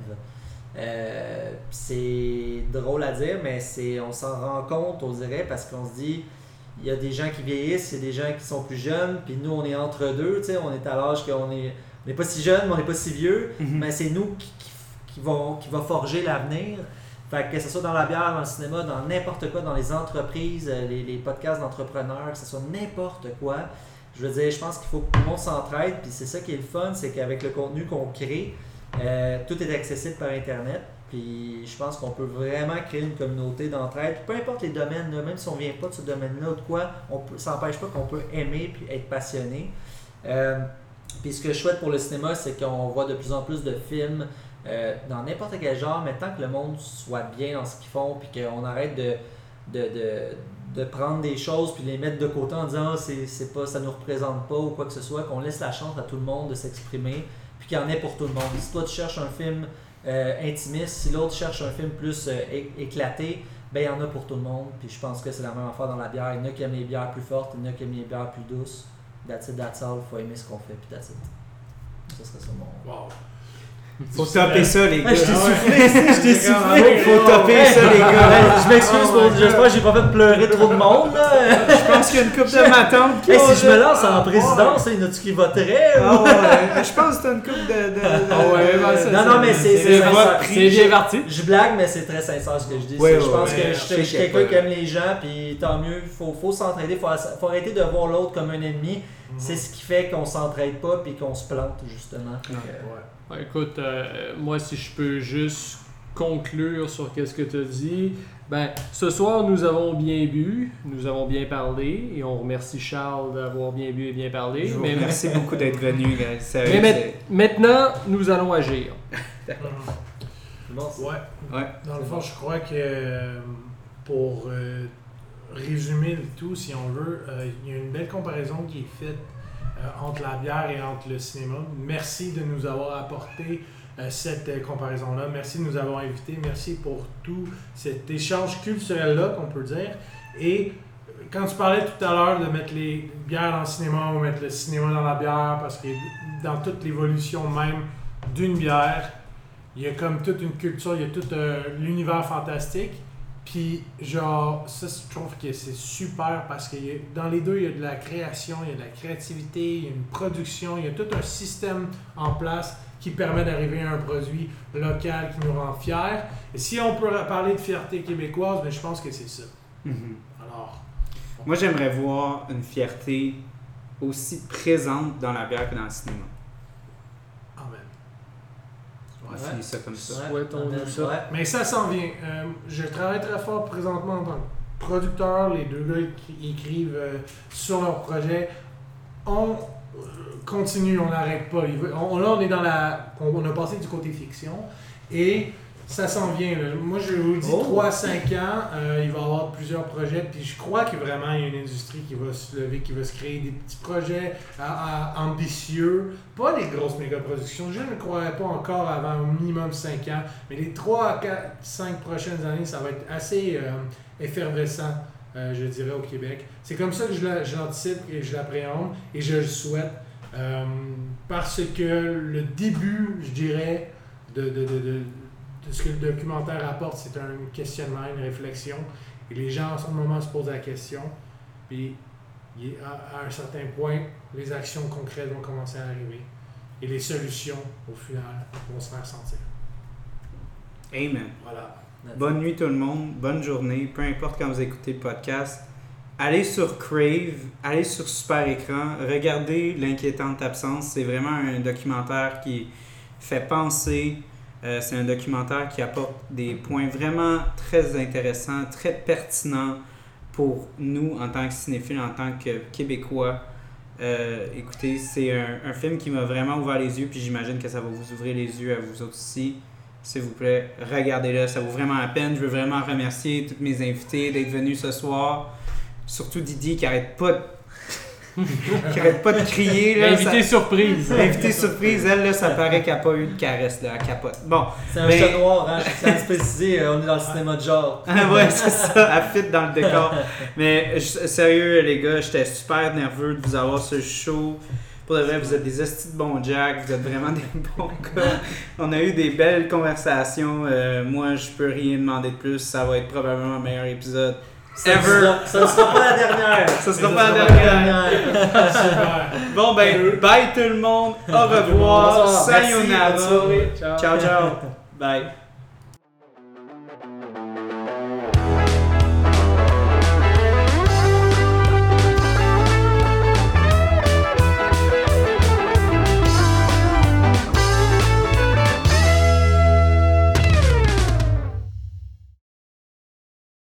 Euh, c'est drôle à dire, mais c'est on s'en rend compte, on dirait, parce qu'on se dit, il y a des gens qui vieillissent, il y a des gens qui sont plus jeunes, puis nous, on est entre deux, tu sais, on est à l'âge qu'on est, on n'est pas si jeune, mais on n'est pas si vieux, Mhm. mais c'est nous qui, qui, qui vont, qui va forger l'avenir. Que, ce soit dans la bière, dans le cinéma, dans n'importe quoi, dans les entreprises, euh, les, podcasts d'entrepreneurs, que ce soit n'importe quoi. Je veux dire, je pense qu'il faut que tout le monde s'entraide, puis c'est ça qui est le fun, c'est qu'avec le contenu qu'on crée, euh, tout est accessible par Internet. Puis je pense qu'on peut vraiment créer une communauté d'entraide. Peu importe les domaines, même si on vient pas de ce domaine-là ou de quoi, on peut, ça n'empêche pas qu'on peut aimer puis être passionné. Euh, puis ce que je souhaite pour le cinéma, c'est qu'on voit de plus en plus de films euh, dans n'importe quel genre, mais tant que le monde soit bien dans ce qu'ils font, puis qu'on arrête de, de, de, de prendre des choses puis les mettre de côté en disant Ah, c'est, pas, ça nous représente pas ou quoi que ce soit, qu'on laisse la chance à tout le monde de s'exprimer, puis qu'il y en ait pour tout le monde. Si toi tu cherches un film euh, intimiste, si l'autre cherche un film plus euh, éclaté, ben il y en a pour tout le monde. Puis je pense que c'est la même affaire dans la bière. Il y en a qui aiment les bières plus fortes, il y en a qui aiment les bières plus douces. That's it, that's all. Faut aimer ce qu'on fait, puis that's it. Ça serait ça mon. Wow. Faut topper ça, les gars. je t'ai Ah soufflé, je t'ai soufflé. Faut topper ça, les gars. Je m'excuse Oh pour. God. J'espère que j'ai pas fait pleurer trop de monde. Là. Je pense qu'il y a une couple de matantes qui Hey, ont, si je me lance en présidence, il y en a-tu qui voteraient Ah je pense que t'as une couple de. Ah Non, non, mais c'est- bien- parti. Je blague, mais c'est très sincère ce que je dis. Je pense que je suis quelqu'un qui aime les gens, puis tant mieux. Il faut, s'entraider. Il faut, faut arrêter de voir l'autre comme un ennemi. C'est ce qui fait qu'on s'entraide pas puis qu'on se plante, justement. Ouais. Écoute, euh, moi, si je peux juste conclure sur qu'est-ce que tu as dit, ben, ce soir, nous avons bien bu, nous avons bien parlé, et on remercie Charles d'avoir bien bu et bien parlé. Je vous Mais, remercie beaucoup d'être venu, gars. Sérieux, mais maintenant, nous allons agir. Bon, Ouais. Ouais. Dans le fond, je crois que euh, pour euh, résumer le tout, si on veut, euh, il y a une belle comparaison qui est faite euh, entre la bière et entre le cinéma. Merci de nous avoir apporté euh, cette euh, comparaison-là. Merci de nous avoir invités. Merci pour tout cet échange culturel-là, qu'on peut dire. Et euh, quand tu parlais tout à l'heure de mettre les bières dans le cinéma ou mettre le cinéma dans la bière, parce que dans toute l'évolution même d'une bière, il y a comme toute une culture, il y a tout euh, l'univers fantastique. Puis, genre, ça, je trouve que c'est super parce que dans les deux, il y a de la création, il y a de la créativité, il y a une production, il y a tout un système en place qui permet d'arriver à un produit local qui nous rend fiers. Et si on peut parler de fierté québécoise, ben, je pense que c'est ça. Mhm. Alors, Moi, j'aimerais voir une fierté aussi présente dans la bière que dans le cinéma. amen. Ouais. ça comme ça. Ça. Ouais. Mais ça s'en vient. Euh, je travaille très fort présentement en tant que producteur. Les deux gars qui écrivent euh, sur leur projet. On euh, continue, on n'arrête pas. On, là, on est dans la. On, on a passé du côté fiction. Et Ça s'en vient. là. Moi, je vous dis Oh. 3 à 5 ans, euh, il va y avoir plusieurs projets. Puis je crois qu'il y a vraiment une industrie qui va se lever, qui va se créer des petits projets à- à- ambitieux. Pas les grosses méga-productions. Je ne croirais pas encore avant au minimum 5 ans. Mais les 3 à 4, 5 prochaines années, ça va être assez euh, effervescent, euh, je dirais, au Québec. C'est comme ça que je la- je l'anticipe et je l'appréhende et je le souhaite. Parce que le début, je dirais, de, de, de, de, de ce que le documentaire apporte, c'est un questionnement, une réflexion. Et les gens, en ce moment, se posent la question. Puis, à un certain point, les actions concrètes vont commencer à arriver. Et les solutions, au final, vont se faire sentir. Amen. Voilà. Bonne nuit tout le monde, bonne journée, peu importe quand vous écoutez le podcast. Allez sur Crave, allez sur Super Écran, regardez L'inquiétante absence. C'est vraiment un documentaire qui fait penser. Euh, c'est un documentaire qui apporte des points vraiment très intéressants, très pertinents pour nous en tant que cinéphiles, en tant que Québécois. Euh, écoutez, c'est un, film qui m'a vraiment ouvert les yeux, puis j'imagine que ça va vous ouvrir les yeux à vous aussi. S'il vous plaît, regardez-le, ça vaut vraiment la peine. Je veux vraiment remercier tous mes invités d'être venus ce soir. Surtout Didi qui arrête pas de, qui arrête pas de crier. Là, Invité ça- surprise. Invité surprise, elle, là, ça paraît qu'elle n'a pas eu de caresse, là, elle capote. Bon, C'est un Mais- chat noir, hein, je tiens à se préciser, euh, on est dans le cinéma de genre. Ah ouais, c'est ça, elle fit dans le décor. Mais je- sérieux, les gars, j'étais super nerveux de vous avoir le show. Pour de vrai, vous êtes des estis de bons Jack, vous êtes vraiment des bons gars. On a eu des belles conversations. Euh, moi, je peux rien demander de plus. Ça va être probablement le meilleur épisode. Ne Ever. sera, ça ne sera pas la dernière. Ça sera Mais pas la dernière. Bon, ben, bye tout le monde. Au revoir. Sayonara. Ciao, ciao. Bye.